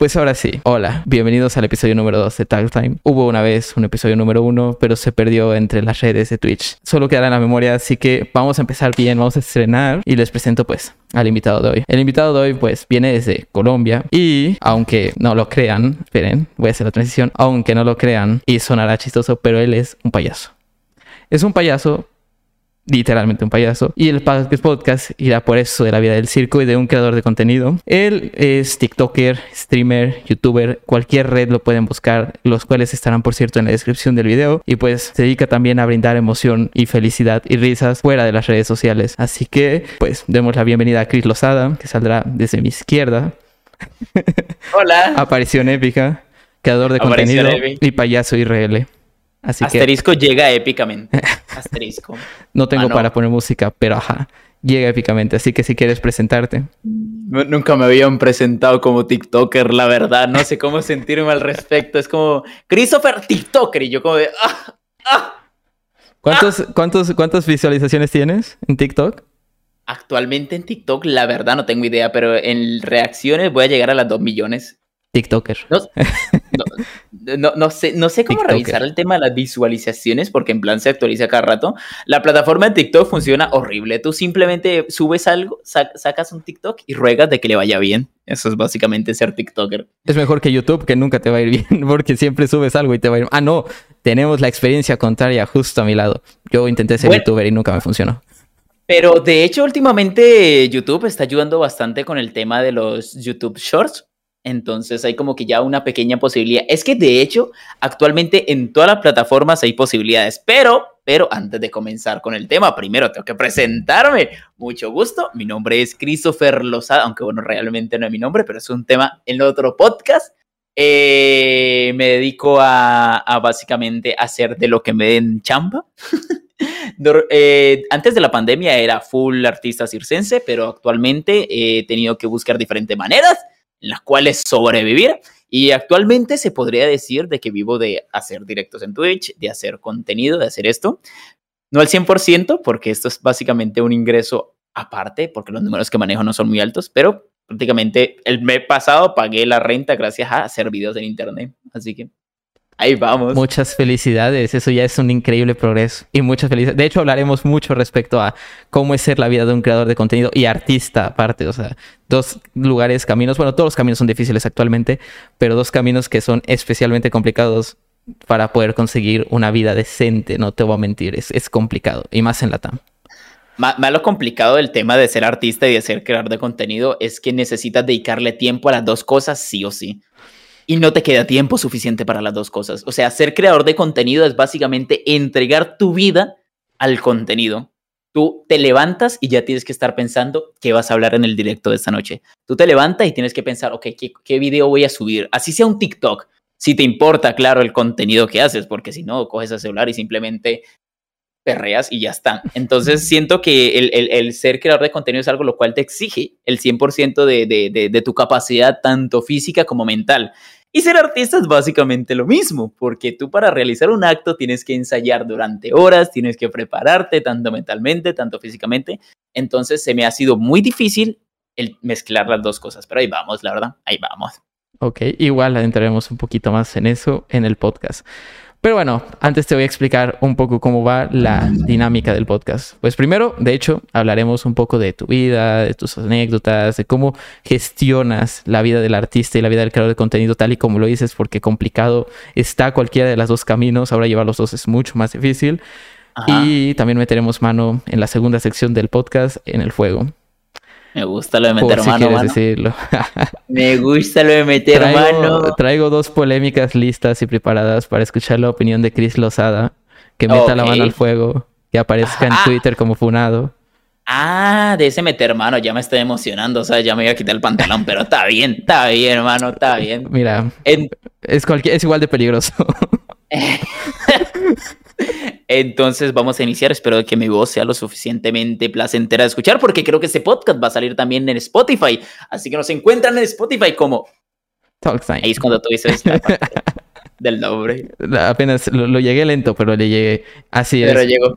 Pues ahora sí, hola, bienvenidos al episodio número 2 de Tag Time. Hubo una vez un episodio número 1, pero se perdió entre las redes de Twitch. Solo quedará en la memoria, así que vamos a empezar bien, vamos a estrenar y les presento pues al invitado de hoy. El invitado de hoy pues viene desde Colombia y aunque no lo crean, esperen, voy a hacer la transición, aunque no lo crean y sonará chistoso, pero él es un payaso. Es un payaso literalmente un payaso. Y el podcast irá por eso de la vida del circo y de un creador de contenido. Él es TikToker, streamer, youtuber, cualquier red lo pueden buscar, los cuales estarán por cierto en la descripción del video. Y pues se dedica también a brindar emoción y felicidad y risas fuera de las redes sociales. Así que pues demos la bienvenida a Chris Lozada, que saldrá desde mi izquierda. Hola. Aparición épica, creador de contenido y payaso IRL. Asterisco llega épicamente. Asterisco. no tengo ah, para poner música, pero ajá, llega épicamente. Así que si quieres presentarte. Nunca me habían presentado como TikToker, la verdad. No sé cómo sentirme al respecto. Es como Christopher TikToker y yo como de... ¡Ah! ¡Ah! ¿Cuántos, ¿cuántos, ¿Cuántas visualizaciones tienes en TikTok? Actualmente en TikTok, la verdad no tengo idea, pero en reacciones voy a llegar a las 2 millones. TikToker. No, no, sé, no sé cómo revisar el tema de las visualizaciones porque en plan se actualiza cada rato. La plataforma de TikTok funciona horrible. Tú simplemente subes algo, sacas un TikTok y ruegas de que le vaya bien. Eso es básicamente ser TikToker. Es mejor que YouTube, que nunca te va a ir bien porque siempre subes algo y te va a ir. Ah, no, tenemos la experiencia contraria justo a mi lado. Yo intenté ser youtuber y nunca me funcionó. Pero de hecho, últimamente YouTube está ayudando bastante con el tema de los YouTube Shorts entonces hay como que ya una pequeña posibilidad. Es que de hecho, actualmente en todas las plataformas hay posibilidades, pero, pero antes de comenzar con el tema, primero tengo que presentarme. Mucho gusto, mi nombre es Christopher Lozada, aunque bueno, realmente no es mi nombre, pero es un tema en otro podcast. Eh, me dedico a, básicamente hacer de lo que me den chamba. Eh, antes de la pandemia era full artista circense, pero actualmente he tenido que buscar diferentes maneras las cuales sobrevivir. Y actualmente se podría decir de que vivo de hacer directos en Twitch, de hacer contenido, de hacer esto. No al 100%, porque esto es básicamente un ingreso aparte, porque los números que manejo no son muy altos, pero prácticamente el mes pasado pagué la renta gracias a hacer videos en internet. Así que Ahí vamos. Muchas felicidades, eso ya es un increíble progreso. Y muchas felicidades. De hecho, hablaremos mucho respecto a cómo es ser la vida de un creador de contenido y artista aparte. O sea, dos lugares, caminos. Bueno, todos los caminos son difíciles actualmente, pero dos caminos que son especialmente complicados para poder conseguir una vida decente. No te voy a mentir, es, es complicado. Y más en la TAM. Más lo complicado del tema de ser artista y de ser creador de contenido es que necesitas dedicarle tiempo a las dos cosas sí o sí y no te queda tiempo suficiente para las dos cosas. O sea, ser creador de contenido es básicamente entregar tu vida al contenido. Tú te levantas y ya tienes que estar pensando qué vas a hablar en el directo de esta noche. Tú te levantas y tienes que pensar, ok, ¿qué, qué video voy a subir? Así sea un TikTok. Si te importa, claro, el contenido que haces, porque si no, coges el celular y simplemente perreas y ya está. Entonces siento que el, ser creador de contenido es algo lo cual te exige el 100% de, de, de, tu capacidad tanto física como mental. Y ser artista es básicamente lo mismo, porque tú para realizar un acto tienes que ensayar durante horas, tienes que prepararte tanto mentalmente, tanto físicamente. Entonces se me ha sido muy difícil el mezclar las dos cosas, pero ahí vamos, la verdad, ahí vamos. Ok, igual entraremos un poquito más en eso en el podcast. Pero bueno, antes te voy a explicar un poco cómo va la dinámica del podcast. Pues primero, de hecho, hablaremos un poco de tu vida, de tus anécdotas, de cómo gestionas la vida del artista y la vida del creador de contenido tal y como lo dices, porque complicado está cualquiera de los dos caminos. Ahora llevar los dos es mucho más difícil. Y también meteremos mano en la segunda sección del podcast en el fuego. Me gusta lo de meter mano, Me gusta lo de meter mano. Traigo dos polémicas listas y preparadas para escuchar la opinión de Chris Lozada. Que meta la mano al fuego. Que aparezca en Twitter como funado. Ah, de ese meter mano, ya me estoy emocionando, o sea, ya me voy a quitar el pantalón, pero está bien, está bien, hermano, está bien. Mira, es, cualquier, es igual de peligroso. Entonces vamos a iniciar. Espero que mi voz sea lo suficientemente placentera de escuchar porque creo que este podcast va a salir también en Spotify. Así que nos encuentran en Spotify como... Talk Ahí es cuando tú dices... del nombre. Apenas lo, llegué lento, pero le llegué. Así es.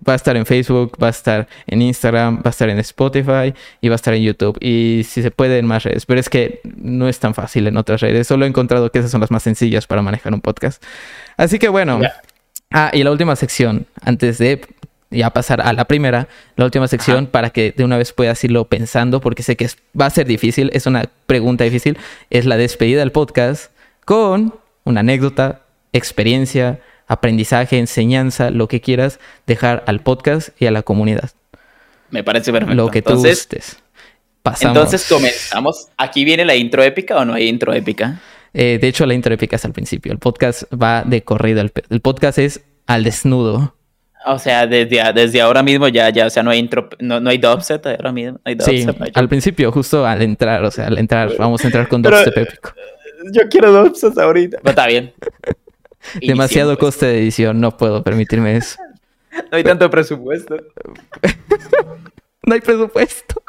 Va a estar en Facebook, va a estar en Instagram, va a estar en Spotify y va a estar en YouTube. Y si se puede en más redes. Pero es que no es tan fácil en otras redes. Solo he encontrado que esas son las más sencillas para manejar un podcast. Así que bueno. Ah, y la última sección, antes de ya pasar a la primera, la última sección, para que de una vez puedas irlo pensando, porque sé que va a ser difícil, es una pregunta difícil, es la despedida del podcast con una anécdota, experiencia, aprendizaje, enseñanza, lo que quieras dejar al podcast y a la comunidad. Me parece perfecto. Lo que tú gustes. Pasamos. Entonces comenzamos. ¿Aquí viene la intro épica o no hay intro épica? Eh, de hecho, la intro épica es al principio. El podcast va de corrido. El, podcast es al desnudo. O sea, desde, desde ahora mismo ya, ya, o sea, no hay intro, no, no hay dubstep ahora mismo. hay sí, al principio, justo al entrar, o sea, al entrar, vamos a entrar con dubstep épico. Yo quiero dubstep ahorita. Pero está bien. Demasiado coste de edición, no puedo permitirme eso. No hay tanto presupuesto. no hay presupuesto.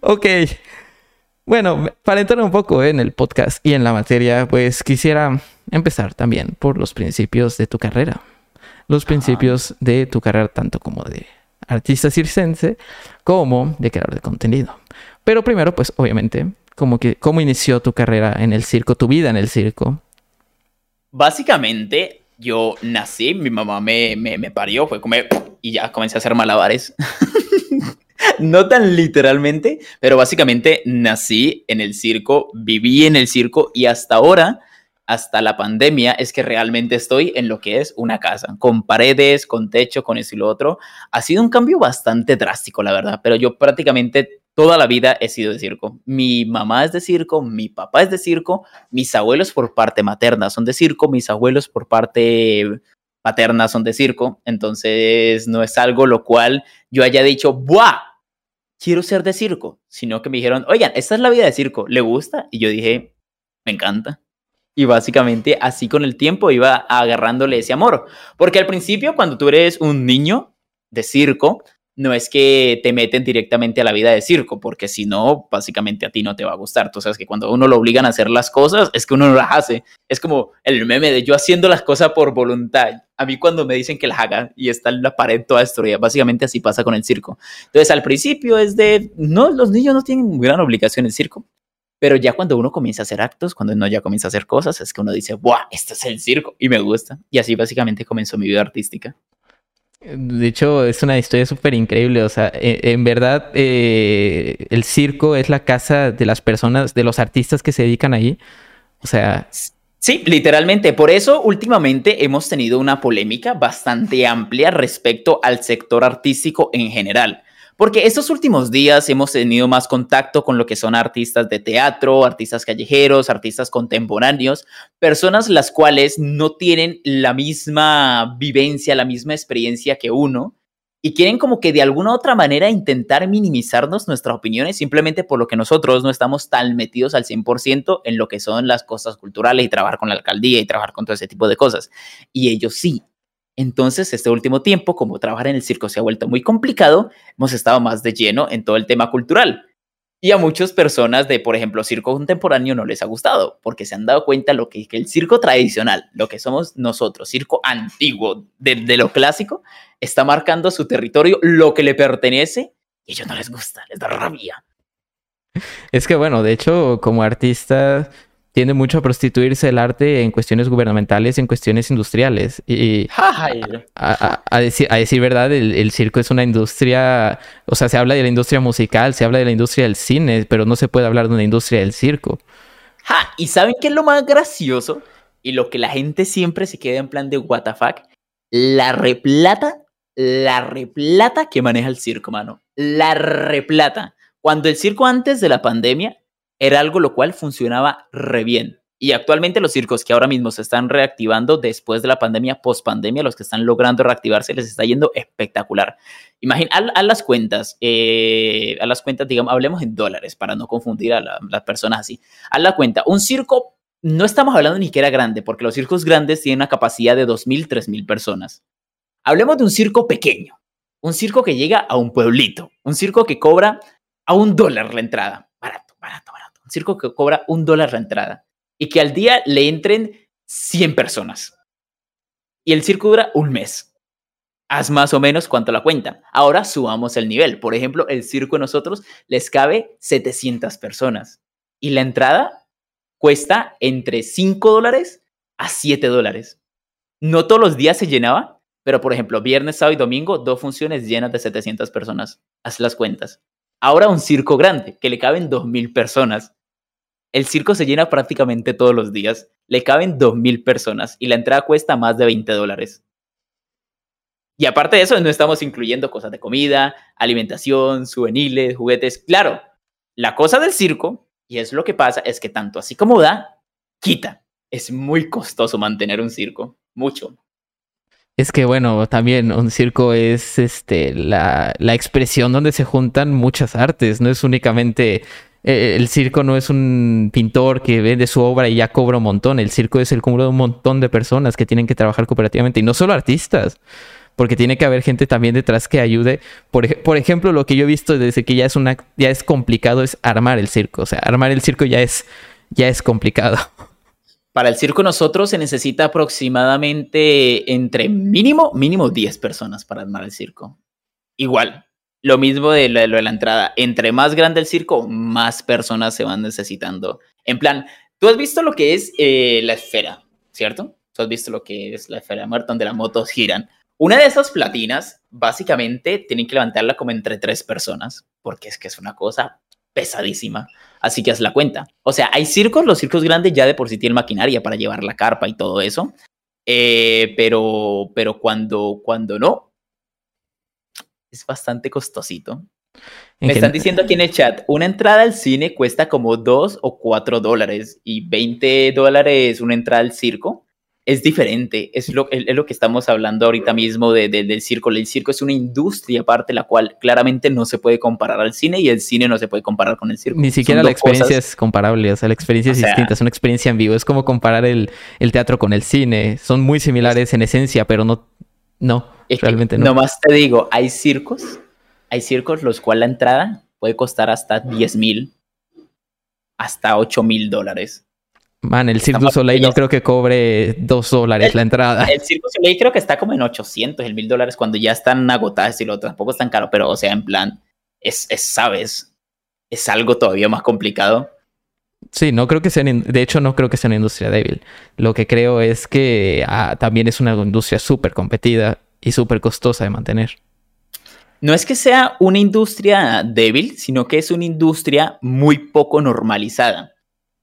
ok. Bueno, para entrar un poco en el podcast y en la materia, pues quisiera empezar también por los principios de tu carrera. Los principios de tu carrera, tanto como de artista circense como de creador de contenido. Pero primero, pues obviamente, como que, ¿cómo inició tu carrera en el circo, tu vida en el circo? Básicamente, yo nací, mi mamá me, me, me parió, fue como, y ya comencé a hacer malabares. no tan literalmente, pero básicamente nací en el circo, viví en el circo y hasta ahora, hasta la pandemia, es que realmente estoy en lo que es una casa, con paredes, con techo, con eso y lo otro. Ha sido un cambio bastante drástico, la verdad, pero yo prácticamente toda la vida he sido de circo. Mi mamá es de circo, mi papá es de circo, mis abuelos por parte materna son de circo, mis abuelos por parte paterna son de circo. Entonces no es algo lo cual yo haya dicho, ¡buah! Quiero ser de circo, sino que me dijeron, oigan, esta es la vida de circo, ¿le gusta? Y yo dije, me encanta. Y básicamente así con el tiempo iba agarrándole ese amor. Porque al principio, cuando tú eres un niño de circo, no es que te meten directamente a la vida de circo, porque si no, básicamente a ti no te va a gustar. Tú sabes que cuando uno lo obligan a hacer las cosas, es que uno no las hace. Es como el meme de yo haciendo las cosas por voluntad. A mí cuando me dicen que las haga y está la pared toda destruida, básicamente así pasa con el circo. Entonces al principio es de, no, los niños no tienen gran obligación en circo. Pero ya cuando uno comienza a hacer actos, cuando uno ya comienza a hacer cosas, es que uno dice, ¡buah! Esto es el circo y me gusta. Y así básicamente comenzó mi vida artística. De hecho, es una historia súper increíble. O sea, e, en, verdad, eh, el circo es la casa de las personas, de los artistas que se dedican ahí. O sea. Sí, literalmente. Por eso, últimamente hemos tenido una polémica bastante amplia respecto al sector artístico en general. Porque estos últimos días hemos tenido más contacto con lo que son artistas de teatro, artistas callejeros, artistas contemporáneos, personas las cuales no tienen la misma vivencia, la misma experiencia que uno y quieren como que de alguna otra manera intentar minimizarnos nuestras opiniones simplemente por lo que nosotros no estamos tan metidos al 100% en lo que son las cosas culturales y trabajar con la alcaldía y trabajar con todo ese tipo de cosas. Y ellos sí, entonces, este último tiempo, como trabajar en el circo se ha vuelto muy complicado, hemos estado más de lleno en todo el tema cultural. Y a muchas personas de, por ejemplo, circo contemporáneo no les ha gustado, porque se han dado cuenta lo que, que el circo tradicional, lo que somos nosotros, circo antiguo, de, lo clásico, está marcando su territorio, lo que le pertenece, y a ellos no les gusta, les da rabia. Es que bueno, de hecho, como artista, tiende mucho a prostituirse el arte en cuestiones gubernamentales y en cuestiones industriales. Y a, decir, a decir verdad, el, circo es una industria, o sea, se habla de la industria musical, se habla de la industria del cine, pero no se puede hablar de una industria del circo. Ja, ¿y saben qué es lo más gracioso? Y lo que la gente siempre se queda en plan de what the fuck? La replata, la replata que maneja el circo, mano. La replata. Cuando el circo antes de la pandemia era algo lo cual funcionaba re bien. Y actualmente los circos que ahora mismo se están reactivando después de la pandemia, post pandemia, los que están logrando reactivarse, les está yendo espectacular. Imagina, a, las cuentas, eh, a las cuentas, digamos, hablemos en dólares para no confundir a las personas así. A la cuenta, un circo, no estamos hablando ni siquiera grande, porque los circos grandes tienen una capacidad de 2.000, 3.000 personas. Hablemos de un circo pequeño, un circo que llega a un pueblito, un circo que cobra a un dólar la entrada. Barato, barato, barato circo que cobra un dólar la entrada. y que al día le entren 100 personas. Y el circo dura un mes. Haz más o menos cuánto la cuenta. Ahora subamos el nivel. Por ejemplo, el circo de nosotros les cabe 700 personas. Y la entrada cuesta entre 5 dólares a 7 dólares. No todos los días se llenaba, pero por ejemplo, viernes, sábado y domingo, dos funciones llenas de 700 personas. Haz las cuentas. Ahora un circo grande, que le caben 2.000 personas. El circo se llena prácticamente todos los días. Le caben 2.000 personas y la entrada cuesta más de 20 dólares. Y aparte de eso, no estamos incluyendo cosas de comida, alimentación, souvenirs, juguetes. Claro, la cosa del circo, y es lo que pasa, es que tanto así como da, quita. Es muy costoso mantener un circo, mucho. Es que bueno, también un circo es este la, la expresión donde se juntan muchas artes, no es únicamente eh, el circo no es un pintor que vende su obra y ya cobra un montón. El circo es el cúmulo de un montón de personas que tienen que trabajar cooperativamente y no solo artistas, porque tiene que haber gente también detrás que ayude. Por, por ejemplo, lo que yo he visto desde que ya es una ya es complicado es armar el circo. O sea, armar el circo ya es ya es complicado. Para el circo nosotros se necesita aproximadamente entre mínimo mínimo 10 personas para armar el circo. Igual, lo mismo de lo, de la entrada. Entre más grande el circo, más personas se van necesitando. En plan, tú has visto lo que es eh, la esfera, ¿cierto? Tú has visto lo que es la esfera muerta donde las motos giran. Una de esas platinas, básicamente, tienen que levantarla como entre tres personas, porque es que es una cosa pesadísima. Así que haz la cuenta. O sea, hay circos, los circos grandes ya de por sí tienen maquinaria para llevar la carpa y todo eso. Eh, pero, pero cuando, cuando no, es bastante costosito. Me están diciendo aquí en el chat, una entrada al cine cuesta como 2 o 4 dólares y 20 dólares una entrada al circo. Es diferente, es lo, es lo que estamos hablando ahorita mismo de, del circo. El circo es una industria aparte, la cual claramente no se puede comparar al cine y el cine no se puede comparar con el circo. Ni siquiera la experiencia es comparable, o sea, la experiencia es distinta, es una experiencia en vivo. Es como comparar el, el teatro con el cine. Son muy similares en esencia, pero no, no realmente no. Nomás te digo, hay circos, hay circos los cuales la entrada puede costar hasta 10 mil, hasta 8 mil dólares. Man, el Cirque du Soleil no creo que cobre 2 dólares la entrada. El Cirque du Soleil creo que está como en 800, el mil dólares cuando ya están agotadas y lo tampoco es tan caro, pero o sea, en plan, es, es, sabes, es algo todavía más complicado. Sí, no creo que sea, de hecho no creo que sea una industria débil. Lo que creo es que ah, también es una industria súper competida y súper costosa de mantener. No es que sea una industria débil, sino que es una industria muy poco normalizada.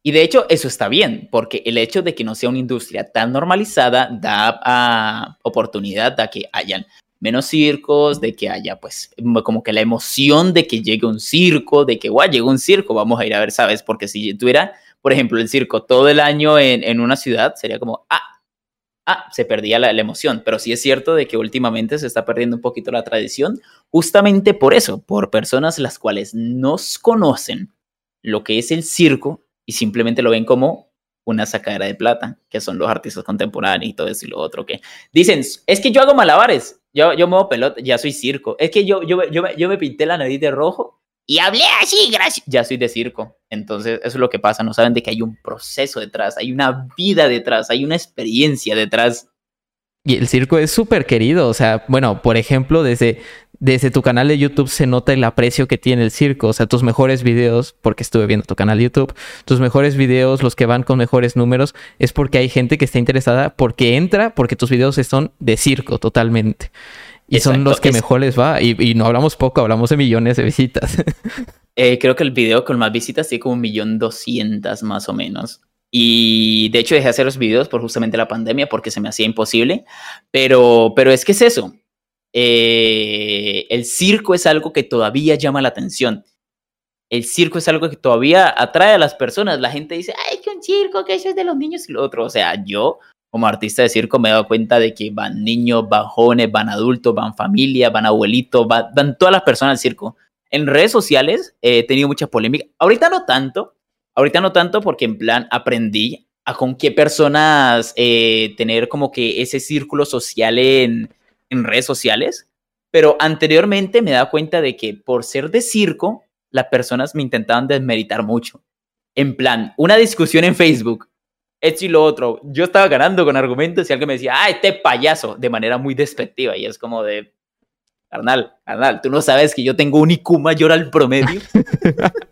Y de hecho eso está bien, porque el hecho de que no sea una industria tan normalizada da ah, oportunidad a que hayan menos circos, de que haya pues como que la emoción de que llegue un circo, de que guau, llegó un circo, vamos a ir a ver, ¿sabes? Porque si tuviera, por ejemplo, el circo todo el año en, en una ciudad, sería como, ah, ah, se perdía la, emoción. Pero sí es cierto de que últimamente se está perdiendo un poquito la tradición, justamente por eso, por personas las cuales nos conocen lo que es el circo y simplemente lo ven como una sacadera de plata, que son los artistas contemporáneos y todo eso y lo otro que dicen, es que yo hago malabares, yo, yo muevo pelota, ya soy circo, es que yo, yo, yo, yo me pinté la nariz de rojo y hablé así, gracias. Ya soy de circo. Entonces, eso es lo que pasa. No saben de que hay un proceso detrás, hay una vida detrás, hay una experiencia detrás. Y el circo es súper querido. O sea, bueno, por ejemplo, desde, desde tu canal de YouTube se nota el aprecio que tiene el circo. O sea, tus mejores videos, porque estuve viendo tu canal de YouTube, tus mejores videos, los que van con mejores números, es porque hay gente que está interesada, porque entra, porque tus videos son de circo totalmente. Y son los que mejor les va. Y, no hablamos poco, hablamos de millones de visitas. Eh, creo que el video con más visitas tiene como un millón doscientas más o menos. Y de hecho dejé de hacer los videos por justamente la pandemia porque se me hacía imposible. Pero, pero es que es eso. Eh, el circo es algo que todavía llama la atención. El circo es algo que todavía atrae a las personas. La gente dice, ay, que un circo, que eso es de los niños y lo otro. O sea, yo como artista de circo me he dado cuenta de que van niños, van jóvenes, van adultos, van familias, van abuelitos, van, todas las personas al circo. En redes sociales he tenido mucha polémica. Ahorita no tanto, ahorita no tanto porque en plan aprendí a con qué personas eh, tener como que ese círculo social en, en redes sociales. Pero anteriormente me he dado cuenta de que por ser de circo, las personas me intentaban desmeritar mucho. En plan, una discusión en Facebook esto y lo otro. Yo estaba ganando con argumentos y alguien me decía, ah, este payaso, de manera muy despectiva. Y es como de, carnal, carnal, tú no sabes que yo tengo un IQ mayor al promedio.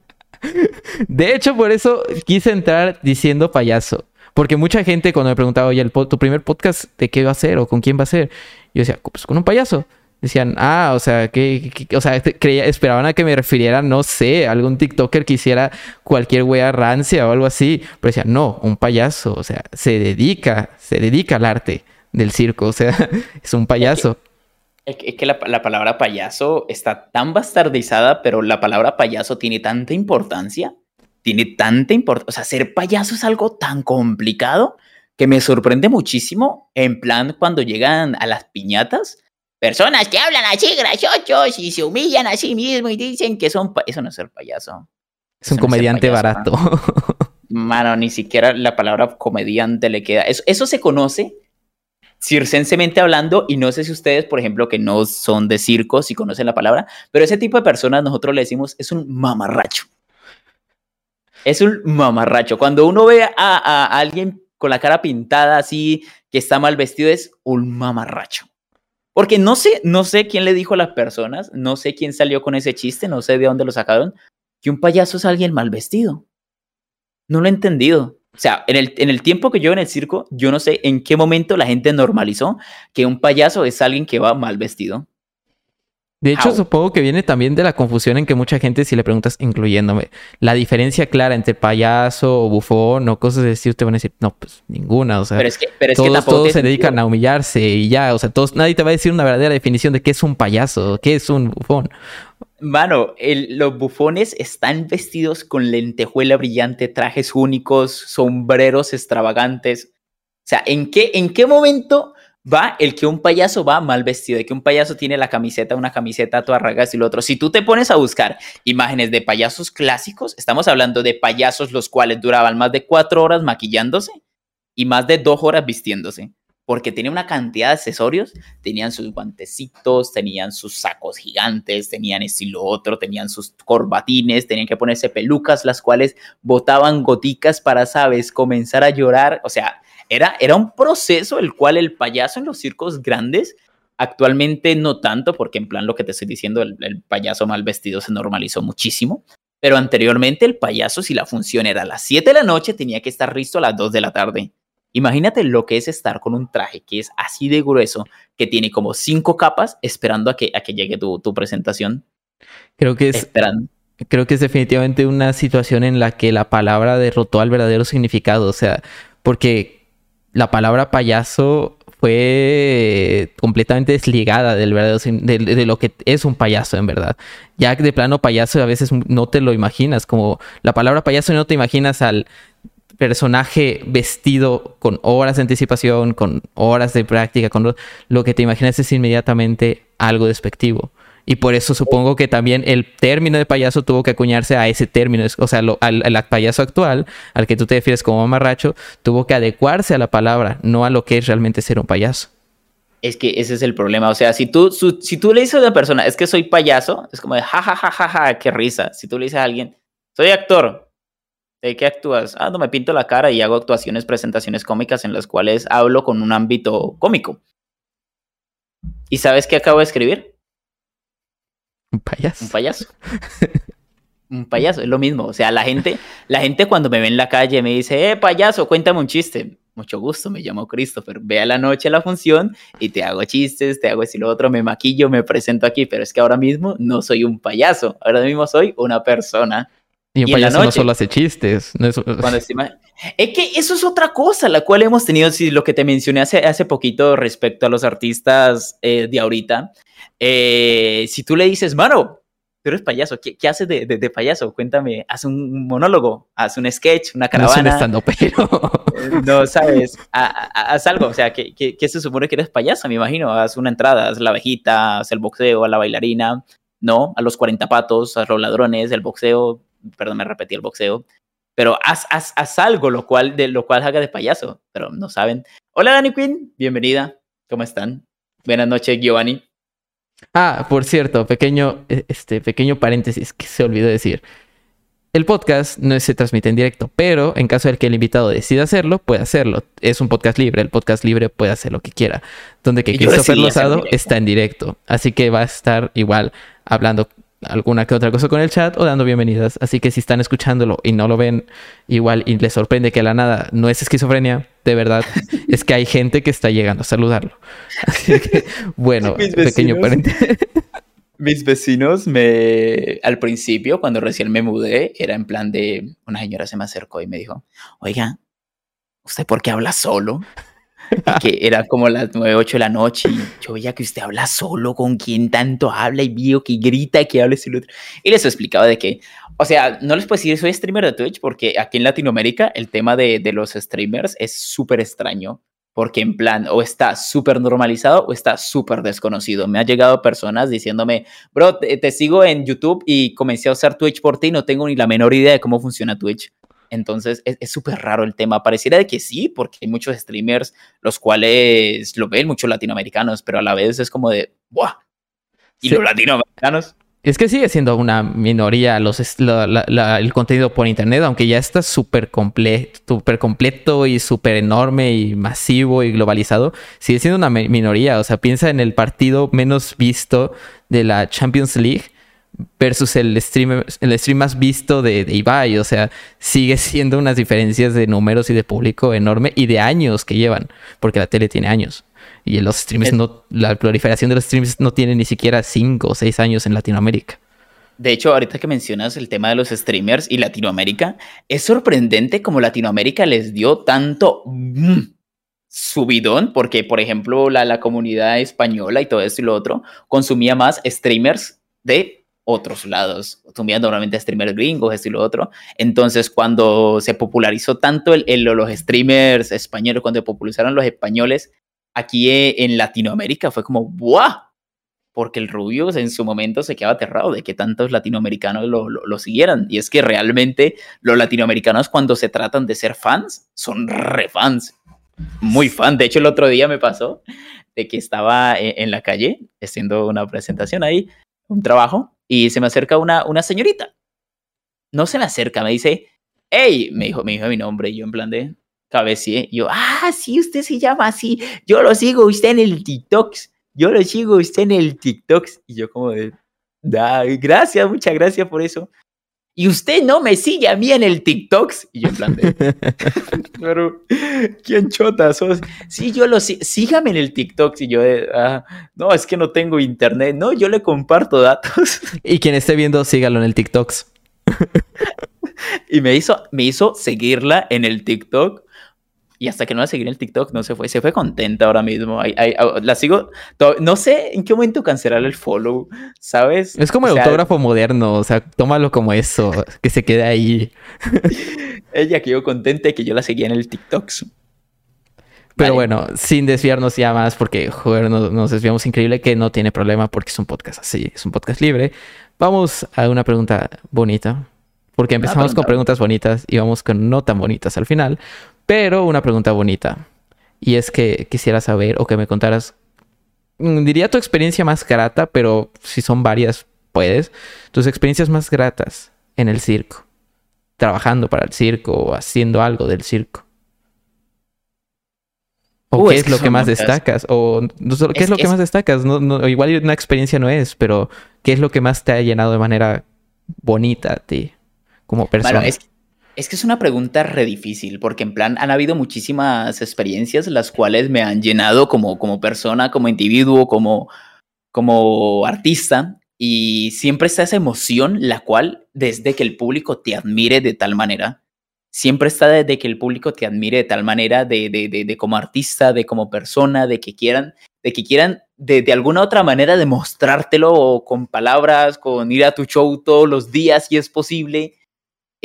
de hecho, por eso quise entrar diciendo payaso. Porque mucha gente cuando me preguntaba, oye, ¿tu primer podcast de qué va a ser o con quién va a ser? Yo decía, pues con un payaso. Decían, ah, o sea, que, o sea, creía, esperaban a que me refiriera, no sé, algún TikToker que hiciera cualquier wea rancia o algo así. Pero decían, no, un payaso, o sea, se dedica, se dedica al arte del circo, o sea, es un payaso. Es que, la, la, palabra payaso está tan bastardizada, pero la palabra payaso tiene tanta importancia, tiene tanta importancia, o sea, ser payaso es algo tan complicado que me sorprende muchísimo, en plan, cuando llegan a las piñatas Personas que hablan así graciosos y se humillan a sí mismos y dicen que son... Eso no es ser payaso. Es un comediante barato. Mano. ni siquiera la palabra comediante le queda. Eso, eso se conoce circensemente hablando, y no sé si ustedes, por ejemplo, que no son de circo, si conocen la palabra, pero ese tipo de personas nosotros le decimos es un mamarracho. Es un mamarracho. Cuando uno ve a, a alguien con la cara pintada así, que está mal vestido, es un mamarracho. Porque no sé, no sé quién le dijo a las personas, no sé quién salió con ese chiste, no sé de dónde lo sacaron, que un payaso es alguien mal vestido. No lo he entendido. O sea, en el, en el tiempo que yo en el circo, yo no sé en qué momento la gente normalizó que un payaso es alguien que va mal vestido. De hecho, supongo que viene también de la confusión en que mucha gente, si le preguntas, incluyéndome, la diferencia clara entre payaso o bufón o cosas de decir, te van a decir, no, pues ninguna. O sea, pero es que, pero es todos, que todos se dedican a humillarse y ya. O sea, todos, nadie te va a decir una verdadera definición de qué es un payaso, qué es un bufón. Mano, los bufones están vestidos con lentejuela brillante, trajes únicos, sombreros extravagantes. O sea, ¿en qué, en qué momento va el que un payaso va mal vestido, de que un payaso tiene la camiseta, una camiseta toda ragas y lo otro. Si tú te pones a buscar imágenes de payasos clásicos, estamos hablando de payasos los cuales duraban más de cuatro horas maquillándose y más de dos horas vistiéndose, porque tenía una cantidad de accesorios, tenían sus guantecitos, tenían sus sacos gigantes, tenían estilo otro, tenían sus corbatines, tenían que ponerse pelucas, las cuales botaban goticas para, sabes, comenzar a llorar, o sea, era, era un proceso el cual el payaso en los circos grandes, actualmente no tanto, porque en plan lo que te estoy diciendo, el, payaso mal vestido se normalizó muchísimo, pero anteriormente el payaso, si la función era a las 7 de la noche, tenía que estar listo a las 2 de la tarde. Imagínate lo que es estar con un traje que es así de grueso, que tiene como cinco capas, esperando a que, a que llegue tu, tu presentación. Creo que es. Creo que es definitivamente una situación en la que la palabra derrotó al verdadero significado. O sea, porque la palabra payaso fue completamente desligada del verdadero de, lo que es un payaso en verdad. Ya de plano payaso a veces no te lo imaginas, como la palabra payaso no te imaginas al personaje vestido con horas de anticipación, con horas de práctica, con lo que te imaginas es inmediatamente algo despectivo. Y por eso supongo que también el término de payaso tuvo que acuñarse a ese término. O sea, al, payaso actual, al que tú te refieres como mamarracho, tuvo que adecuarse a la palabra, no a lo que es realmente ser un payaso. Es que ese es el problema. O sea, si tú, si tú le dices a una persona, es que soy payaso, es como de ja, ja, ja, ja, ja, qué risa. Si tú le dices a alguien, soy actor, ¿de qué actúas? Ah, no, me pinto la cara y hago actuaciones, presentaciones cómicas en las cuales hablo con un ámbito cómico. ¿Y sabes qué acabo de escribir? Un payaso. Un payaso. un payaso, es lo mismo. O sea, la gente, la gente cuando me ve en la calle me dice, eh, payaso, cuéntame un chiste. Mucho gusto, me llamo Christopher. Ve a la noche la función y te hago chistes, te hago y lo otro, me maquillo, me presento aquí, pero es que ahora mismo no soy un payaso, ahora mismo soy una persona. Y un payaso no solo hace chistes. es... es que eso es otra cosa, la cual hemos tenido, si lo que te mencioné hace, hace poquito respecto a los artistas eh, de ahorita, eh, si tú le dices, mano, tú eres payaso, ¿qué, qué haces de, de, payaso? Cuéntame, haz un monólogo, haz un sketch, una caravana. No pero. no sabes, haz algo, o sea, ¿qué, qué, se supone que eres payaso? Me imagino, haz una entrada, haz la abejita, haz el boxeo, a la bailarina, no, a los 40 patos, a los ladrones, el boxeo, perdón, me repetí el boxeo, pero haz, haz, haz, algo lo cual, de lo cual haga de payaso, pero no saben. Hola Dani Quinn, bienvenida, ¿cómo están? Buenas noches, Giovanni. Ah, por cierto, pequeño, e, este, pequeño paréntesis que se olvidó decir. El podcast no se transmite en directo, pero en caso de que el invitado decida hacerlo, puede hacerlo. Es un podcast libre, el podcast libre puede hacer lo que quiera. Donde que Christopher Lozado está en directo, así que va a estar igual hablando alguna que otra cosa con el chat o dando bienvenidas. Así que si están escuchándolo y no lo ven igual y les sorprende que la nada no es esquizofrenia, de verdad, es que hay gente que está llegando a saludarlo. Así que, bueno, pequeño paréntesis. Mis vecinos me, al principio, cuando recién me mudé, era en plan de, una señora se me acercó y me dijo, oiga, ¿usted por qué habla solo? que era como las 9, 8 de la noche y yo veía que usted habla solo, con quién tanto habla y vio que grita, que habla y otro. Y les explicaba de que, o sea, no les puedo decir soy streamer de Twitch porque aquí en Latinoamérica el tema de, de los streamers es súper extraño porque en plan o está súper normalizado o está súper desconocido. Me ha llegado personas diciéndome, bro, te, sigo en YouTube y comencé a usar Twitch por ti, no tengo ni la menor idea de cómo funciona Twitch. Entonces es súper raro el tema. Pareciera de que sí, porque hay muchos streamers los cuales lo ven muchos latinoamericanos, pero a la vez es como de, ¡buah! ¿Y los latinoamericanos? Es que sigue siendo una minoría los, el contenido por internet, aunque ya está súper super completo y súper enorme y masivo y globalizado, sigue siendo una minoría. O sea, piensa en el partido menos visto de la Champions League versus el stream, el stream más visto de, de, Ibai. O sea, sigue siendo unas diferencias de números y de público enorme y de años que llevan, porque la tele tiene años. Y los streams no, la proliferación de los streams no tiene ni siquiera 5 o 6 años en Latinoamérica. De hecho, ahorita que mencionas el tema de los streamers y Latinoamérica, es sorprendente como Latinoamérica les dio tanto mm, subidón, porque por ejemplo la, la comunidad española y todo esto y lo otro consumía más streamers de otros lados, consumían normalmente streamers gringos, esto y lo otro. Entonces, cuando se popularizó tanto el, el, los streamers españoles, cuando popularizaron los españoles, aquí eh, en Latinoamérica fue como, ¡buah! Porque el Rubio en su momento se quedaba aterrado de que tantos latinoamericanos lo, lo, siguieran. Y es que realmente los latinoamericanos cuando se tratan de ser fans, son re fans. Muy fan. De hecho, el otro día me pasó de que estaba eh, en la calle haciendo una presentación ahí, un trabajo, y se me acerca una, una señorita. No se me acerca, me dice, hey, me dijo, me dijo mi nombre, y yo en plan de, cabeceé. Yo, ah, sí, usted se llama así. Yo lo sigo usted en el TikTok. Yo lo sigo usted en el TikTok. Y yo como de, da, gracias, muchas gracias por eso. Y usted no me sigue a mí en el TikTok. Y yo en plan de, pero, ¿quién chota sos? Sí, yo lo sigo, sígame en el TikTok. Y yo de, ah, no, es que no tengo internet. No, yo le comparto datos. Y quien esté viendo, sígalo en el TikTok. y me hizo, me hizo seguirla en el TikTok y hasta que no la seguí en el TikTok, no se fue. Se fue contenta ahora mismo. la sigo. No sé en qué momento cancelar el follow, ¿sabes? Es como el autógrafo moderno. O sea, tómalo como eso. Que se quede ahí. Ella quedó contenta de que yo la seguía en el TikTok. Pero bueno, sin desviarnos ya más, porque joder, nos, desviamos increíble, que no tiene problema porque es un podcast así, es un podcast libre. Vamos a una pregunta bonita, porque empezamos con preguntas bonitas y vamos con no tan bonitas al final. Pero una pregunta bonita. Y es que quisiera saber o que me contaras, mm, diría tu experiencia más grata, pero si son varias, puedes. Tus experiencias más gratas en el circo. Trabajando para el circo o haciendo algo del circo. ¿O qué es, lo que más destacas? ¿O qué es, lo que más destacas? No, igual una experiencia no es, pero ¿qué es lo que más te ha llenado de manera bonita a ti como persona? Es que es una pregunta re difícil, porque en plan han habido muchísimas experiencias las cuales me han llenado como, como persona, como individuo, como, como artista, y siempre está esa emoción, la cual desde que el público te admire de tal manera, siempre está desde que el público te admire de tal manera, de, de, de, como artista, de como persona, de que quieran, de que quieran de, de alguna otra manera demostrártelo con palabras, con ir a tu show todos los días si es posible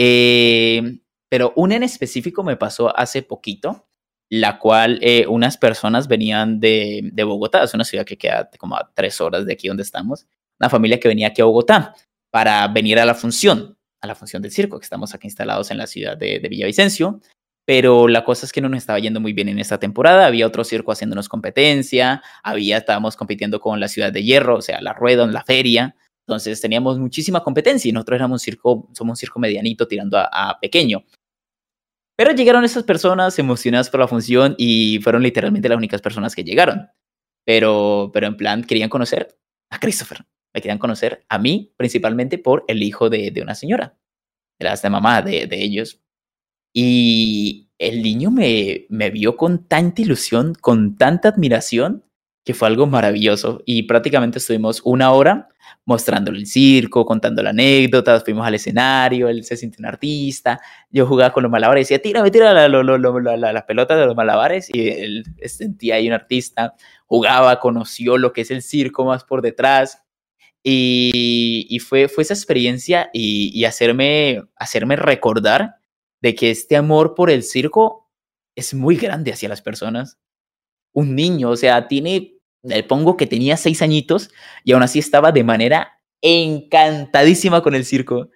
eh, pero una en específico me pasó hace poquito, la cual eh, unas personas venían de, de, Bogotá, es una ciudad que queda como a tres horas de aquí donde estamos, una familia que venía aquí a Bogotá para venir a la función, a la función del circo, que estamos aquí instalados en la ciudad de, de Villavicencio. Pero la cosa es que no nos estaba yendo muy bien en esta temporada. Había otro circo haciéndonos competencia. Había, estábamos compitiendo con la ciudad de Hierro, o sea, la rueda en la feria Entonces teníamos muchísima competencia y nosotros éramos un circo, somos un circo medianito tirando a, pequeño. Pero llegaron esas personas emocionadas por la función y fueron literalmente las únicas personas que llegaron. Pero, pero en plan, querían conocer a Christopher. Me querían conocer a mí, principalmente por el hijo de, de una señora, de la mamá de, de ellos. Y el niño me, me vio con tanta ilusión, con tanta admiración, que fue algo maravilloso. Y prácticamente estuvimos una hora mostrándole el circo, contando las anécdotas, fuimos al escenario, él se sintió un artista, yo jugaba con los malabares, decía, tírame, tira la, la, las pelotas de los malabares, y él sentía ahí un artista, jugaba, conoció lo que es el circo más por detrás, y, y fue, fue esa experiencia y, y hacerme, hacerme recordar de que este amor por el circo es muy grande hacia las personas. Un niño, o sea, tiene, le pongo que tenía seis añitos y aún así estaba de manera encantadísima con el circo.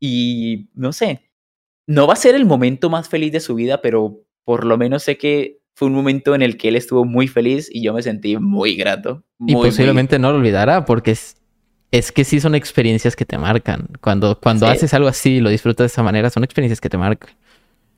Y no sé, no va a ser el momento más feliz de su vida, pero por lo menos sé que fue un momento en el que él estuvo muy feliz y yo me sentí muy grato. y posiblemente no lo olvidará porque es es que sí son experiencias que te marcan. Cuando, cuando haces algo así y lo disfrutas de esa manera, son experiencias que te marcan.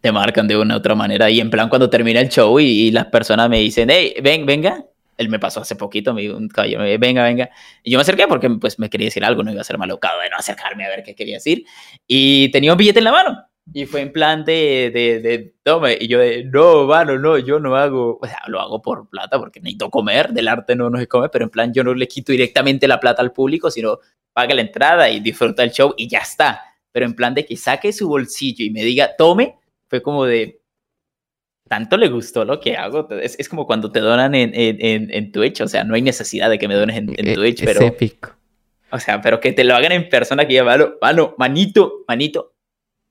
Te marcan de una u otra manera. Y en plan, cuando termina el show y, las personas me dicen, hey, ven, venga. Él me pasó hace poquito, me dijo un caballero, venga, venga. Y yo me acerqué porque pues me quería decir algo, no iba a ser malocado de no acercarme a ver qué quería decir. Y tenía un billete en la mano. Y fue en plan de, de, de, tome. Y yo de, no, mano, no, yo no hago, o sea, lo hago por plata porque necesito comer, del arte no, no se come, pero en plan yo no le quito directamente la plata al público, sino paga la entrada y disfruta el show y ya está. Pero en plan de que saque su bolsillo y me diga, tome, fue como de, tanto le gustó lo que hago. Es, es como cuando te donan en, en, en, Twitch, o sea, no hay necesidad de que me dones en, en e, Twitch, pero... épico. O sea, pero que te lo hagan en persona, que ya, mano, mano, manito, manito,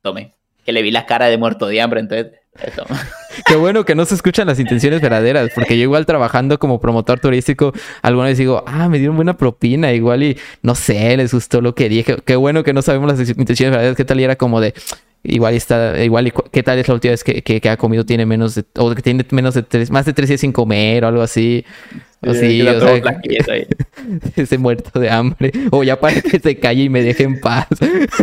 tome que le vi la cara de muerto de hambre, entonces eso. Qué bueno que no se escuchan las intenciones verdaderas, porque yo igual trabajando como promotor turístico, alguna vez digo, ah, me dieron buena propina, igual y no sé, les gustó lo que dije. Qué bueno que no sabemos las intenciones verdaderas, qué tal y era como de, igual está, igual qué tal es la última vez que, que, ha comido, tiene menos de, o que tiene menos de tres, más de tres días sin comer o algo así. O sí, o sea, ese muerto de hambre. O ya para que se calle y me deje en paz.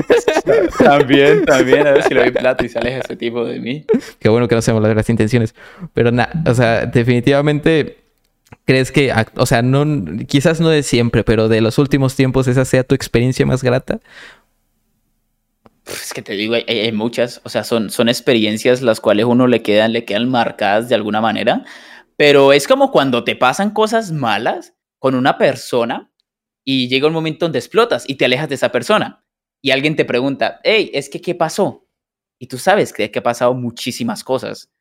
también, también, a ver si le doy plato y sale ese tipo de mí. Qué bueno que no sabemos las intenciones. Pero nada, o sea, definitivamente crees que, o sea, no, quizás no de siempre, pero de los últimos tiempos esa sea tu experiencia más grata. Es que te digo, hay, muchas, o sea, son, son experiencias las cuales uno le quedan, le quedan marcadas de alguna manera pero es como cuando te pasan cosas malas con una persona y llega un momento donde explotas y te alejas de esa persona. Y alguien te pregunta, hey, es que, ¿qué pasó? Y tú sabes que, que ha pasado muchísimas cosas,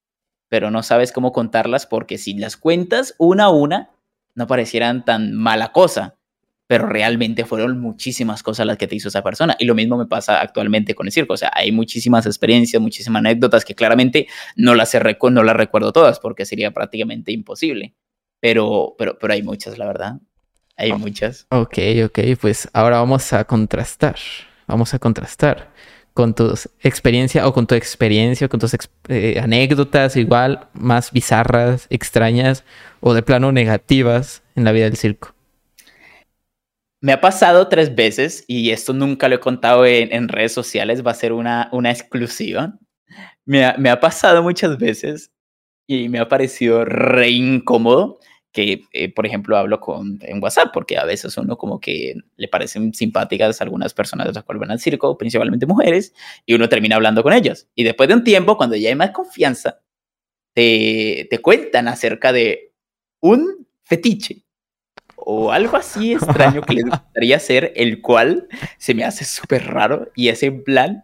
pero no sabes cómo contarlas porque si las cuentas una a una, no parecieran tan mala cosa pero realmente fueron muchísimas cosas las que te hizo esa persona. Y lo mismo me pasa actualmente con el circo. O sea, hay muchísimas experiencias, muchísimas anécdotas que claramente no las, no las recuerdo todas porque sería prácticamente imposible. Pero, pero, pero hay muchas, la verdad. Hay muchas. Ok, ok. Pues ahora vamos a contrastar. Vamos a contrastar con tu experiencia o con tu experiencia, con tus eh, anécdotas igual más bizarras, extrañas o de plano negativas en la vida del circo. Me ha pasado tres veces y esto nunca lo he contado en, redes sociales, va a ser una, una exclusiva. Me ha, pasado muchas veces y me ha parecido re incómodo que, eh, por ejemplo, hablo con, en WhatsApp, porque a veces uno como que le parecen simpáticas algunas personas de las cuales van al circo, principalmente mujeres, y uno termina hablando con ellas. Y después de un tiempo, cuando ya hay más confianza, te, te cuentan acerca de un fetiche o algo así extraño que les gustaría hacer, el cual se me hace súper raro y es en plan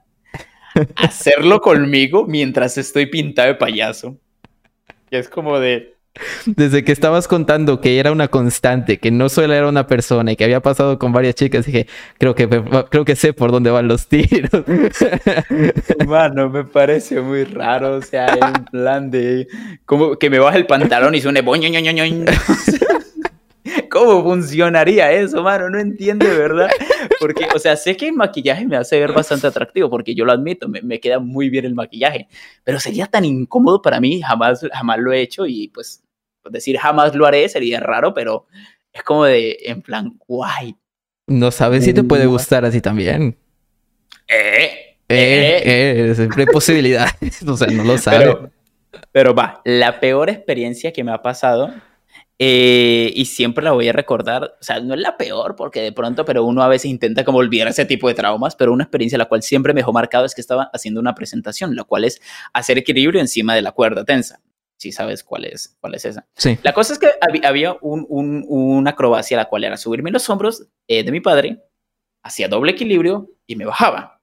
hacerlo conmigo mientras estoy pintado de payaso. Y es como de... Desde que estabas contando que era una constante, que no solo era una persona y que había pasado con varias chicas, dije, creo que, creo que sé por dónde van los tiros. Mano, me parece muy raro, o sea, en plan de... Como que me baja el pantalón y suene... Boño, ¿Cómo funcionaría eso, mano? No entiendo de verdad. Porque, o sea, sé que el maquillaje me hace ver bastante atractivo, porque yo lo admito, me, queda muy bien el maquillaje, pero sería tan incómodo para mí, jamás, jamás lo he hecho y pues decir jamás lo haré sería raro, pero es como de, en plan, guay, No sabes si te puede gustar así también. Eh, Eh, eh, siempre hay posibilidades. o sea, no lo sabes. Pero, pero va, la peor experiencia que me ha pasado, eh, y siempre la voy a recordar, o sea, no es la peor porque de pronto, pero uno a veces intenta como olvidar ese tipo de traumas, pero una experiencia la cual siempre me dejó marcado es que estaba haciendo una presentación, la cual es hacer equilibrio encima de la cuerda tensa. Si sabes cuál es, cuál es esa. Sí. La cosa es que había, había un, un, una acrobacia la cual era subirme los hombros eh, de mi padre, hacía doble equilibrio y me bajaba.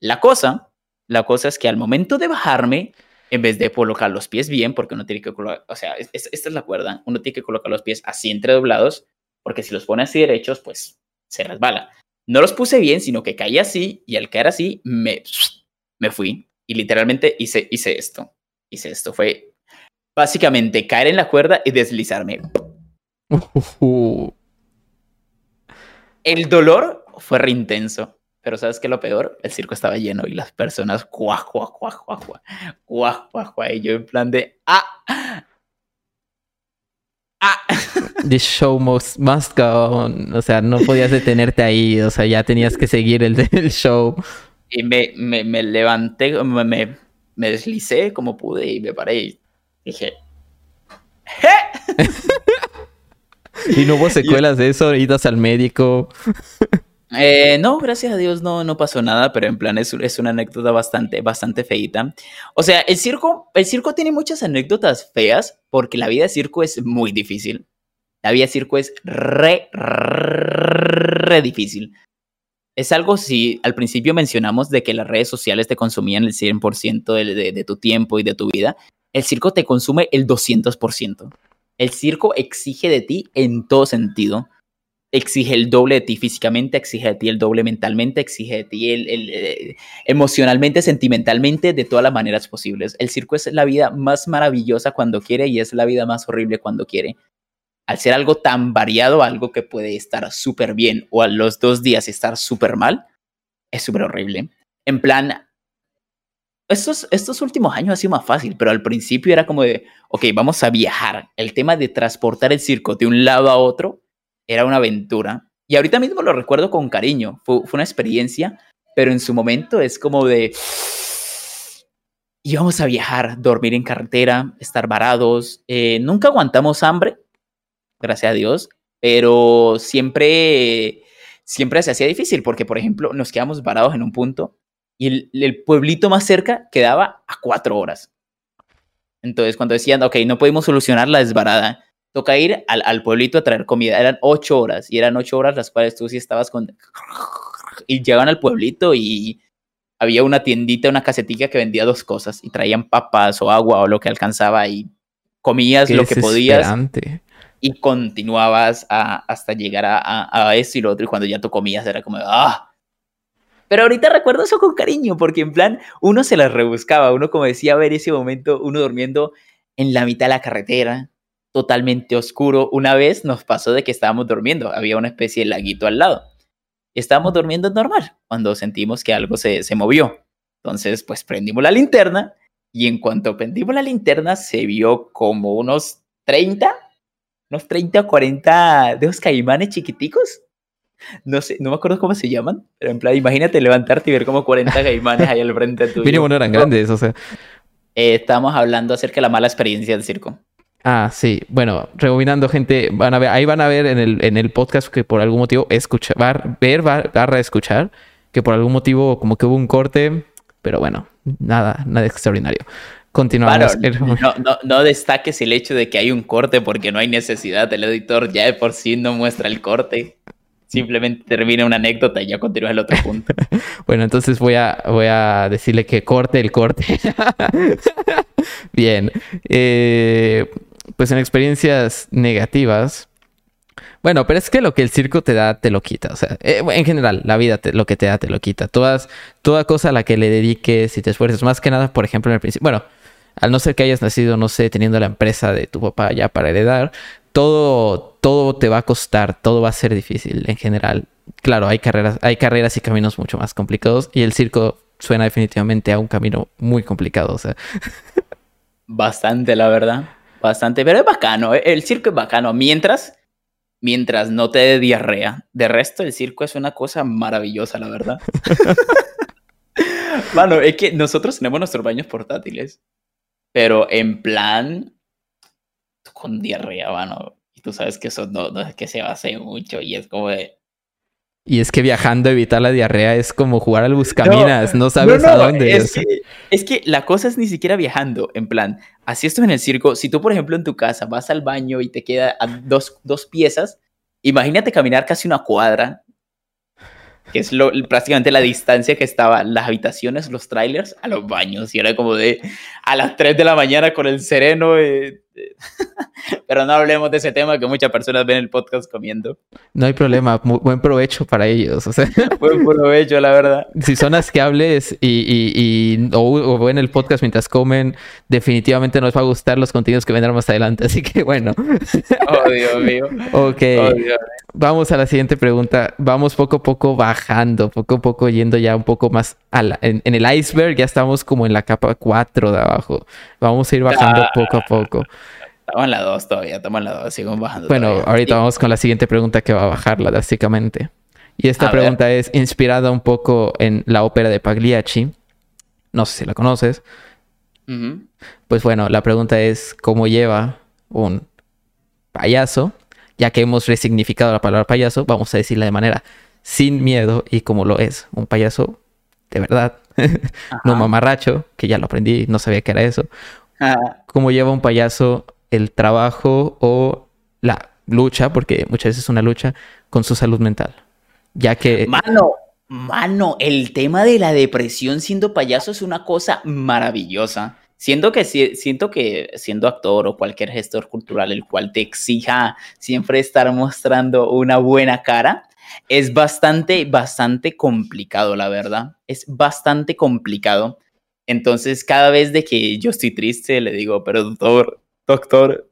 La cosa, la cosa es que al momento de bajarme, en vez de colocar los pies bien, porque uno tiene que colocar, o sea, es, es, esta es la cuerda, uno tiene que colocar los pies así entredoblados, porque si los pone así derechos, pues se resbala. No los puse bien, sino que caí así y al caer así me, me fui y literalmente hice, hice esto. Hice esto. Fue básicamente caer en la cuerda y deslizarme. Uh, El dolor fue re intenso. Pero ¿sabes qué? Lo peor, el circo estaba lleno y las personas cuaj, cuaj, cuaj, cuaj, cuaj, y yo en plan de, ah, ah. This show must, must go on. O sea, no podías detenerte ahí, o sea, ya tenías que seguir el, show. Y me, me, levanté, me, me, deslicé como pude y me paré y dije, ¿Eh? y no hubo secuelas de eso, idas al médico. Eh, no, gracias a Dios no, no pasó nada, pero en plan es, es una anécdota bastante, bastante feita. O sea, el circo, el circo tiene muchas anécdotas feas porque la vida de circo es muy difícil. La vida de circo es re, re difícil. Es algo, si al principio mencionamos de que las redes sociales te consumían el 100% de, de, de tu tiempo y de tu vida, el circo te consume el 200%. El circo exige de ti en todo sentido exige el doble de ti físicamente, exige de ti el doble mentalmente, exige de ti el, el, el, emocionalmente, sentimentalmente, de todas las maneras posibles. El circo es la vida más maravillosa cuando quiere y es la vida más horrible cuando quiere. Al ser algo tan variado, algo que puede estar súper bien o a los dos días estar súper mal, es súper horrible. En plan, estos, estos últimos años ha sido más fácil, pero al principio era como de, ok, vamos a viajar. El tema de transportar el circo de un lado a otro era una aventura. Y ahorita mismo lo recuerdo con cariño. Fue, una experiencia, pero en su momento es como de... Íbamos a viajar, dormir en carretera, estar varados. Eh, nunca aguantamos hambre, gracias a Dios, pero siempre, siempre se hacía difícil porque, por ejemplo, nos quedamos varados en un punto y el, el pueblito más cerca quedaba a cuatro horas. Entonces, cuando decían, ok, no podemos solucionar la desbarada, toca ir al, al, pueblito a traer comida. Eran ocho horas y eran ocho horas las cuales tú sí estabas con... Y llegaban al pueblito y había una tiendita, una casetilla que vendía dos cosas y traían papas o agua o lo que alcanzaba y comías Qué lo que podías y continuabas a, hasta llegar a, a, a, eso y lo otro y cuando ya tú comías era como, ah. Pero ahorita recuerdo eso con cariño porque en plan uno se las rebuscaba, uno como decía ver ese momento, uno durmiendo en la mitad de la carretera, totalmente oscuro. Una vez nos pasó de que estábamos durmiendo, había una especie de laguito al lado. Estábamos durmiendo normal cuando sentimos que algo se, se movió. Entonces, pues prendimos la linterna y en cuanto prendimos la linterna se vio como unos 30, unos 30 o 40 de esos caimanes chiquiticos. No sé, no me acuerdo cómo se llaman, pero en plan, imagínate levantarte y ver como 40 caimanes ahí al frente tuyo. Mínimo no eran grandes, o sea. Eh, estábamos hablando acerca de la mala experiencia del circo. Ah, sí. Bueno, rebobinando, gente, van a ver, ahí van a ver en el, en el podcast que por algún motivo escuchar, ver, barra escuchar, que por algún motivo como que hubo un corte, pero bueno, nada, nada extraordinario. Continuamos. No, no, destaques el hecho de que hay un corte porque no hay necesidad. El editor ya de por sí no muestra el corte. Simplemente termina una anécdota y ya continúa el otro punto. bueno, entonces voy a, voy a decirle que corte el corte. Bien. Eh, pues en experiencias negativas. Bueno, pero es que lo que el circo te da, te lo quita. O sea, eh, en general, la vida te, lo que te da, te lo quita. Todas, toda cosa a la que le dediques y te esfuerces, más que nada, por ejemplo, en el principio. Bueno, al no ser que hayas nacido, no sé, teniendo la empresa de tu papá ya para heredar, todo, todo te va a costar, todo va a ser difícil en general. Claro, hay carreras, hay carreras y caminos mucho más complicados y el circo suena definitivamente a un camino muy complicado. O sea. Bastante, la verdad. Bastante, pero es bacano. El circo es bacano. Mientras, mientras no te dé diarrea. De resto, el circo es una cosa maravillosa, la verdad. Mano, es que nosotros tenemos nuestros baños portátiles, pero en plan con diarrea, mano. Y tú sabes que eso no, es que se hace mucho y es como de... Y es que viajando evitar la diarrea es como jugar al buscaminas, no, sabes a dónde. Es, que, es que la cosa es ni siquiera viajando, en plan, así esto en el circo, si tú por ejemplo en tu casa vas al baño y te queda a dos, dos piezas, imagínate caminar casi una cuadra que es lo, prácticamente la distancia que estaban las habitaciones, los trailers, a los baños. Y era como de a las 3 de la mañana con el sereno. Eh, pero no hablemos de ese tema que muchas personas ven el podcast comiendo. No hay problema, buen provecho para ellos. O sea, buen provecho, la verdad. Si son asqueables y, y, y o, ven el podcast mientras comen, definitivamente nos va a gustar los contenidos que vendrán más adelante. Así que bueno. Oh, Dios mío. Ok. Oh, Vamos a la siguiente pregunta. Vamos poco a poco bajando, poco a poco yendo ya un poco más a en, el iceberg. Ya estamos como en la capa 4 de abajo. Vamos a ir bajando poco a poco. Estamos en la 2 todavía, estamos en la 2, seguimos bajando. Bueno, ahorita vamos con la siguiente pregunta que va a bajarla drásticamente. Y esta pregunta es inspirada un poco en la ópera de Pagliacci. No sé si la conoces. Pues bueno, la pregunta es cómo lleva un payaso, ya que hemos resignificado la palabra payaso, vamos a decirla de manera sin miedo y como lo es, un payaso de verdad, no mamarracho, que ya lo aprendí, no sabía que era eso. ¿Cómo lleva un payaso el trabajo o la lucha, porque muchas veces es una lucha, con su salud mental. Ya que... Mano, mano, el tema de la depresión siendo payaso es una cosa maravillosa. Siento que, siento que siendo actor o cualquier gestor cultural el cual te exija siempre estar mostrando una buena cara, es bastante, bastante complicado, la verdad. Es bastante complicado. Entonces, cada vez de que yo estoy triste, le digo, pero doctor, doctor,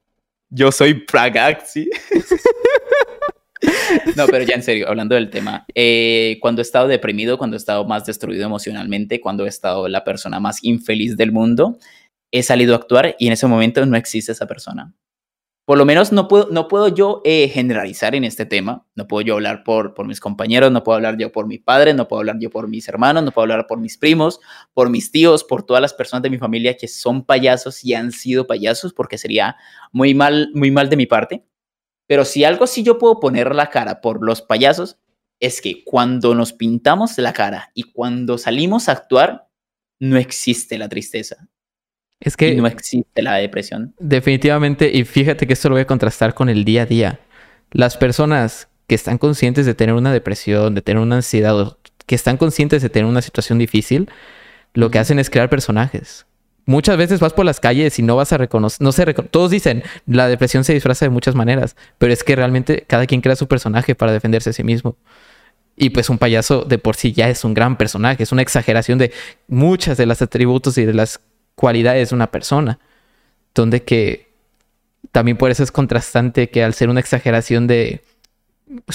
yo soy Pragaxi. no, pero ya en serio, hablando del tema, eh, cuando he estado deprimido, cuando he estado más destruido emocionalmente, cuando he estado la persona más infeliz del mundo, he salido a actuar y en ese momento no existe esa persona por lo menos no puedo, no puedo yo eh, generalizar en este tema, no puedo yo hablar por, por mis compañeros, no puedo hablar yo por mi padre, no puedo hablar yo por mis hermanos, no puedo hablar por mis primos, por mis tíos, por todas las personas de mi familia que son payasos y han sido payasos, porque sería muy mal, muy mal de mi parte. Pero si algo sí yo puedo poner la cara por los payasos, es que cuando nos pintamos la cara y cuando salimos a actuar, no existe la tristeza, es que no existe la depresión. Definitivamente, y fíjate que esto lo voy a contrastar con el día a día. Las personas que están conscientes de tener una depresión, de tener una ansiedad, que están conscientes de tener una situación difícil, lo que hacen es crear personajes. Muchas veces vas por las calles y no vas a reconocer, no sé, todos dicen, la depresión se disfraza de muchas maneras, pero es que realmente cada quien crea su personaje para defenderse a sí mismo. Y pues un payaso de por sí ya es un gran personaje, es una exageración de muchas de las atributos y de las cualidades de una persona. Donde que también por eso es contrastante que al ser una exageración de,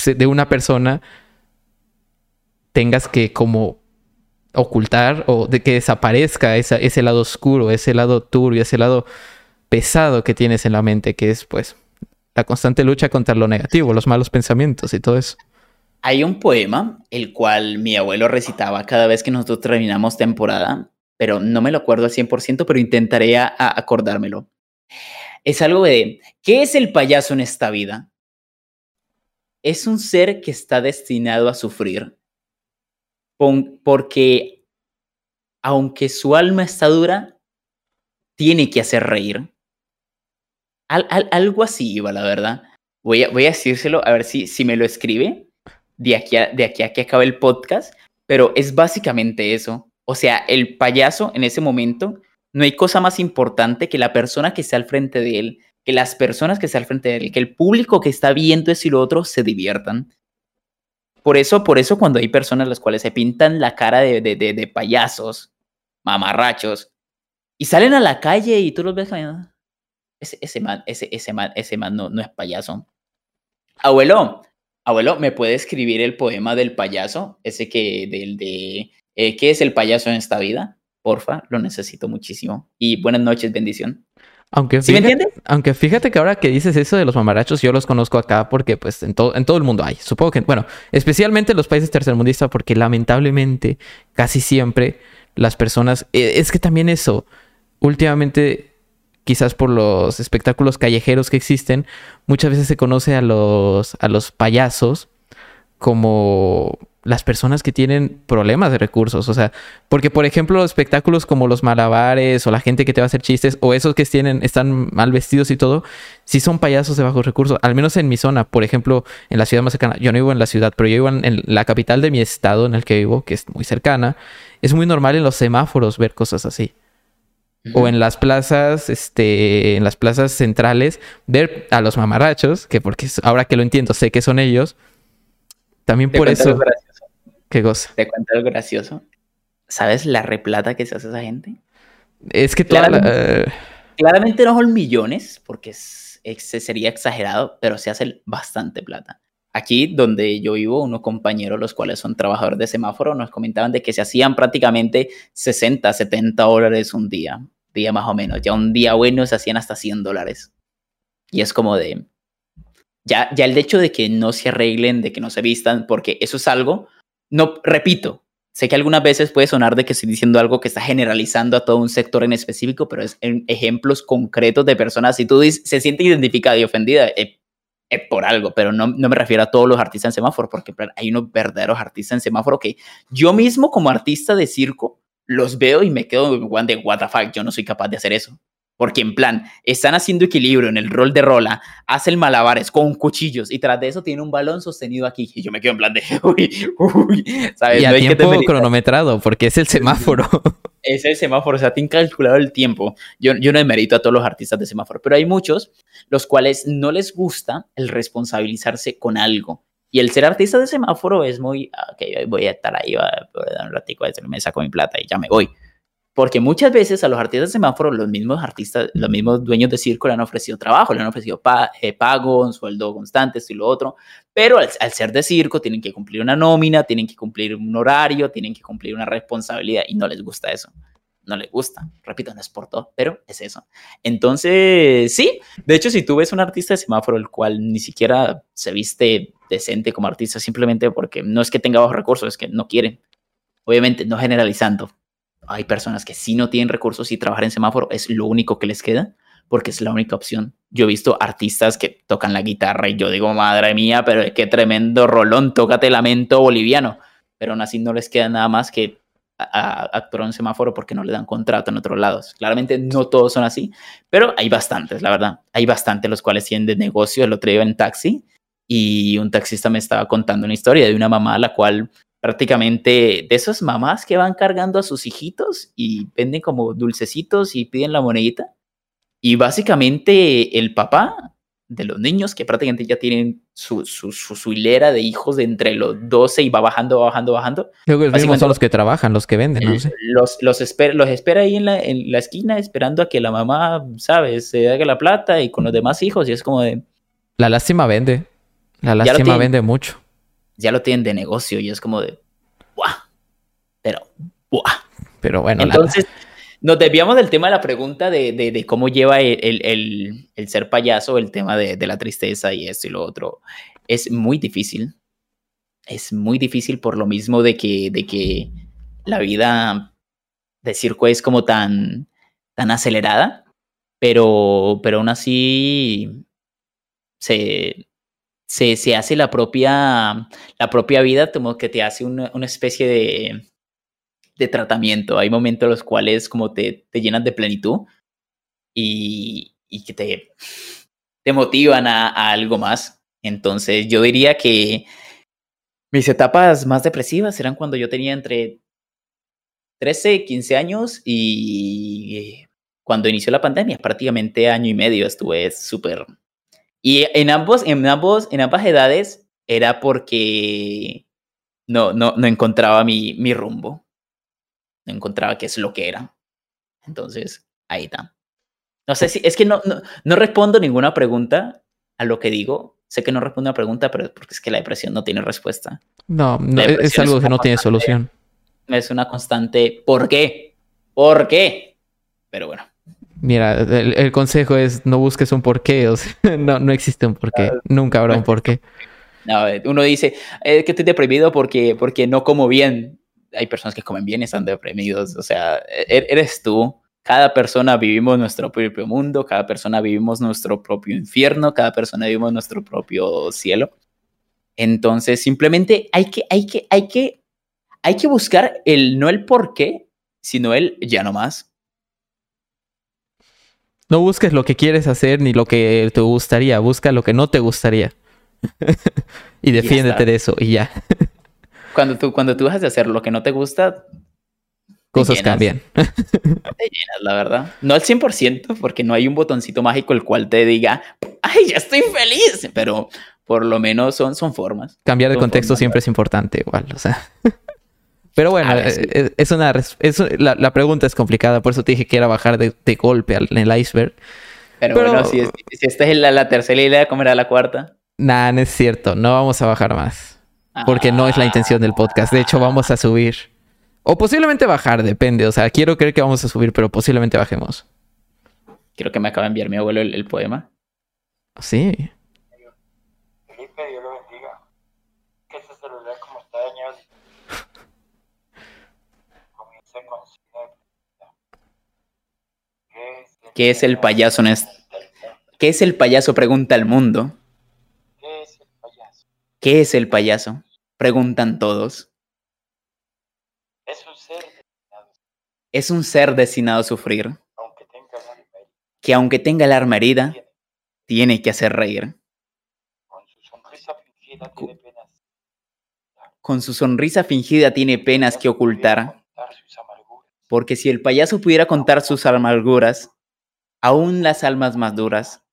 de una persona, tengas que como ocultar o de que desaparezca ese lado oscuro, ese lado turbio, ese lado pesado que tienes en la mente, que es pues la constante lucha contra lo negativo, los malos pensamientos y todo eso. Hay un poema el cual mi abuelo recitaba cada vez que nosotros terminamos temporada pero no me lo acuerdo al 100%, pero intentaré acordármelo. Es algo de, ¿qué es el payaso en esta vida? Es un ser que está destinado a sufrir, porque aunque su alma está dura, tiene que hacer reír. algo así iba, la verdad. Voy a, voy a decírselo, a ver si, si me lo escribe de aquí, de aquí a que acabe el podcast, pero es básicamente eso. O sea, el payaso en ese momento, no hay cosa más importante que la persona que está al frente de él, que las personas que están al frente de él, que el público que está viendo eso y lo otro se diviertan. Por eso, por eso cuando hay personas las cuales se pintan la cara de, de, de, payasos, mamarrachos, y salen a la calle y tú los ves ese, ese man, ese, ese man, ese man no, no es payaso. Abuelo, abuelo, ¿me puede escribir el poema del payaso? Ese que, del de eh, ¿Qué es el payaso en esta vida? Porfa, lo necesito muchísimo. Y buenas noches, bendición. Aunque ¿Sí me fíjate, entiendes? aunque fíjate que ahora que dices eso de los mamarachos, yo los conozco acá porque pues en todo, en todo el mundo hay. Supongo que, bueno, especialmente en los países tercermundistas porque lamentablemente casi siempre las personas, eh, es que también eso, últimamente quizás por los espectáculos callejeros que existen, muchas veces se conoce a los, a los payasos como las personas que tienen problemas de recursos. O sea, porque por ejemplo, los espectáculos como los malabares o la gente que te va a hacer chistes o esos que tienen, están mal vestidos y todo, sí son payasos de bajos recursos. Al menos en mi zona, por ejemplo, en la ciudad más cercana. Yo no vivo en la ciudad, pero yo vivo en, en la capital de mi estado en el que vivo, que es muy cercana. Es muy normal en los semáforos ver cosas así. O en las plazas, este, en las plazas centrales, ver a los mamarrachos, que porque ahora que lo entiendo, sé que son ellos. También por eso. Qué cosa. Te cuento algo gracioso. ¿Sabes la replata que se hace esa gente? Es que toda la- Claramente. Claramente no son millones, porque es, es- sería exagerado, pero se hace bastante plata. Aquí donde yo vivo, unos compañeros, los cuales son trabajadores de semáforo, nos comentaban de que se hacían prácticamente 60, 70 dólares un día, día más o menos. Ya un día bueno se hacían hasta 100 dólares. Y es como de... Ya, ya el hecho de que no se arreglen, de que no se vistan, porque eso es algo, no, repito, sé que algunas veces puede sonar de que estoy diciendo algo que está generalizando a todo un sector en específico, pero es en ejemplos concretos de personas. Si tú dices, se siente identificada y ofendida, eh, eh, por algo, pero no, no me refiero a todos los artistas en semáforo, porque en hay unos verdaderos artistas en semáforo que yo mismo como artista de circo los veo y me quedo igual de what the fuck, yo no soy capaz de hacer eso. Porque en plan, están haciendo equilibrio en el rol de rola, hacen malabares con cuchillos y tras de eso tiene un balón sostenido aquí. Y yo me quedo en plan de, uy, uy, ¿sabes? y a No que tiempo desmeritar. cronometrado, porque es el semáforo. Es el semáforo, o sea, tienen calculado el tiempo. Yo, yo no demerito a todos los artistas de semáforo, pero hay muchos los cuales no les gusta el responsabilizarse con algo. Y el ser artista de semáforo es muy, ah, ok, voy a estar ahí, voy a voy a dar un ratico, me saco mi plata y ya me voy. Porque muchas veces a los artistas de semáforo, los mismos artistas, los mismos dueños de circo le han ofrecido trabajo, le han ofrecido pa- eh, pago, un sueldo constante, esto y lo otro. Pero al, al ser de circo, tienen que cumplir una nómina, tienen que cumplir un horario, tienen que cumplir una responsabilidad y no les gusta eso. No les gusta. Repito, no es por todo, pero es eso. Entonces, sí. De hecho, si tú ves un artista de semáforo, el cual ni siquiera se viste decente como artista, simplemente porque no es que tenga bajos recursos, es que no quieren. Obviamente, no generalizando. Hay personas que sí no tienen recursos y trabajar en semáforo es lo único que les queda porque es la única opción. Yo he visto artistas que tocan la guitarra y yo digo, madre mía, pero qué tremendo rolón, tócate lamento boliviano. Pero aún así no les queda nada más que actuar en semáforo porque no le dan contrato en otros lados. Claramente no todos son así, pero hay bastantes, la verdad. Hay bastantes los cuales tienen de negocio. El otro día en taxi y un taxista me estaba contando una historia de una mamá a la cual prácticamente de esas mamás que van cargando a sus hijitos y venden como dulcecitos y piden la monedita. Y básicamente el papá de los niños, que prácticamente ya tienen su, su, su, su hilera de hijos de entre los 12 y va bajando, va bajando, bajando, Creo que los mismos son los que trabajan, los que venden, no sé. los, los, espera, los espera ahí en la, en la esquina esperando a que la mamá, ¿sabes?, se haga la plata y con los demás hijos y es como de, La lástima vende. La lástima vende mucho. Ya lo tienen de negocio y es como de, ¡buah! Pero, ¡buah! Pero bueno, la- Entonces, nos desviamos del tema de la pregunta de, de- de cómo lleva el, el- el- el ser payaso, el tema de, de la tristeza y esto y lo otro. Es muy difícil. Es muy difícil por lo mismo de que, de que la vida de circo es como tan, tan acelerada, pero, pero aún así se, se, se hace la propia, la propia vida como que te hace una, una especie de, de tratamiento. Hay momentos en los cuales como te, te llenan de plenitud y, y que te, te motivan a, algo más. Entonces yo diría que mis etapas más depresivas eran cuando yo tenía entre 13, 15 años y cuando inició la pandemia, prácticamente año y medio estuve súper... Y en ambos, en ambos, en ambas edades era porque no, no, no encontraba mi, mi rumbo. No encontraba qué es lo que era. Entonces, ahí está. No sé si, es que no, no, no respondo ninguna pregunta a lo que digo. Sé que no respondo una pregunta, pero es porque es que la depresión no tiene respuesta. no, no, es, algo es que no tiene solución. Es una constante, ¿por qué? ¿Por qué? Pero bueno, Mira, el, consejo es no busques un porqué, o sea, no, no existe un porqué, nunca habrá un porqué. No, uno dice, es que estoy deprimido porque, porque no como bien. Hay personas que comen bien y están deprimidos, o sea, e-, eres tú. Cada persona vivimos nuestro propio mundo, cada persona vivimos nuestro propio infierno, cada persona vivimos nuestro propio cielo. Entonces, simplemente hay que, hay que, hay que, hay que buscar el, no el por qué, sino el ya no más. No busques lo que quieres hacer ni lo que te gustaría, busca lo que no te gustaría. y defiéndete de eso y ya. cuando, tú, cuando tú dejas de hacer lo que no te gusta, cosas cambian. te llenas, la verdad. No al 100%, porque no hay un botoncito mágico el cual te diga, ay, ya estoy feliz, pero por lo menos son, son formas. Cambiar de contexto siempre es importante, igual, o sea. Pero bueno, eh, es, una la, pregunta es complicada, por eso te dije que era bajar de, golpe en el iceberg. Pero, bueno, si, esta es la, tercera idea, ¿cómo era la cuarta? Nah, no es cierto, no vamos a bajar más. Porque no es la intención del podcast. De hecho, vamos a subir. O posiblemente bajar, depende. O sea, quiero creer que vamos a subir, pero posiblemente bajemos. Quiero que me acabe de enviar mi abuelo el, poema. Sí. Felipe, Dios lo bendiga. Que ese celular como está dañado ¿Qué es el payaso en ¿Qué es el payaso? Pregunta el mundo. ¿Qué es el payaso? ¿Qué es el payaso? Preguntan todos. Es un ser destinado. Es un ser destinado a sufrir. Aunque tenga el arma que aunque tenga el arma herida, tiene que hacer reír. Con su sonrisa fingida tiene penas. Con su sonrisa fingida tiene penas que ocultar. Porque si el payaso pudiera contar sus amarguras, aún las almas más duras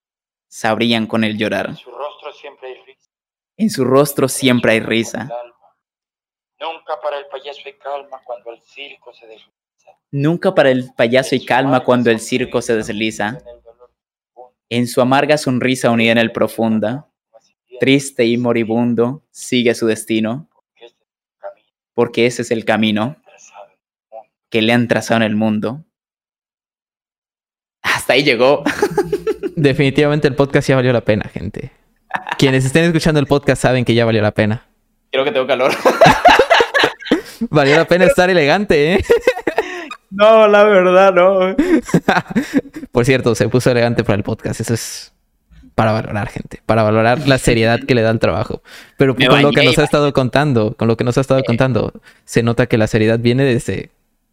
sabrían con él llorar. En su rostro siempre hay risa. En su rostro siempre hay risa. Nunca para el payaso hay calma cuando el circo se desliza. Nunca para el payaso hay calma cuando el circo se desliza. En su amarga sonrisa unida en el profunda, triste y moribundo, sigue su destino, porque ese es el camino que le han trazado en el mundo. Hasta ahí llegó. Definitivamente el podcast ya valió la pena, gente. Quienes estén escuchando el podcast saben que ya valió la pena. Creo que tengo calor. valió la pena estar elegante, ¿eh? No, la verdad, no. Por cierto, se puso elegante para el podcast. Eso es para valorar, gente. Para valorar la seriedad que le da el trabajo. Pero con lo que nos ha estado contando, con lo que nos ha estado contando, se nota que la seriedad viene desde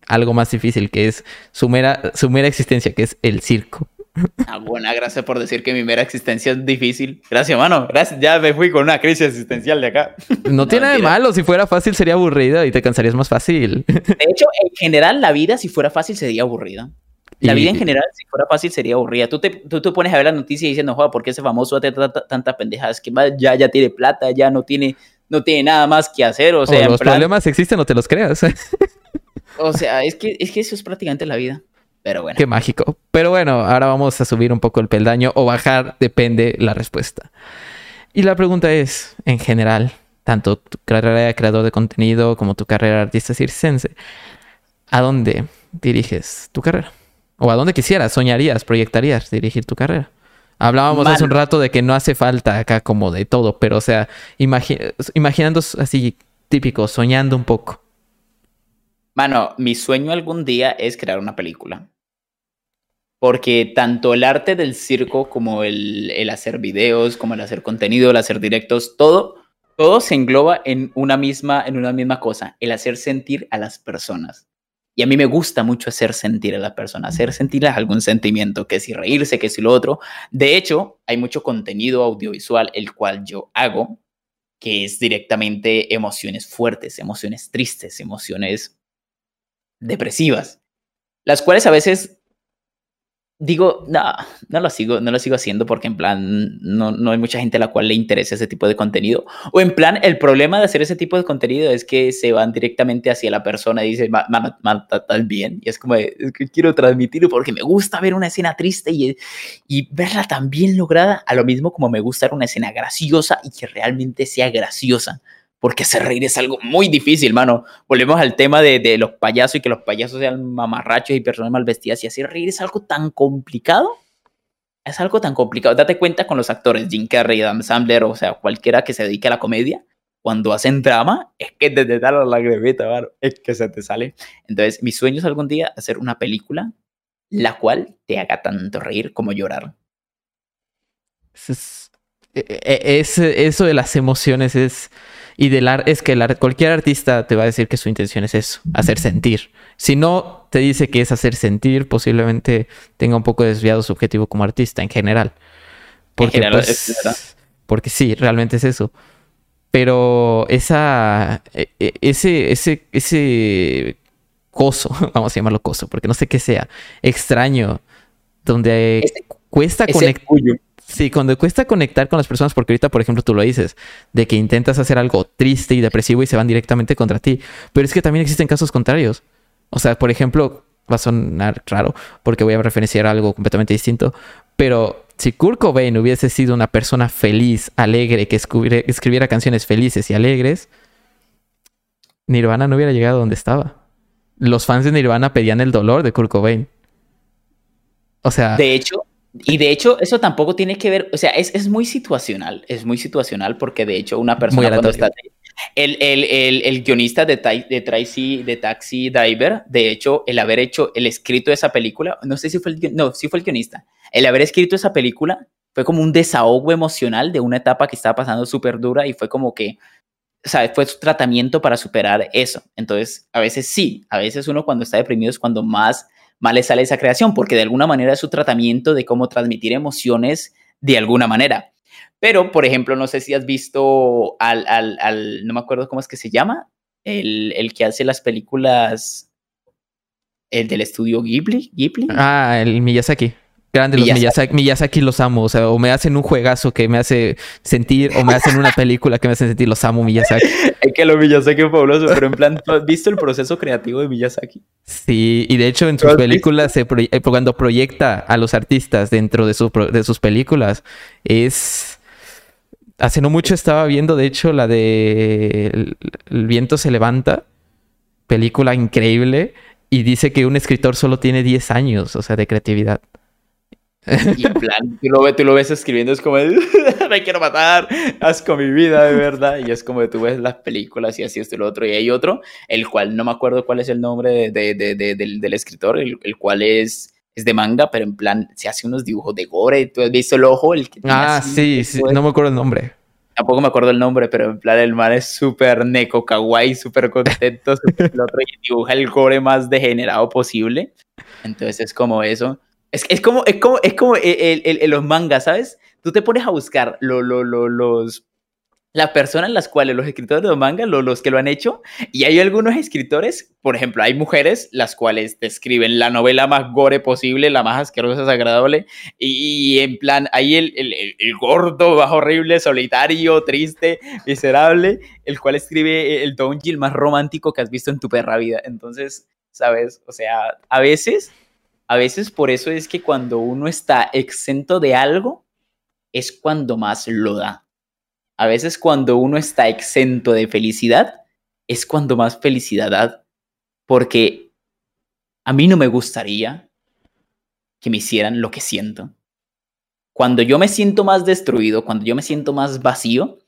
algo más difícil, que es su mera, su mera existencia, que es el circo. Ah, buena, gracias por decir que mi mera existencia es difícil. Gracias, mano. Gracias. Ya me fui con una crisis existencial de acá. No, tiene nada de malo. Si fuera fácil, sería aburrida y te cansarías más fácil. De hecho, en general, la vida, si fuera fácil, sería aburrida. La vida en general, si fuera fácil, sería aburrida. Tú te, tú te pones a ver la noticia y diciendo, joder, ¿por qué ese famoso hace tanta pendeja? Es que ya, ya tiene plata, ya no tiene, no tiene nada más que hacer. O sea, los problemas existen, no te los creas. O sea, es que, es que eso es prácticamente la vida. Pero bueno. Qué mágico. Pero bueno, ahora vamos a subir un poco el peldaño o bajar, depende la respuesta. Y la pregunta es, en general, tanto tu carrera de creador de contenido como tu carrera de artista circense, ¿a dónde diriges tu carrera? ¿O a dónde quisieras, soñarías, proyectarías dirigir tu carrera? Hablábamos hace un rato de que no hace falta acá como de todo, pero o sea, imaginando así típico, soñando un poco. Mano, mi sueño algún día es crear una película. Porque tanto el arte del circo como el, hacer videos, como el hacer contenido, el hacer directos, todo, todo se engloba en una, misma, en una misma cosa, el hacer sentir a las personas. Y a mí me gusta mucho hacer sentir a las personas, hacer sentir algún sentimiento, que si reírse, que si lo otro. De hecho, hay mucho contenido audiovisual el cual yo hago, que es directamente emociones fuertes, emociones tristes, emociones depresivas, las cuales a veces digo, no, no lo sigo, no lo sigo haciendo porque en plan no, no hay mucha gente a la cual le interesa ese tipo de contenido. O en plan, el problema de hacer ese tipo de contenido es que se van directamente hacia la persona y dicen, mano, tal bien. Y es como, es que quiero transmitirlo porque me gusta ver una escena triste y, y verla tan bien lograda, a lo mismo como me gusta ver una escena graciosa y que realmente sea graciosa. Porque hacer reír es algo muy difícil, mano. Volvemos al tema de, de los payasos y que los payasos sean mamarrachos y personas mal vestidas y hacer reír es algo tan complicado. Es algo tan complicado. Date cuenta con los actores, Jim Carrey, Adam Sandler, o sea, cualquiera que se dedique a la comedia, cuando hacen drama, es que te, te da la lagrimita, mano. Es que se te sale. Entonces, mi sueño es algún día hacer una película la cual te haga tanto reír como llorar. Es, e, e, es- eso de las emociones es. Y del arte, es que el cualquier artista te va a decir que su intención es eso, hacer sentir. Si no te dice que es hacer sentir, posiblemente tenga un poco desviado su objetivo como artista en general. Porque, general, pues, es porque sí, realmente es eso. Pero esa, e- e- ese, ese, ese coso, vamos a llamarlo coso, porque no sé qué sea, extraño, donde Ese- cuesta conectar. Sí, cuando cuesta conectar con las personas, porque ahorita, por ejemplo, tú lo dices, de que intentas hacer algo triste y depresivo y se van directamente contra ti. Pero es que también existen casos contrarios. O sea, por ejemplo, va a sonar raro porque voy a referenciar algo completamente distinto. Pero si Kurt Cobain hubiese sido una persona feliz, alegre, que escribiera canciones felices y alegres, Nirvana no hubiera llegado donde estaba. Los fans de Nirvana pedían el dolor de Kurt Cobain. O sea, De hecho, y de hecho, eso tampoco tiene que ver, o sea, es, es muy situacional, es muy situacional porque de hecho una persona cuando está... El, el, el, el guionista de, de, Tracy, de Taxi Driver, de hecho, el haber hecho, el escrito de esa película, no sé si fue el, no, sí fue el guionista, el haber escrito esa película fue como un desahogo emocional de una etapa que estaba pasando súper dura y fue como que, o sea, fue su tratamiento para superar eso. Entonces, a veces sí, a veces uno cuando está deprimido es cuando más mal le sale esa creación, porque de alguna manera es su tratamiento de cómo transmitir emociones de alguna manera. Pero, por ejemplo, no sé si has visto al, al, al no me acuerdo cómo es que se llama, el, el que hace las películas, el del estudio Ghibli, Ghibli. Ah, el Miyazaki. Grande los Miyazaki. Los amo. O sea, o me hacen un juegazo que me hace sentir, o me hacen una película que me hace sentir. Los amo, Miyazaki. Es que lo Miyazaki es fabuloso, pero en plan, ¿tú has visto el proceso creativo de Miyazaki? Sí, y de hecho en ¿Lo sus películas, se proye- eh, cuando proyecta a los artistas dentro de, su de sus películas, es... Hace no mucho estaba viendo, de hecho, la de El, El viento se levanta, película increíble, y dice que un escritor solo tiene 10 años, o sea, de creatividad. Y en plan, tú lo, ves, tú lo ves escribiendo, es como, me quiero matar, asco mi vida, de verdad. Y es como tú ves las películas y así, esto y lo otro. Y hay otro, el cual no me acuerdo cuál es el nombre de, de- de- de- del, del escritor, el, el cual es, es de manga, pero en plan se hace unos dibujos de gore. ¿Tú has visto el ojo? El que Ah, así, sí, sí, no me acuerdo el nombre. Tampoco me acuerdo el nombre, pero en plan el man es súper neko kawaii, súper contento, súper el otro y dibuja el gore más degenerado posible. Entonces es como eso. Es, es como, es como, es como el, el- los mangas, ¿sabes? Tú te pones a buscar lo, lo, lo- los, las personas las cuales los escritores de los mangas, lo- los que lo han hecho, y hay algunos escritores, por ejemplo, hay mujeres las cuales te escriben la novela más gore posible, la más asquerosa, desagradable, y, y en plan, hay el, el, el- gordo, más horrible, solitario, triste, miserable, el cual escribe el doujin más romántico que has visto en tu perra vida. Entonces, ¿sabes? O sea, a veces, a veces por eso es que cuando uno está exento de algo, es cuando más lo da. A veces cuando uno está exento de felicidad, es cuando más felicidad da. Porque a mí no me gustaría que me hicieran lo que siento. Cuando yo me siento más destruido, cuando yo me siento más vacío,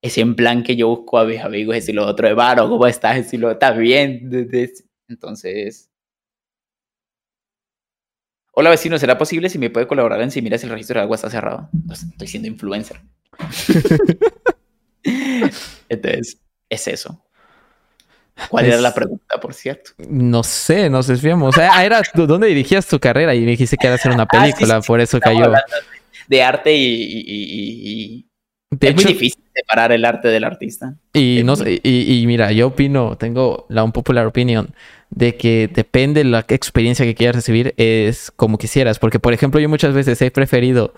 es en plan que yo busco a mis amigos, y lo otro de Varo, ¿cómo estás? Es y lo ¿estás bien? Entonces... Hola vecino, ¿será posible si me puede colaborar en si miras el registro de agua está cerrado? Pues, estoy siendo influencer. Entonces, es eso. ¿Cuál era la pregunta, por cierto? No sé, nos desviamos. O sea, era ¿tú- ¿dónde dirigías tu carrera? Y me dijiste que era hacer una Ah, sí, película, sí, por eso cayó. de, arte y, y- y- y- De es muy difícil separar el arte del artista. y, es no, muy- y, y mira, yo opino, tengo la un popular opinion de que depende de la experiencia que quieras recibir, es como quisieras. Porque, por ejemplo, yo muchas veces he preferido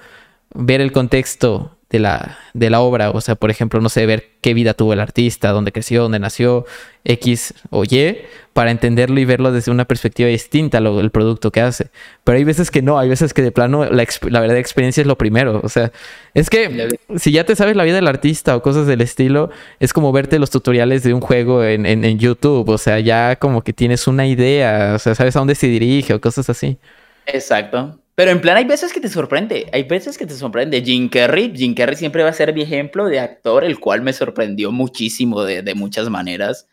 ver el contexto de la, de la obra. O sea, por ejemplo, no sé, ver qué vida tuvo el artista, dónde creció, dónde nació, X o Y, para entenderlo y verlo desde una perspectiva distinta al el producto que hace. Pero hay veces que no, hay veces que de plano la, la verdadera experiencia es lo primero. O sea, es que si ya te sabes la vida del artista o cosas del estilo, es como verte los tutoriales de un juego en, en, en YouTube. O sea, ya como que tienes una idea, o sea, sabes a dónde se dirige o cosas así. Exacto. Pero en plan hay veces que te sorprende, hay veces que te sorprende. Jim Carrey, Jim Carrey siempre va a ser mi ejemplo de actor, el cual me sorprendió muchísimo de, de muchas maneras.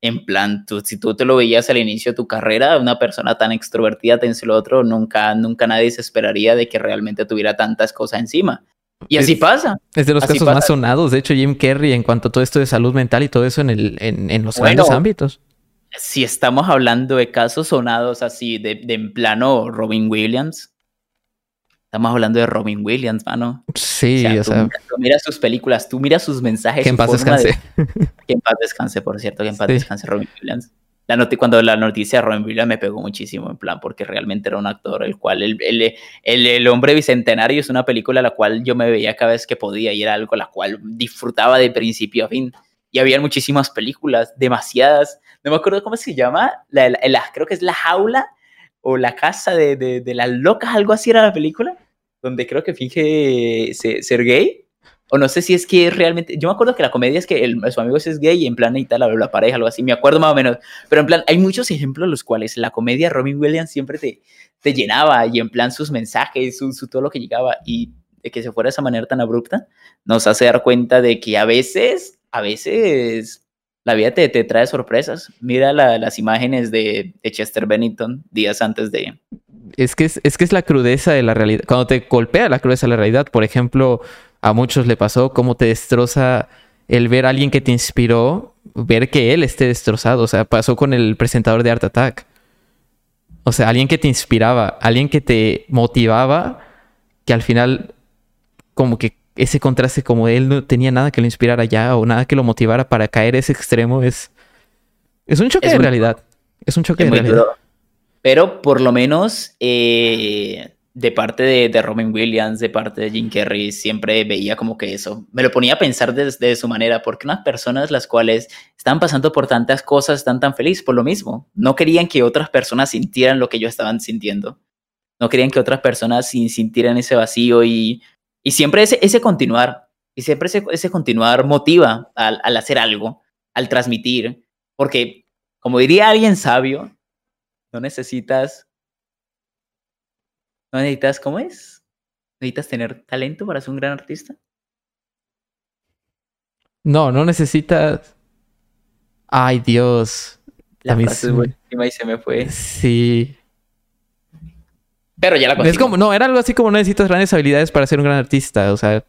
En plan, tú, si tú te lo veías al inicio de tu carrera, una persona tan extrovertida, tan lo otro, nunca, nunca nadie se esperaría de que realmente tuviera tantas cosas encima. Y así Es- pasa. Es de los Así casos pasa. más sonados, de hecho, Jim Carrey en cuanto a todo esto de salud mental y todo eso en, el, en, en los Bueno. grandes ámbitos. Si estamos hablando de casos sonados así, de, de en plano Robin Williams, estamos hablando de Robin Williams, mano. Sí, o sea, o tú, sea, mira- tú miras sus películas, tú miras sus mensajes. que en paz forma de- descanse. Que en paz descanse, por cierto, que en paz Sí. descanse Robin Williams. La noti cuando la noticia de Robin Williams me pegó muchísimo, en plan, porque realmente era un actor, el cual, el, el, el, el hombre bicentenario es una película la cual yo me veía cada vez que podía y era algo la cual disfrutaba de principio a fin. Y había muchísimas películas, demasiadas. No me acuerdo cómo se llama, la, la- la- creo que es La Jaula o La Casa de, de, de las Locas, algo así era la película, donde creo que finge se- ser gay. O no sé si es que realmente. Yo me acuerdo que la comedia es que el, su amigo es gay y en plan tal, la, la pareja, algo así. Me acuerdo más o menos. Pero en plan, hay muchos ejemplos los cuales la comedia Robin Williams siempre te, te llenaba y en plan sus mensajes, su, su todo lo que llegaba y de que se fuera de esa manera tan abrupta, nos hace dar cuenta de que a veces, a veces la vida te, te trae sorpresas. Mira la- las imágenes de, de Chester Bennington días antes de. Es que es, es que es la crudeza de la realidad. Cuando te golpea la crudeza de la realidad, por ejemplo, a muchos le pasó cómo te destroza el ver a alguien que te inspiró, ver que él esté destrozado. O sea, pasó con el presentador de Art Attack. O sea, alguien que te inspiraba, alguien que te motivaba, que al final, como que ese contraste, como él no tenía nada que lo inspirara ya o nada que lo motivara para caer a ese extremo, es, es un choque Es de muy realidad. Es un choque Es de realidad. duro. Pero por lo menos eh, de parte de, de Robin Williams, de parte de Jim Carrey, siempre veía como que eso. Me lo ponía a pensar desde su manera, porque unas personas las cuales están pasando por tantas cosas están tan felices por lo mismo. No querían que otras personas sintieran lo que ellos estaban sintiendo. No querían que otras personas sin- sintieran ese vacío y, y siempre ese, ese continuar. Y siempre ese, ese continuar motiva al, al hacer algo, al transmitir. Porque, como diría alguien sabio, no necesitas. No necesitas, ¿cómo es? ¿Necesitas tener talento para ser un gran artista? No, no necesitas. Ay, Dios. La frase es buenísima y se me fue. Sí. Pero ya la Es consigo. como, no, era algo así como no necesitas grandes habilidades para ser un gran artista. O sea.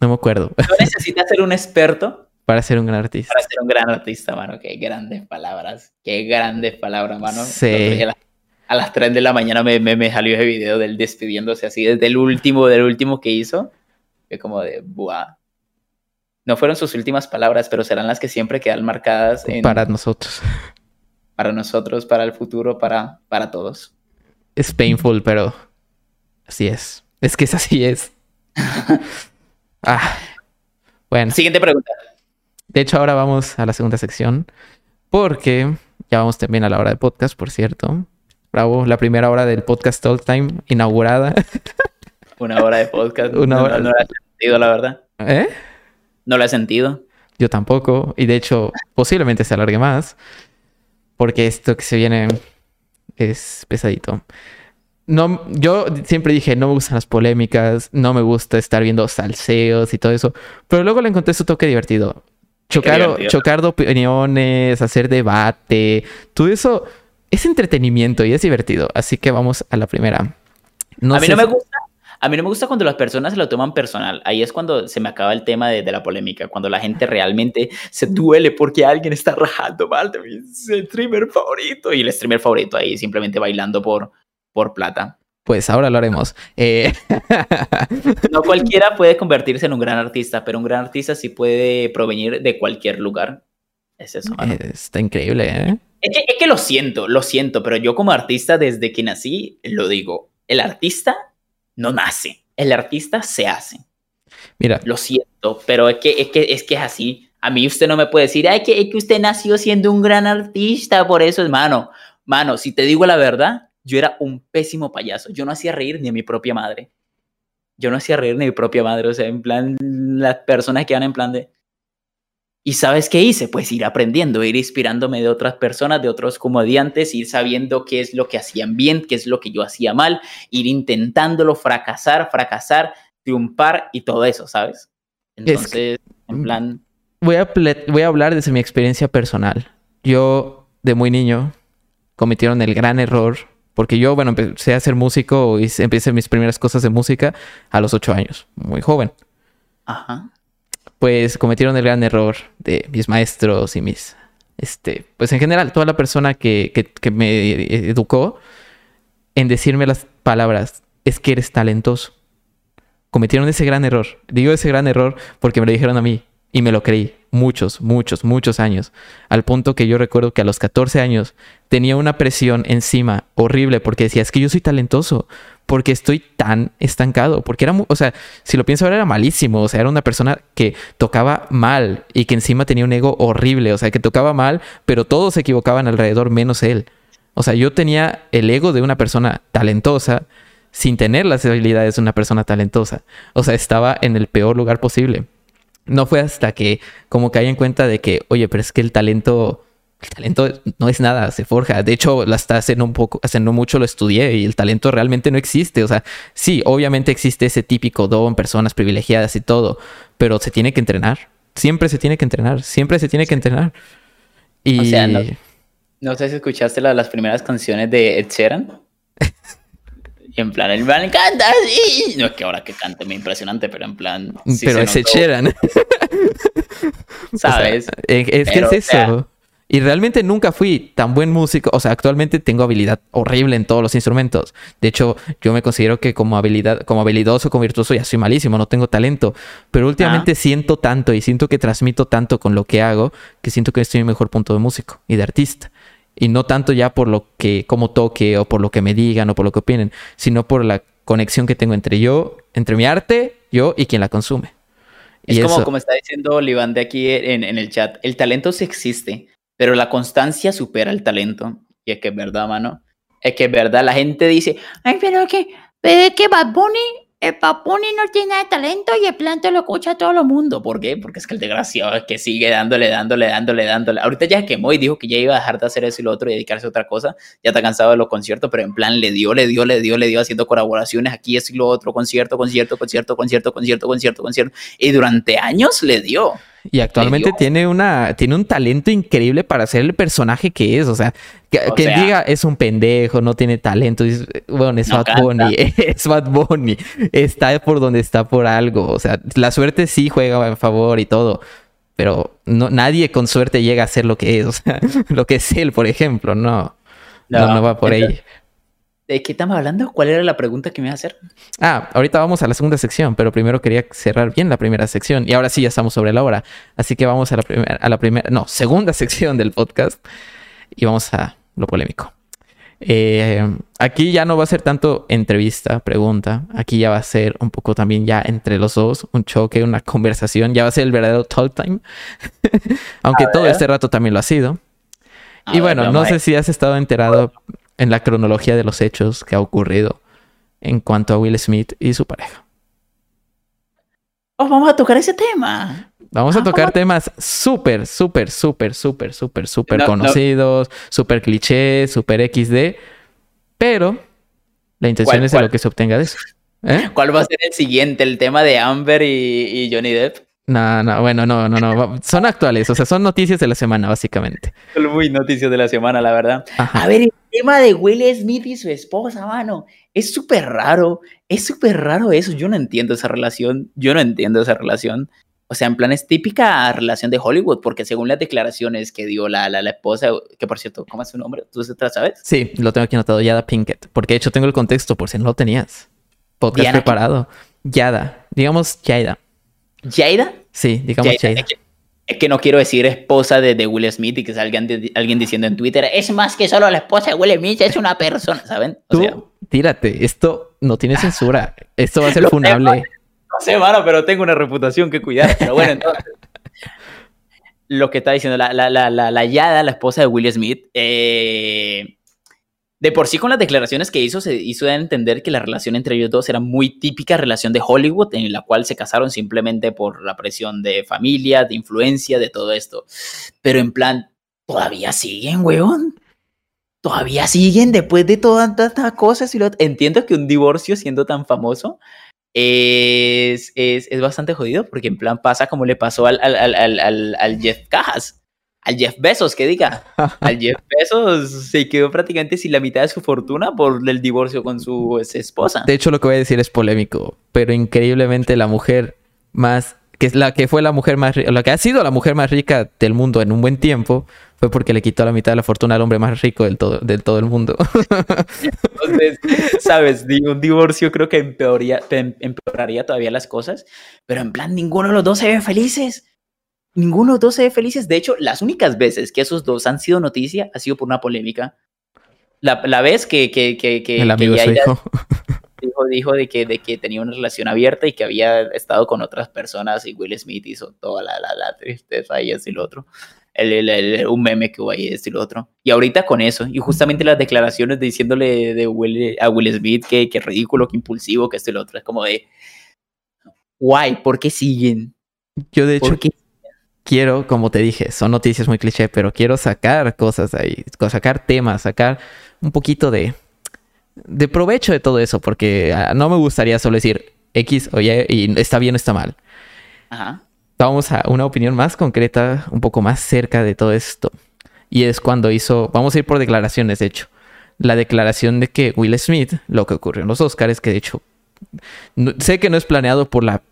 No me acuerdo. No necesitas ser un experto para ser un gran artista. para ser un gran artista, mano. Qué grandes palabras. Qué grandes palabras, mano. Sí. A las, a las 3 de la mañana me, me, me salió ese video del despidiéndose así desde el último, del último que hizo. Que como de, buah. No fueron sus últimas palabras, pero serán las que siempre quedan marcadas en, Para nosotros. para nosotros, para el futuro, para, para todos. Es painful, pero así es. Es que es así es. ah. Bueno. Siguiente pregunta. De hecho, ahora vamos a la segunda sección. Porque ya vamos también a la hora de podcast, por cierto. Bravo, la primera hora del podcast Talk Time inaugurada. Una hora de podcast. Una no, hora. No, no la he sentido, la verdad. ¿Eh? No la he sentido. Yo tampoco. Y de hecho, posiblemente se alargue más. Porque esto que se viene es pesadito. No, yo siempre dije, no me gustan las polémicas, no me gusta estar viendo salseos y todo eso. Pero luego le encontré su toque divertido. Chocar, chocar de opiniones, hacer debate, todo eso es entretenimiento y es divertido. Así que vamos a la primera. No a mí no me gusta. A mí no me gusta cuando las personas se lo toman personal. Ahí es cuando se me acaba el tema de, de la polémica. Cuando la gente realmente se duele porque alguien está rajando mal de mi streamer favorito. Y el streamer favorito ahí simplemente bailando por, por plata. Pues ahora lo haremos. Eh, No cualquiera puede convertirse en un gran artista, pero un gran artista sí puede provenir de cualquier lugar. Es eso, mano. Está increíble, ¿eh? Es que, es que lo siento, lo siento, pero yo como artista desde que nací, lo digo, el artista no nace. El artista se hace. Mira, Lo siento, pero es que es, que, es, que es así. A mí usted no me puede decir, ay, que, es que usted nació siendo un gran artista, por eso es mano. Mano, si te digo la verdad, yo era un pésimo payaso. Yo no hacía reír ni a mi propia madre. Yo no hacía reír ni a mi propia madre. O sea, en plan, las personas que van en plan de... ¿Y sabes qué hice? Pues ir aprendiendo, ir inspirándome de otras personas, de otros comediantes, ir sabiendo qué es lo que hacían bien, qué es lo que yo hacía mal, ir intentándolo, fracasar, fracasar, triunfar y todo eso, ¿sabes? Entonces, en plan... voy a, voy a hablar desde mi experiencia personal. Yo, de muy niño, cometieron el gran error, porque yo, bueno, empecé a ser músico y empecé mis primeras cosas de música a los ocho años, muy joven. Ajá. Pues cometieron el gran error de mis maestros y mis, este, pues en general, toda la persona que, que, que me educó en decirme las palabras, es que eres talentoso. Cometieron ese gran error. Digo ese gran error porque me lo dijeron a mí y me lo creí muchos, muchos, muchos años. Al punto que yo recuerdo que a los 14 años tenía una presión encima horrible porque decía, es que yo soy talentoso, porque estoy tan estancado, porque era, o sea, si lo pienso ahora era malísimo, o sea, era una persona que tocaba mal y que encima tenía un ego horrible, o sea, que tocaba mal, pero todos se equivocaban alrededor menos él. O sea, yo tenía el ego de una persona talentosa sin tener las habilidades de una persona talentosa. O sea, estaba en el peor lugar posible. No fue hasta que como caí en cuenta de que, oye, pero es que el talento, el talento no es nada, se forja. De hecho, hasta hace no un poco, hace no mucho lo estudié y el talento realmente no existe. O sea, sí, obviamente existe ese típico don, personas privilegiadas y todo, pero se tiene que entrenar. Siempre se tiene que entrenar, siempre se tiene que entrenar. Y O sea, no- No sé si escuchaste la- las primeras canciones de Ed Sheeran. Y en plan, el man canta así. No es que ahora que cante muy impresionante, pero en plan. sí pero se Sheeran. ¿Sabes? O sea, es Pero, que o es sea- eso. Y realmente nunca fui tan buen músico. O sea, actualmente tengo habilidad horrible en todos los instrumentos. De hecho, yo me considero que como habilidad, como habilidoso, como virtuoso, ya soy malísimo, no tengo talento. Pero últimamente siento tanto y siento que transmito tanto con lo que hago que siento que estoy en mejor punto de músico y de artista. Y no tanto ya por lo que, como toque o por lo que me digan o por lo que opinen, sino por la conexión que tengo entre yo, entre mi arte, yo y quien la consume. Es Y como, eso- como está diciendo Oliván de aquí en, en el chat. El talento sí existe, pero la constancia supera el talento. Y es que es verdad, mano. Es que es verdad. La gente dice, Ay, pero que, pero que Bad Bunny, el Bad Bunny no tiene talento y el planto lo escucha todo el mundo. ¿por qué? Porque es que el desgraciado es que sigue dándole, dándole, dándole, dándole. Ahorita ya quemó y dijo que ya iba a dejar de hacer eso y lo otro y dedicarse a otra cosa. Ya está cansado de los conciertos, pero en plan le dio, le dio, le dio, le dio haciendo colaboraciones aquí, eso y lo otro, concierto, concierto, concierto, concierto, concierto, concierto, concierto. Y durante años le dio. Y actualmente tiene una tiene un talento increíble para ser el personaje que es, o sea, que, O que sea- diga es un pendejo, no tiene talento, dices, bueno, es No Bad canta. Bunny, es Bad Bunny, está por donde está por algo, o sea, la suerte sí juega en favor y todo, pero no nadie con suerte llega a ser lo que es, o sea, lo que es él, por ejemplo, no. No, no, va por ahí. ¿De qué estamos hablando? ¿Cuál era la pregunta que me iba a hacer? Ah, ahorita vamos a la segunda sección, pero primero quería cerrar bien la primera sección y ahora sí ya estamos sobre la hora. Así que vamos a la primera, a la primera, no, segunda sección del podcast y vamos a lo polémico. Eh, aquí ya no va a ser tanto entrevista, pregunta. Aquí ya va a ser un poco también ya entre los dos, un choque, una conversación. Ya va a ser el verdadero talk time. Aunque todo este rato también lo ha sido. A y ver, bueno, no sé si has estado enterado en la cronología de los hechos que ha ocurrido en cuanto a Will Smith y su pareja. Oh, vamos a tocar ese tema. Vamos Ah, a tocar vamos temas súper, súper, súper, súper, súper, súper No, no. conocidos, súper clichés, súper XD, pero la intención ¿Cuál, es de lo que se obtenga de eso. ¿Eh? ¿Cuál va a ser el siguiente? ¿El tema de Amber y, y Johnny Depp? No, no, bueno, no, no, no. Son actuales, o sea, son noticias de la semana, básicamente. Muy noticias de la semana, la verdad. Ajá. A ver, tema de Will Smith y su esposa, mano. Es súper raro. Es súper raro eso. Yo no entiendo esa relación. Yo no entiendo esa relación. O sea, en plan es típica relación de Hollywood, porque según las declaraciones que dio la, la, la esposa, que por cierto, ¿cómo es su nombre? ¿Tú se te la sabes? Sí, lo tengo aquí anotado, Yada Pinkett, porque de hecho tengo el contexto por si no lo tenías. Podcast Diana, preparado. Yada, digamos Yada. Jada. Sí, digamos Jada. Yada. Es que, no quiero decir esposa de, de Will Smith y que salga alguien, alguien diciendo en Twitter, es más que solo la esposa de Will Smith, es una persona, ¿saben? O Tú, sea, tírate. Esto no tiene censura. Esto va a ser funable. No sé, mano, pero tengo una reputación que cuidar. Pero bueno, entonces. lo que está diciendo la, la, la, la, la Yada, la esposa de Will Smith, eh, de por sí con las declaraciones que hizo, se hizo entender que la relación entre ellos dos era muy típica relación de Hollywood, en la cual se casaron simplemente por la presión de familia, de influencia, de todo esto. Pero en plan, todavía siguen, weón. Todavía siguen después de todas estas cosas. Lo... Entiendo que un divorcio siendo tan famoso es, es, es, bastante jodido porque en plan pasa como le pasó al, al, al, al Jeff Cajas, al Jeff Bezos, que diga. al Jeff Bezos se quedó prácticamente sin la mitad de su fortuna por el divorcio con su esposa. De hecho, lo que voy a decir es polémico, pero increíblemente la mujer más que es la que fue la mujer más la que ha sido la mujer más rica del mundo en un buen tiempo fue porque le quitó la mitad de la fortuna al hombre más rico del todo del todo el mundo. Entonces, sabes, un divorcio creo que empeoraría, empeoraría todavía las cosas, pero en plan ninguno de los dos se ve felices. Ninguno de los dos se ve felices. De hecho, las únicas veces que esos dos han sido noticia ha sido por una polémica. La, la vez que, que, que, que, el amigo que hijo. dijo, dijo de, que, de que tenía una relación abierta y que había estado con otras personas y Will Smith hizo toda la, la, la tristeza y y lo otro. El, el, el, un meme que hubo ahí, esto y lo otro. Y ahorita con eso, y justamente las declaraciones diciéndole de Will, a Will Smith que, que ridículo, que impulsivo, que esto y lo otro, es como de, guay, ¿por qué siguen? Yo de hecho ¿Por qué? Quiero, como te dije, son noticias muy cliché, pero quiero sacar cosas ahí, sacar temas, sacar un poquito de, de provecho de todo eso, porque uh, no me gustaría solo decir X o Y y está bien o está mal. Ajá. Vamos a una opinión más concreta, un poco más cerca de todo esto. Y es cuando hizo, vamos a ir por declaraciones, de hecho. La declaración de que Will Smith, lo que ocurrió en los Oscars, que de hecho, no, sé que no es planeado por la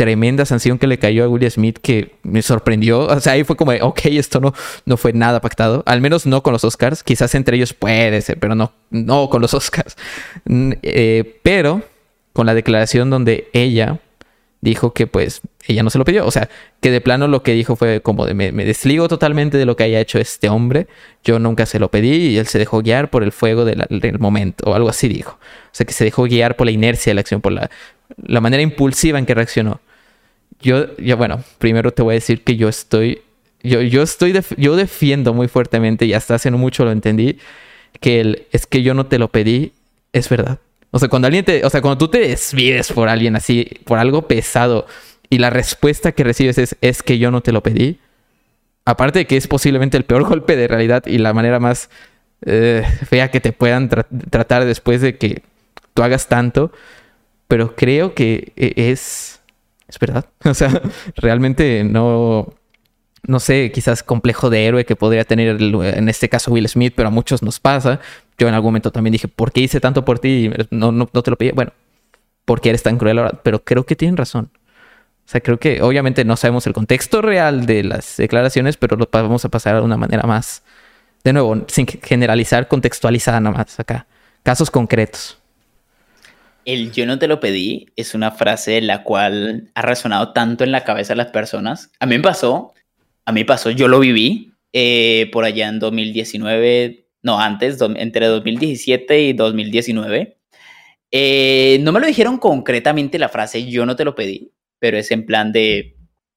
tremenda sanción que le cayó a Will Smith que me sorprendió. O sea, ahí fue como, ok, esto no, no fue nada pactado. Al menos no con los Oscars. Quizás entre ellos puede ser, pero no, no con los Oscars. Eh, pero con la declaración donde ella dijo que pues ella no se lo pidió. O sea, que de plano lo que dijo fue como de me, desligo totalmente de lo que haya hecho este hombre. Yo nunca se lo pedí y él se dejó guiar por el fuego de del momento o algo así dijo. O sea, que se dejó guiar por la inercia de la acción, por la, la manera impulsiva en que reaccionó. Yo, yo, bueno, primero te voy a decir que yo estoy, yo, yo estoy, def yo defiendo muy fuertemente y hasta hace mucho lo entendí, que el es que yo no te lo pedí, es verdad. O sea, cuando alguien te, o sea, cuando tú te desvives por alguien así, por algo pesado, y la respuesta que recibes es, es que yo no te lo pedí, aparte de que es posiblemente el peor golpe de realidad y la manera más eh, fea que te puedan tra tratar después de que tú hagas tanto, pero creo que es, es verdad. O sea, realmente no, no sé, quizás complejo de héroe que podría tener en este caso Will Smith, pero a muchos nos pasa. Yo en algún momento también dije, ¿por qué hice tanto por ti? No, no, no te lo pedí. Bueno, porque eres tan cruel ahora. Pero creo que tienen razón. O sea, creo que obviamente no sabemos el contexto real de las declaraciones, pero lo vamos a pasar de una manera más, de nuevo, sin generalizar, contextualizada nada más acá. Casos concretos. El yo no te lo pedí es una frase la cual ha resonado tanto en la cabeza de las personas. A mí me pasó, a mí pasó, yo lo viví eh, por allá en 2019, no, antes, do, entre 2017 y 2019. Eh, no me lo dijeron concretamente la frase yo no te lo pedí, pero es en plan de,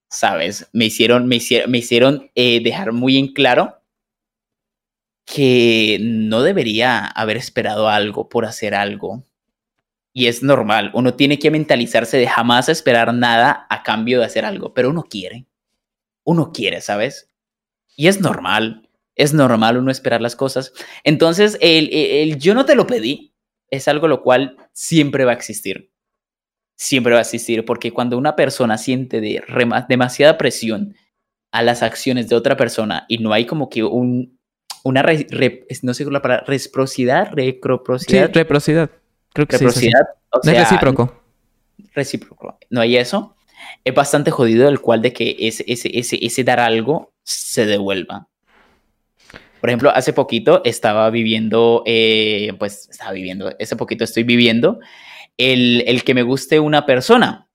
sabes, me hicieron, me hicieron, me hicieron eh, dejar muy en claro que no debería haber esperado algo por hacer algo. Y es normal, uno tiene que mentalizarse de jamás esperar nada a cambio de hacer algo, pero uno quiere. Uno quiere, ¿sabes? Y es normal, es normal uno esperar las cosas. Entonces, el, el, yo no te lo pedí es algo lo cual siempre va a existir. Siempre va a existir, porque cuando una persona siente de demasiada presión a las acciones de otra persona y no hay como que un, una, re, no sé la palabra, reciprocidad, recroprocidad. Sí, reciprocidad. Creo que reciprocidad. Sí, o sea, no es recíproco. Recíproco. No hay eso. Es bastante jodido el cual de que ese, ese, ese, ese dar algo se devuelva. Por ejemplo, hace poquito estaba viviendo, eh, pues estaba viviendo, hace poquito estoy viviendo el, el, que me guste una persona.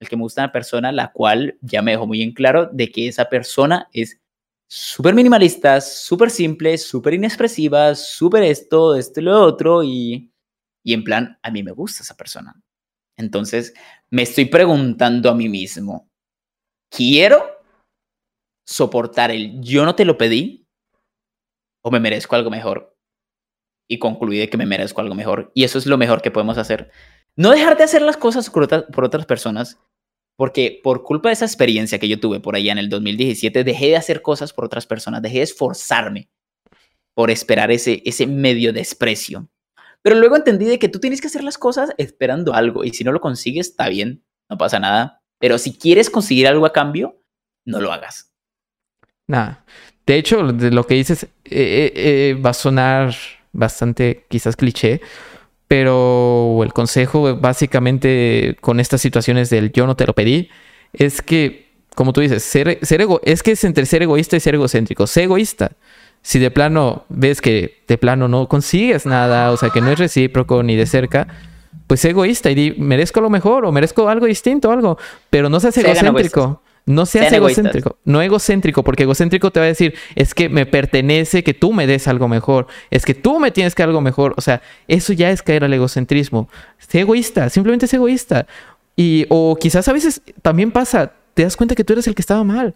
el que me gusta una persona la cual ya me dejó muy en claro de que esa persona es súper minimalista, súper simple, súper inexpresiva, súper esto, esto y lo otro, y, y en plan, a mí me gusta esa persona. Entonces, me estoy preguntando a mí mismo, ¿quiero soportar el yo no te lo pedí o me merezco algo mejor? Y concluí de que me merezco algo mejor. Y eso es lo mejor que podemos hacer. No dejar de hacer las cosas por, por otras personas, porque por culpa de esa experiencia que yo tuve por allá en el 2017, dejé de hacer cosas por otras personas, dejé de esforzarme por esperar ese, ese medio desprecio. Pero luego entendí de que tú tienes que hacer las cosas esperando algo y si no lo consigues, está bien, no pasa nada. Pero si quieres conseguir algo a cambio, no lo hagas. Nada. De hecho, de lo que dices eh, eh, eh, va a sonar bastante quizás cliché, pero el consejo básicamente con estas situaciones del yo no te lo pedí es que, como tú dices, ser, ser ego, es que es entre ser egoísta y ser egocéntrico. Sé egoísta. Si de plano ves que de plano no consigues nada, o sea, que no es recíproco ni de cerca, pues sé egoísta y di, merezco lo mejor o merezco algo distinto, algo, pero no seas egocéntrico. No seas Sean egoístas. egocéntrico, no egocéntrico, porque egocéntrico te va a decir, es que me pertenece que tú me des algo mejor, es que tú me tienes que algo mejor, o sea, eso ya es caer al egocentrismo. Sé egoísta, simplemente sé egoísta. Y, o quizás a veces también pasa, te das cuenta que tú eres el que estaba mal.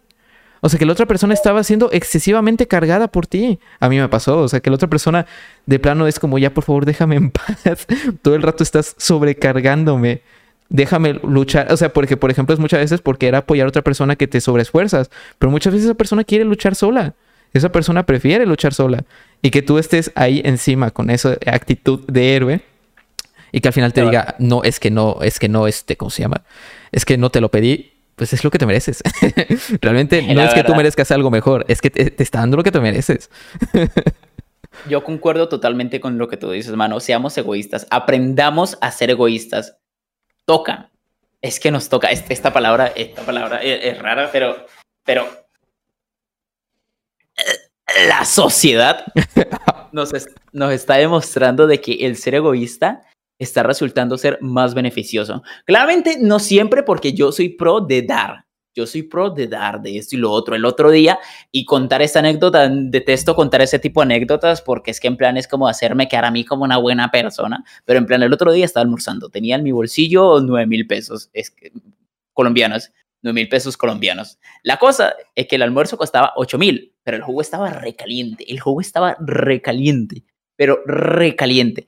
O sea, que la otra persona estaba siendo excesivamente cargada por ti. A mí me pasó. O sea, que la otra persona de plano es como, ya por favor, déjame en paz. Todo el rato estás sobrecargándome. Déjame luchar. O sea, porque, por ejemplo, es muchas veces porque era apoyar a otra persona que te sobreesfuerzas. Pero muchas veces esa persona quiere luchar sola. Esa persona prefiere luchar sola. Y que tú estés ahí encima con esa actitud de héroe. Y que al final te diga, no, es que no, es que no, este, ¿cómo se llama? Es que no te lo pedí. Pues es lo que te mereces. Realmente no La es que tú merezcas algo mejor, es que te, te está dando lo que te mereces. Yo concuerdo totalmente con lo que tú dices, mano. Seamos egoístas. Aprendamos a ser egoístas. Toca. Es que nos toca. Est- Esta palabra, esta palabra es, es rara, pero, pero la sociedad nos, es- nos está demostrando de que el ser egoísta está resultando ser más beneficioso. Claramente no siempre porque yo soy pro de dar. Yo soy pro de dar de esto y lo otro. El otro día y contar esta anécdota, detesto contar ese tipo de anécdotas porque es que en plan es como hacerme quedar a mí como una buena persona, pero en plan el otro día estaba almorzando, tenía en mi bolsillo nueve mil pesos colombianos, nueve mil pesos colombianos. La cosa es que el almuerzo costaba ocho mil, pero el jugo estaba recaliente, el jugo estaba recaliente, pero recaliente.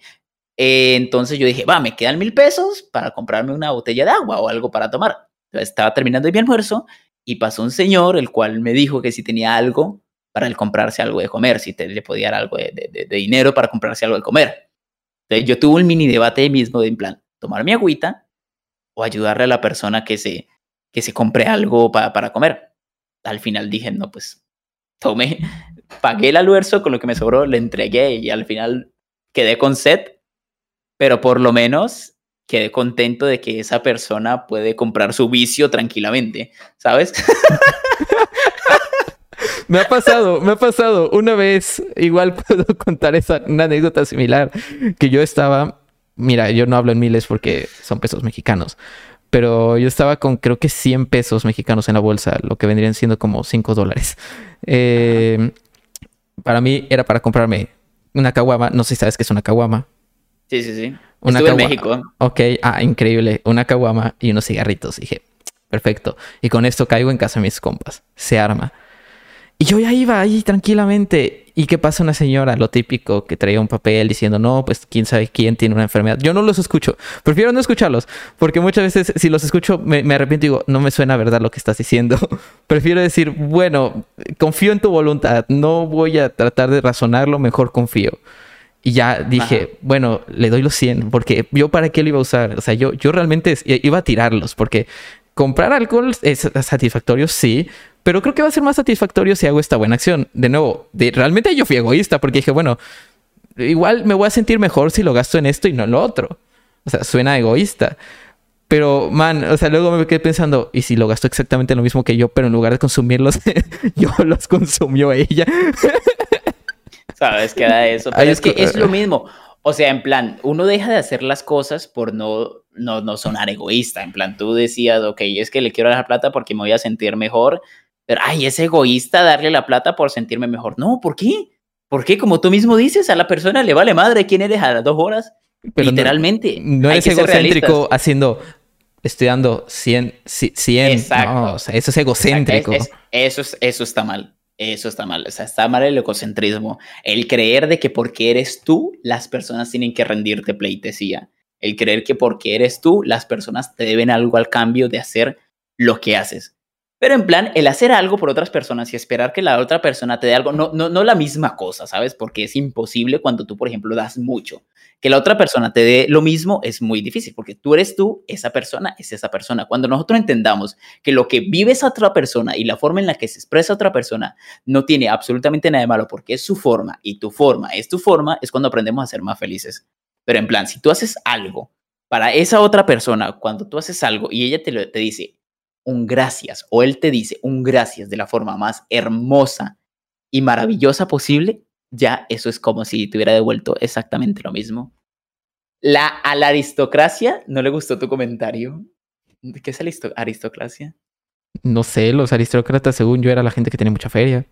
Eh, entonces yo dije, va, me quedan mil pesos para comprarme una botella de agua o algo para tomar. Estaba terminando mi almuerzo y pasó un señor, el cual me dijo que si tenía algo para él comprarse algo de comer, si le podía dar algo de, de- de- de dinero para comprarse algo de comer. Entonces yo tuve un mini debate ahí mismo de en plan, tomar mi agüita o ayudarle a la persona que se, que se compre algo pa- para comer. Al final dije, no, pues tomé, pagué el almuerzo con lo que me sobró, le entregué y al final quedé con sed, pero por lo menos quedé contento de que esa persona puede comprar su vicio tranquilamente, ¿sabes? Me ha pasado, me ha pasado. Una vez, igual puedo contar esa, una anécdota similar, que yo estaba, mira, yo no hablo en miles porque son pesos mexicanos, pero yo estaba con creo que 100 pesos mexicanos en la bolsa, lo que vendrían siendo como 5 dólares. Eh, para mí era para comprarme una caguama, no sé si sabes qué es una caguama. Sí, sí, sí. Una Estuve en. México. Ok, ah, increíble. Una caguama y unos cigarritos. Dije, perfecto. Y con esto caigo en casa de mis compas. Se arma. Y yo ya iba ahí tranquilamente. ¿Y qué pasa una señora? Lo típico, que traía un papel diciendo, no, pues quién sabe quién tiene una enfermedad. Yo no los escucho. Prefiero no escucharlos. Porque muchas veces si los escucho me, me arrepiento y digo, no me suena verdad lo que estás diciendo. Prefiero decir, bueno, confío en tu voluntad. No voy a tratar de razonarlo, mejor confío. Y ya dije, Ajá. bueno, le doy los 100, porque yo para qué lo iba a usar. O sea, yo, yo realmente iba a tirarlos, porque comprar alcohol es satisfactorio, sí, pero creo que va a ser más satisfactorio si hago esta buena acción. De nuevo, de- realmente yo fui egoísta, porque dije, bueno, igual me voy a sentir mejor si lo gasto en esto y no en lo otro. O sea, suena egoísta. Pero, man, o sea, luego me quedé pensando, ¿y si lo gastó exactamente lo mismo que yo, pero en lugar de consumirlos, yo los consumió ella? ¿Sabes qué da eso? Pero es es que es lo mismo. O sea, en plan, uno deja de hacer las cosas por no, no, no sonar egoísta. En plan, tú decías, ok, es que le quiero dar la plata porque me voy a sentir mejor. Pero, ay, es egoísta darle la plata por sentirme mejor. No, ¿por qué? ¿Por qué? Como tú mismo dices, a la persona le vale madre quién eres a las dos horas. Pero no- Literalmente. No, Hay eres egocéntrico haciendo, estoy dando 100, ci- 100. Exacto. No, o sea, eso es egocéntrico. es- es- eso, es, eso está mal. Eso está mal. O sea, está mal el egocentrismo. El creer de que porque eres tú, las personas tienen que rendirte pleitesía. El creer que porque eres tú, las personas te deben algo al cambio de hacer lo que haces. Pero en plan, el hacer algo por otras personas y esperar que la otra persona te dé algo, no, no, no la misma cosa, ¿sabes? Porque es imposible cuando tú, por ejemplo, das mucho. Que la otra persona te dé lo mismo es muy difícil, porque tú eres tú, esa persona es esa persona. Cuando nosotros entendamos que lo que vive esa otra persona y la forma en la que se expresa otra persona no tiene absolutamente nada de malo porque es su forma y tu forma es tu forma, es cuando aprendemos a ser más felices. Pero en plan, si tú haces algo para esa otra persona, cuando tú haces algo y ella te, lo, te dice un gracias o él te dice un gracias de la forma más hermosa y maravillosa posible, ya eso es como si te hubiera devuelto exactamente lo mismo. La, a la aristocracia no le gustó tu comentario. ¿Qué es aristo- aristocracia? No sé, los aristócratas, según yo, era la gente que tenía mucha feria.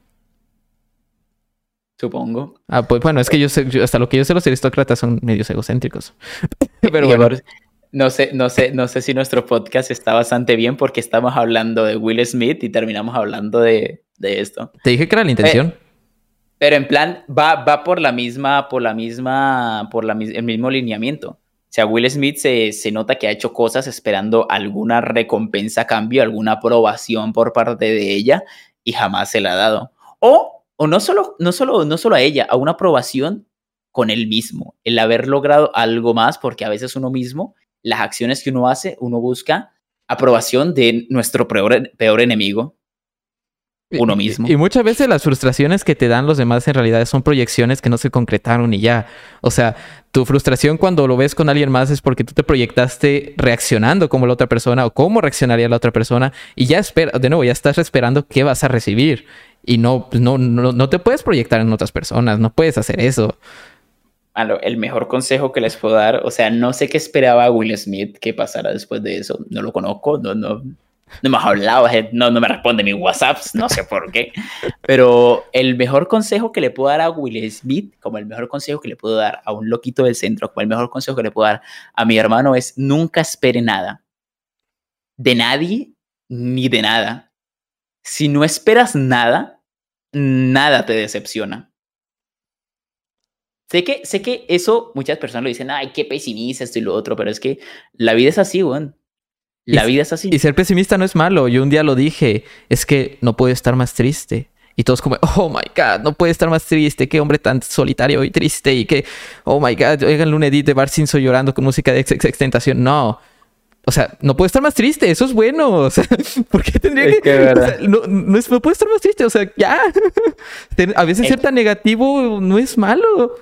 Supongo. Ah, pues bueno, es que yo sé, yo- hasta lo que yo sé, los aristócratas son medios egocéntricos. Pero Y bueno, ahora, no sé, no sé, no sé si nuestro podcast está bastante bien porque estamos hablando de Will Smith y terminamos hablando de, de esto. te dije que era la intención. Pero en plan, va, va por la misma, por la misma, por la, el mismo lineamiento. O sea, Will Smith se, se nota que ha hecho cosas esperando alguna recompensa a cambio, alguna aprobación por parte de ella y jamás se la ha dado. O, o no, solo, no, solo, no solo a ella, a una aprobación con él mismo, el haber logrado algo más, porque a veces uno mismo, las acciones que uno hace, uno busca aprobación de nuestro peor, peor enemigo, uno mismo. Y muchas veces las frustraciones que te dan los demás en realidad son proyecciones que no se concretaron y ya. O sea, tu frustración cuando lo ves con alguien más es porque tú te proyectaste reaccionando como la otra persona o cómo reaccionaría la otra persona y ya espera, de nuevo, ya estás esperando qué vas a recibir. Y no, pues no, no, no te puedes proyectar en otras personas, no puedes hacer eso. El mejor consejo que les puedo dar, o sea, no sé qué esperaba Will Smith que pasara después de eso, no lo conozco, no, no, no me has hablado, no, no me responde mis WhatsApps, no sé por qué, pero el mejor consejo que le puedo dar a Will Smith, como el mejor consejo que le puedo dar a un loquito del centro, como el mejor consejo que le puedo dar a mi hermano es nunca espere nada, de nadie ni de nada. Si no esperas nada, nada te decepciona. Sé que, sé que eso muchas personas lo dicen, ay, qué pesimista esto y lo otro, pero es que la vida es así, weón. La Y- vida es así. Y ser pesimista no es malo. Yo un día lo dije, es que no puede estar más triste. Y todos como, oh my God, no puede estar más triste. Qué hombre tan solitario y triste. Y que, oh my God, oigan un edit de Bart Simpson llorando con música de ex- extentación. No. O sea, no puede estar más triste. Eso es bueno. O sea, ¿por qué tendría Es que...? que o sea, no, no, es- no puede estar más triste. O sea, ya. A veces Es- ser tan negativo no es malo.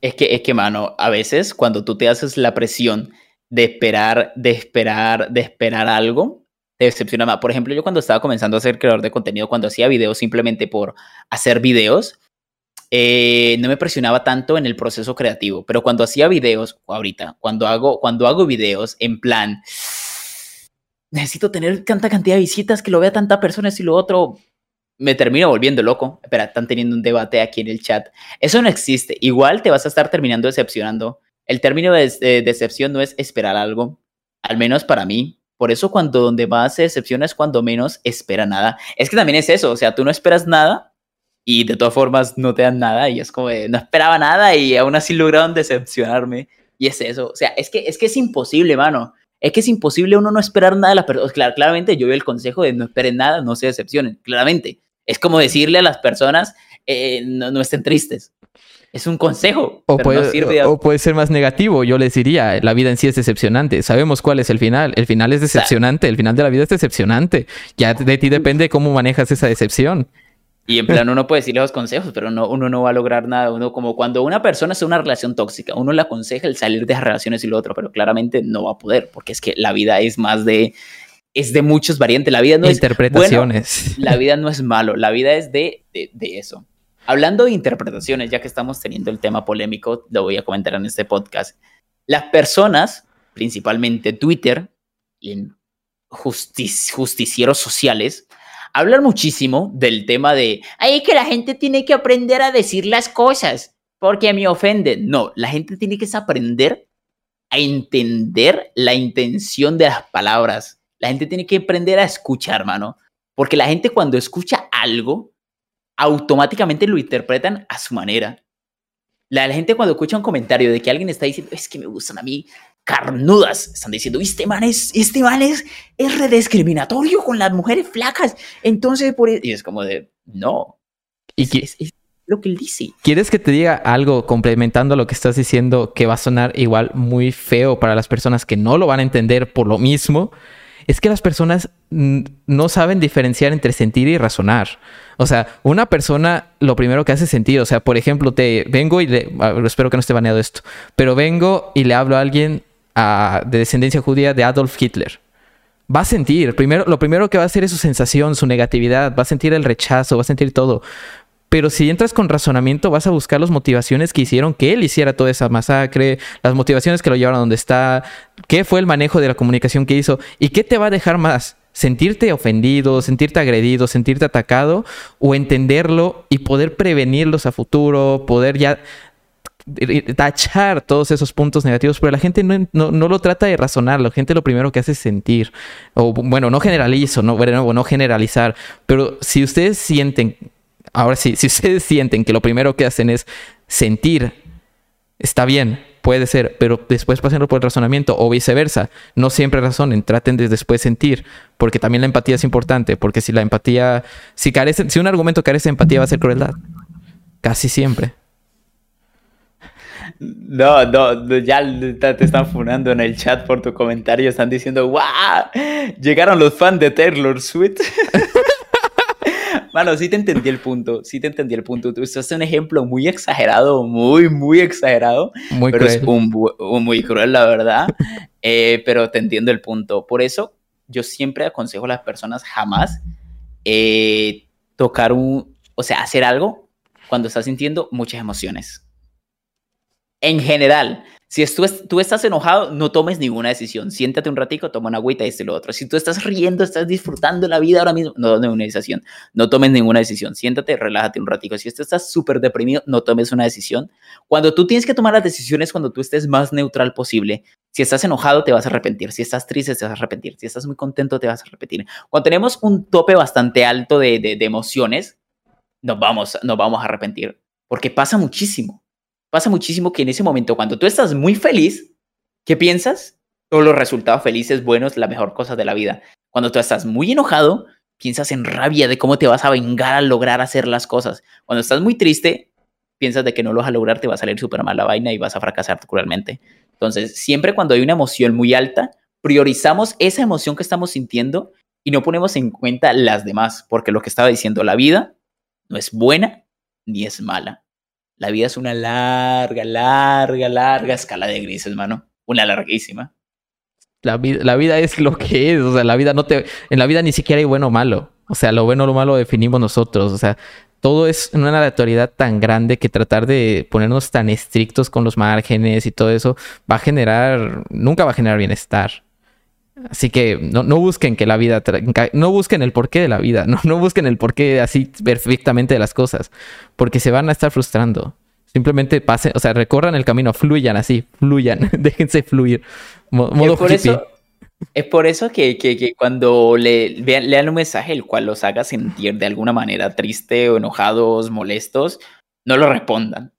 Es que, es que, mano, a veces cuando tú te haces la presión de esperar, de esperar, de esperar algo, te decepciona más. Por ejemplo, yo cuando estaba comenzando a ser creador de contenido, cuando hacía videos simplemente por hacer videos, eh, no me presionaba tanto en el proceso creativo. Pero cuando hacía videos, ahorita, cuando hago, cuando hago videos en plan, necesito tener tanta cantidad de visitas que lo vea tanta personas y lo otro, me termino volviendo loco. Espera, están teniendo un debate aquí en el chat. Eso no existe. Igual te vas a estar terminando decepcionando. El término de, de decepción no es esperar algo, al menos para mí. Por eso cuando donde más se decepciona es cuando menos espera nada. Es que también es eso, o sea, tú no esperas nada y de todas formas no te dan nada y es como no esperaba nada y aún así lograron decepcionarme. Y es eso, o sea, es que es, que es imposible, mano. Es que es imposible uno no esperar nada de las personas. Claro, claramente yo doy el consejo de no esperen nada, no se decepcionen, claramente. Es como decirle a las personas, eh, no, no estén tristes. Es un consejo, O pero puede, no sirve de- o puede ser más negativo. Yo les diría, la vida en sí es decepcionante. Sabemos cuál es el final. El final es decepcionante. El final de la vida es decepcionante. Ya de ti depende cómo manejas esa decepción. Y en plan, uno puede decirle los consejos, pero no, uno no va a lograr nada. Uno, como cuando una persona está en una relación tóxica, uno le aconseja el salir de esas relaciones y lo otro, pero claramente no va a poder, porque es que la vida es más de, es de muchos variantes. La vida no es, Interpretaciones. la vida no es malo, la vida es de, de, de eso. Hablando de interpretaciones, ya que estamos teniendo el tema polémico, lo voy a comentar en este podcast. Las personas, principalmente Twitter y en justic- justicieros sociales, hablan muchísimo del tema de, ay, que la gente tiene que aprender a decir las cosas porque me ofenden. No, la gente tiene que aprender a entender la intención de las palabras. La gente tiene que aprender a escuchar, hermano. Porque la gente cuando escucha algo, automáticamente lo interpretan a su manera. La, la gente cuando escucha un comentario de que alguien está diciendo, es que me gustan a mí carnudas, están diciendo, este man es, este man es, es rediscriminatorio con las mujeres flacas. Entonces, por eso... Y es como de, no. Y es, es- es lo que él dice. ¿Quieres que te diga algo complementando lo que estás diciendo que va a sonar igual muy feo para las personas que no lo van a entender por lo mismo? Es que las personas no saben diferenciar entre sentir y razonar. O sea, una persona lo primero que hace es sentir. O sea, por ejemplo, te vengo y le. espero que no esté baneado esto. Pero vengo y le hablo a alguien de descendencia judía de Adolf Hitler. Va a sentir. Primero, lo primero que va a hacer es su sensación, su negatividad. Va a sentir el rechazo, va a sentir todo. Pero si entras con razonamiento, vas a buscar las motivaciones que hicieron que él hiciera toda esa masacre, las motivaciones que lo llevaron a donde está, qué fue el manejo de la comunicación que hizo y qué te va a dejar más. Sentirte ofendido, sentirte agredido, sentirte atacado o entenderlo y poder prevenirlos a futuro, poder ya tachar todos esos puntos negativos, pero la gente no, no, no lo trata de razonar, la gente lo primero que hace es sentir, o bueno, no generalizo, no, bueno, no generalizar, pero si ustedes sienten, ahora sí, si ustedes sienten que lo primero que hacen es sentir, está bien, puede ser, pero después pásenlo por el razonamiento o viceversa, no siempre razonen, traten de después sentir, porque también la empatía es importante, porque si la empatía, si carece, si un argumento carece de empatía va a ser crueldad, casi siempre. No, no, ya te te están funando en el chat por tu comentario. Están diciendo, ¡guau! Llegaron los fans de Taylor Swift. Mano, sí te entendí el punto. Sí te entendí el punto. Tú estás un ejemplo muy exagerado, muy, muy exagerado. Muy pero cruel. es un muy cruel, la verdad. Eh, pero te entiendo el punto. Por eso, yo siempre aconsejo a las personas jamás eh, tocar un, o sea, hacer algo cuando estás sintiendo muchas emociones. En general, si tú, es- tú estás enojado, no tomes ninguna decisión. Siéntate un ratico, toma una agüita, y lo otro. Si tú estás riendo, estás disfrutando la vida ahora mismo, no tomes ninguna decisión. No tomes ninguna decisión. Siéntate, relájate un ratico. Si estás súper deprimido, no tomes una decisión. Cuando tú tienes que tomar las decisiones, cuando tú estés más neutral posible. Si estás enojado, te vas a arrepentir. Si estás triste, te vas a arrepentir. Si estás muy contento, te vas a arrepentir. Cuando tenemos un tope bastante alto de, de- de emociones, nos vamos, nos vamos a arrepentir. Porque pasa muchísimo. Pasa muchísimo que en ese momento, cuando tú estás muy feliz, ¿qué piensas? Todos los resultados felices, buenos, la mejor cosa de la vida. Cuando tú estás muy enojado, piensas en rabia de cómo te vas a vengar al lograr hacer las cosas. Cuando estás muy triste, piensas de que no lo vas a lograr, te va a salir súper mal la vaina y vas a fracasar cruelmente. Entonces, siempre cuando hay una emoción muy alta, priorizamos esa emoción que estamos sintiendo y no ponemos en cuenta las demás, porque lo que estaba diciendo, la vida no es buena ni es mala. La vida es una larga, larga, larga escala de grises, mano. Una larguísima. La vida, la vida es lo que es, o sea, la vida no te, en la vida ni siquiera hay bueno o malo, o sea, lo bueno o lo malo lo definimos nosotros, o sea, todo es una aleatoriedad tan grande que tratar de ponernos tan estrictos con los márgenes y todo eso va a generar, nunca va a generar bienestar. Así que no, no busquen que la vida, no busquen el porqué de la vida, no, no busquen el porqué así perfectamente de las cosas, porque se van a estar frustrando. Simplemente pasen, o sea, recorran el camino, fluyan así, fluyan, déjense fluir. Mo- modo es por eso, es por eso que, que- que cuando le, vean- lean un mensaje el cual los haga sentir de alguna manera triste o enojados, molestos, no lo respondan.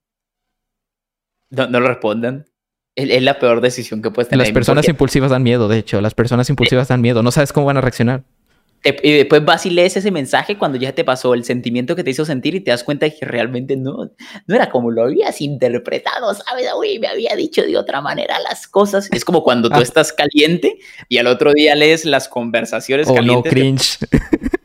No, no lo respondan. Es, la peor decisión que puedes tener. Las personas porque impulsivas dan miedo, de hecho. Las personas impulsivas dan miedo. No sabes cómo van a reaccionar. y después vas y lees ese mensaje cuando ya te pasó el sentimiento que te hizo sentir y te das cuenta que realmente no, no era como lo habías interpretado, ¿sabes? Uy, me había dicho de otra manera las cosas. Es como cuando tú Ah. estás caliente y al otro día lees las conversaciones O Oh, no, calientes. de-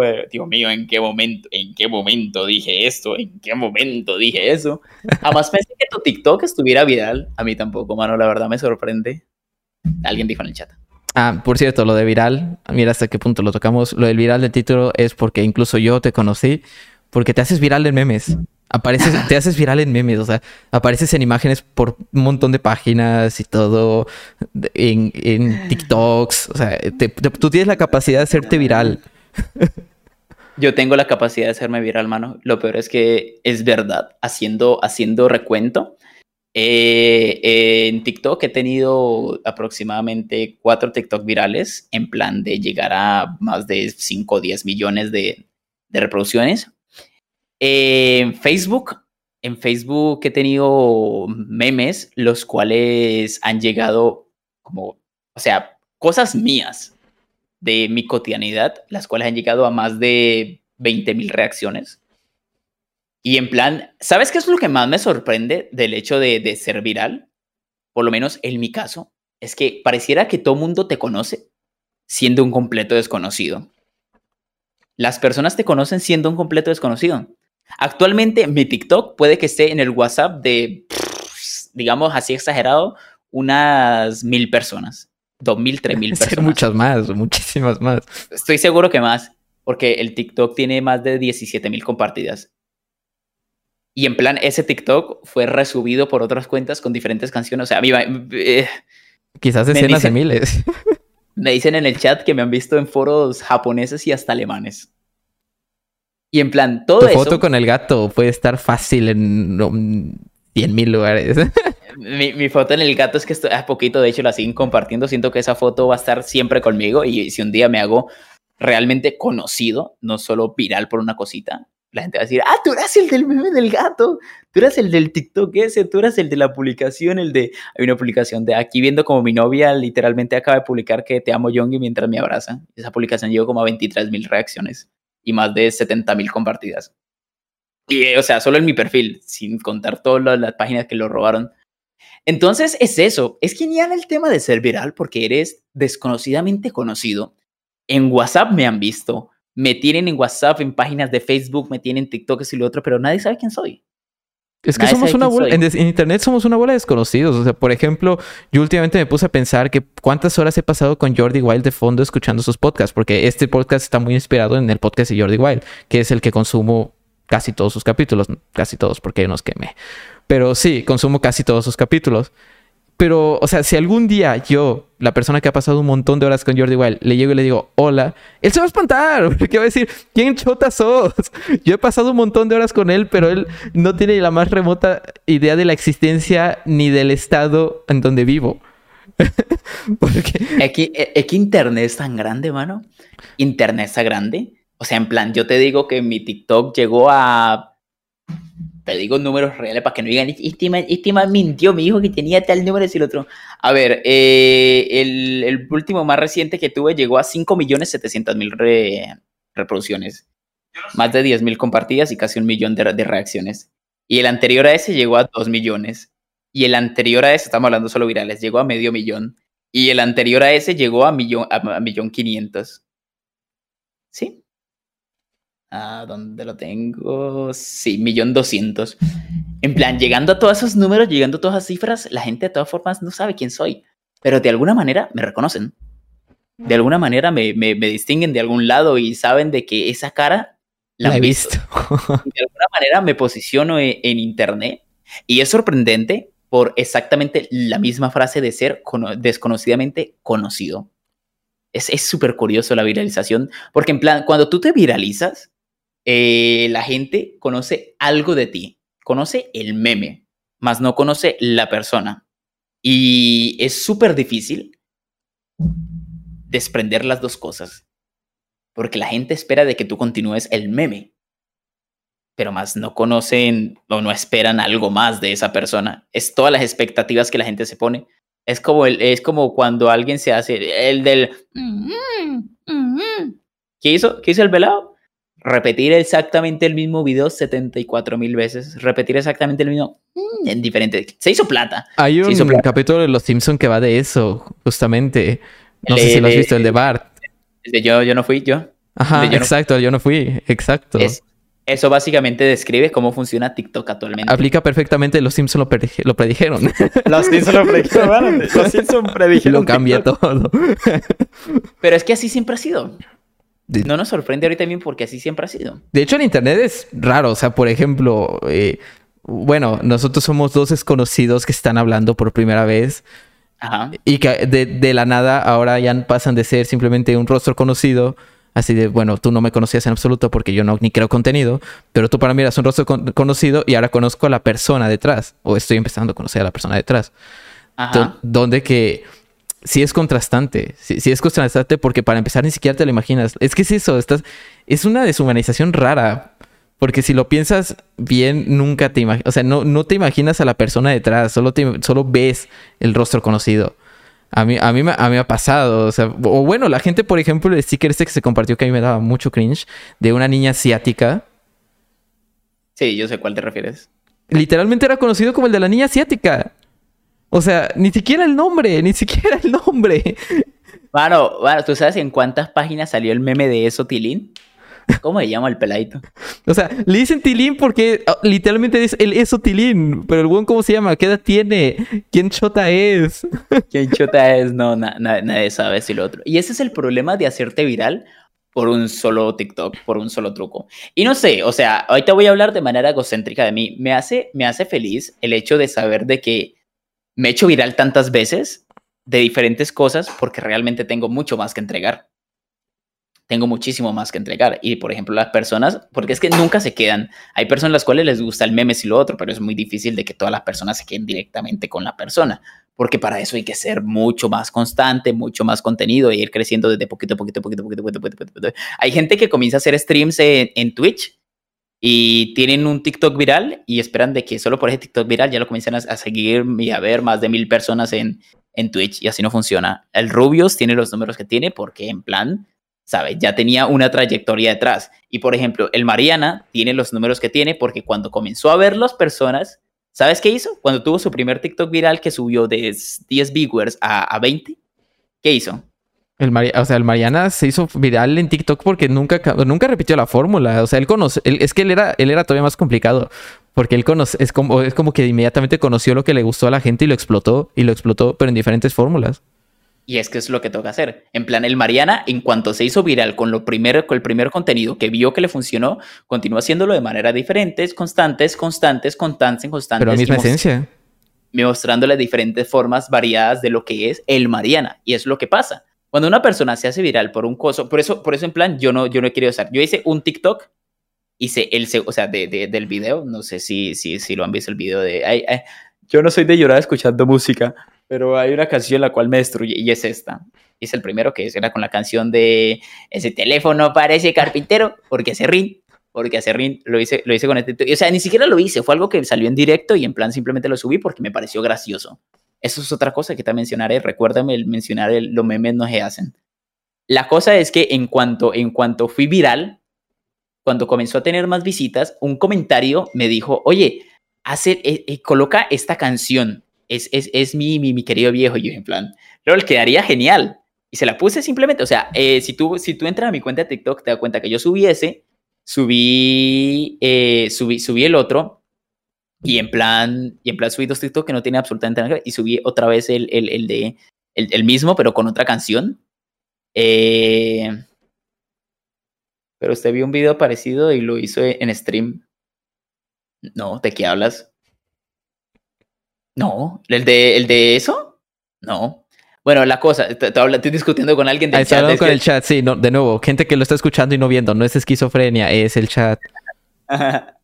de, Dios mío, ¿en qué momento, en qué momento dije esto? ¿En qué momento dije eso? Jamás pensé que tu TikTok estuviera viral. A mí tampoco, mano, la verdad me sorprende. Alguien dijo en el chat. Ah, por cierto, lo de viral, mira hasta qué punto lo tocamos. Lo del viral del título es porque incluso yo te conocí porque te haces viral en memes. Apareces, te haces viral en memes, o sea, apareces en imágenes por un montón de páginas y todo, en, en TikToks, o sea, te- te- tú tienes la capacidad de hacerte viral. Yo tengo la capacidad de hacerme viral, mano. Lo peor es que es verdad. Haciendo, haciendo recuento, eh, en TikTok he tenido aproximadamente cuatro TikTok virales en plan de llegar a más de 5 o 10 millones de, de reproducciones. Eh, en Facebook, en Facebook he tenido memes, los cuales han llegado como, o sea, cosas mías de mi cotidianidad, las cuales han llegado a más de 20 mil reacciones. Y en plan, ¿sabes qué es lo que más me sorprende del hecho de, de ser viral? Por lo menos en mi caso, es que pareciera que todo mundo te conoce siendo un completo desconocido. Las personas te conocen siendo un completo desconocido. Actualmente mi TikTok puede que esté en el WhatsApp de, digamos así exagerado, unas mil personas. Dos mil, tres mil personas. muchas más, muchísimas más. Estoy seguro que más, porque el TikTok tiene más de 17 mil compartidas. Y en plan, ese TikTok fue resubido por otras cuentas con diferentes canciones. O sea, viva, eh, Quizás Me decenas de dicen- miles. me dicen en el chat que me han visto en foros japoneses y hasta alemanes. Y en plan, todo Tu eso, foto con el gato puede estar fácil en um, 100 mil lugares. mi, mi foto en el gato es que estoy, hace poquito, de hecho, la siguen compartiendo. Siento que esa foto va a estar siempre conmigo. Y si un día me hago realmente conocido, no solo viral por una cosita, la gente va a decir, ah, tú eras el del meme del gato, tú eras el del TikTok ese, tú eras el de la publicación, el de... Hay una publicación de aquí viendo como mi novia literalmente acaba de publicar que te amo, Yongi, mientras me abraza. Esa publicación llegó como a 23 mil reacciones y más de 70 mil compartidas. Y, eh, o sea, solo en mi perfil, sin contar todas las- las páginas que lo robaron. Entonces es eso, es genial el tema de ser viral porque eres desconocidamente conocido. En WhatsApp me han visto, me tienen en WhatsApp, en páginas de Facebook, me tienen en TikTok y lo otro, pero nadie sabe quién soy. Es que Nadie somos una bola, en internet somos una bola de desconocidos. O sea, por ejemplo, yo últimamente me puse a pensar que cuántas horas he pasado con Jordi Wild de fondo escuchando sus podcasts, porque este podcast está muy inspirado en el podcast de Jordi Wild, que es el que consumo casi todos sus capítulos, casi todos, porque hay unos que me. Pero sí, consumo casi todos sus capítulos. Pero, o sea, si algún día yo, la persona que ha pasado un montón de horas con Jordi Wild, le llego y le digo, hola, él se va a espantar, porque va a decir, ¿quién chota sos? Yo he pasado un montón de horas con él, pero él no tiene la más remota idea de la existencia ni del estado en donde vivo. porque es que Internet es tan grande, mano. Internet está grande. O sea, en plan, yo te digo que mi TikTok llegó a. Te digo números reales para que no digan, este man, este man mintió, me dijo que tenía tal número y el otro. A ver, eh, el, el último más reciente que tuve llegó a 5.700.000 re- reproducciones. Más de 10.000 compartidas y casi un millón de, de reacciones. Y el anterior a ese llegó a 2 millones. Y el anterior a ese, estamos hablando solo virales, llegó a medio millón. Y el anterior a ese llegó a millón, a, a millón quinientos. ¿Sí? Ah, ¿dónde lo tengo? Sí, millón doscientos. En plan, llegando a todos esos números, llegando a todas esas cifras, la gente de todas formas no sabe quién soy. Pero de alguna manera me reconocen. De alguna manera me, me, me distinguen de algún lado y saben de que esa cara la han he visto. de alguna manera me posiciono e- en, internet y es sorprendente por exactamente la misma frase de ser cono- desconocidamente conocido. Es es súper curioso la viralización, porque en plan, cuando tú te viralizas, eh, la gente conoce algo de ti, conoce el meme, más no conoce la persona. Y es súper difícil desprender las dos cosas, porque la gente espera de que tú continúes el meme pero más no conocen o no esperan algo más de esa persona. Es todas las expectativas que la gente se pone. Es como, el, es como cuando alguien se hace el del... Mm, mm. ¿Qué hizo? ¿Qué hizo el velado? Repetir exactamente el mismo video 74 mil veces. Repetir exactamente el mismo mm, en diferentes... Se hizo plata. Hay Se hizo un plata. capítulo de Los Simpson que va de eso, justamente. No sé si lo has le- visto, el de Bart. El de yo, yo no fui, yo. Ajá, no- exacto, yo no fui, exacto. Es, eso básicamente describe cómo funciona TikTok actualmente. Aplica perfectamente, Los Simpson lo, predije- lo predijeron. Los Simpsons lo predijeron. Los Simpsons predijeron lo cambia TikTok. todo. Pero es que así siempre ha sido. De, No nos sorprende ahorita mismo porque así siempre ha sido. de hecho, en internet es raro. O sea, por ejemplo, eh, bueno, nosotros somos dos desconocidos que están hablando por primera vez Ajá. y que de, de la nada ahora ya pasan de ser simplemente un rostro conocido. Así de, bueno, tú no me conocías en absoluto porque yo no ni creo contenido, pero tú para mí eras un rostro con- conocido y ahora conozco a la persona detrás, o estoy empezando a conocer a la persona detrás. Ajá. Do- donde que sí es contrastante, sí, sí es contrastante porque para empezar ni siquiera te lo imaginas. Es que es eso, estás, es una deshumanización rara, porque si lo piensas bien, nunca te imaginas, o sea, no, no te imaginas a la persona detrás, solo, te, solo ves el rostro conocido. A mí, a, mí, me- a mí me ha pasado, o sea, o bueno, la gente, por ejemplo, el sticker este que se compartió que a mí me daba mucho cringe, de una niña asiática, Sí, yo sé cuál te refieres. literalmente era conocido como el de la niña asiática. O sea, ni siquiera el nombre, ni siquiera el nombre. Mano, mano, ¿tú sabes en cuántas páginas salió el meme de eso, Tilín? ¿Cómo se llama el peladito? O sea, le dicen Tilín porque ah, literalmente es el eso Tilín. Pero el buen, ¿cómo se llama? ¿Qué edad tiene? ¿Quién chota es? ¿Quién chota es? No, na- na- nadie sabe si lo otro. Y ese es el problema de hacerte viral por un solo TikTok, por un solo truco. Y no sé, o sea, ahorita voy a hablar de manera egocéntrica de mí. Me hace, me hace feliz el hecho de saber de que me he hecho viral tantas veces de diferentes cosas porque realmente tengo mucho más que entregar. Tengo muchísimo más que entregar. Y, por ejemplo, las personas, porque es que nunca se quedan. Hay personas a las cuales les gusta el meme y lo otro, pero es muy difícil de que todas las personas se queden directamente con la persona porque para eso hay que ser mucho más constante, mucho más contenido e ir creciendo desde poquito a poquito, poquito, poquito, poquito, poquito, poquito, poquito. Hay gente que comienza a hacer streams en, en Twitch y tienen un TikTok viral y esperan de que solo por ese TikTok viral ya lo comiencen a, seguir y a ver más de mil personas en, en Twitch y así no funciona. El Rubius tiene los números que tiene porque en plan, ¿sabes? Ya tenía una trayectoria detrás. Y por ejemplo, el Mariana tiene los números que tiene porque cuando comenzó a ver las personas, ¿sabes qué hizo? Cuando tuvo su primer TikTok viral que subió de 10 viewers a, a 20, ¿qué hizo? El Mari- o sea, el Mariana se hizo viral en TikTok porque nunca, ca- nunca repitió la fórmula. O sea, él conoce, él- es que él era, él era todavía más complicado. Porque él conoce, es como, es como que inmediatamente conoció lo que le gustó a la gente y lo explotó, y lo explotó, pero en diferentes fórmulas. Y es que es lo que toca hacer. En plan, el Mariana, en cuanto se hizo viral con, lo primero, con el primer contenido que vio que le funcionó, continúa haciéndolo de manera diferentes, constantes, constantes, constantes, constantes. Pero la misma esencia. mostrándole diferentes formas variadas de lo que es el Mariana. Y es lo que pasa. Cuando una persona se hace viral por un coso, por eso, por eso en plan, yo no, yo no he querido usar. Yo hice un TikTok, hice el, se- o sea, de, de- del video, no sé si, si, si lo han visto el video de... ay, ay, yo no soy de llorar escuchando música, pero hay una canción la cual me destruye y es esta. Hice el primero que era con la canción de ese teléfono parece carpintero, porque hace rin, porque hace rin, lo hice, lo hice con este, o sea, ni siquiera lo hice, fue algo que salió en directo y en plan simplemente lo subí porque me pareció gracioso. Eso es otra cosa que te mencionaré, recuérdame el mencionar el, los memes no se hacen. La cosa es que en cuanto, en cuanto fui viral, cuando comenzó a tener más visitas, un comentario me dijo, oye, hace, eh, eh, coloca esta canción, es, es, es mi, mi, mi querido viejo, y yo en plan, LOL, quedaría genial. Y se la puse simplemente, o sea, eh, si, tú, si tú entras a mi cuenta de TikTok, te das cuenta que yo subí ese, subí, eh, subí, subí el otro, y en plan, y en plan subí dos TikTok que no tiene absolutamente nada y subí otra vez el, el, el de, el, el mismo, pero con otra canción. Eh, pero usted vio un video parecido y lo hizo en stream. No, ¿de qué hablas? No, ¿el de, el de eso? No. Bueno, la cosa, estoy discutiendo con alguien del Ahí está chat. hablando con que- el chat, sí, no, de nuevo, gente que lo está escuchando y no viendo, no es esquizofrenia, es el chat.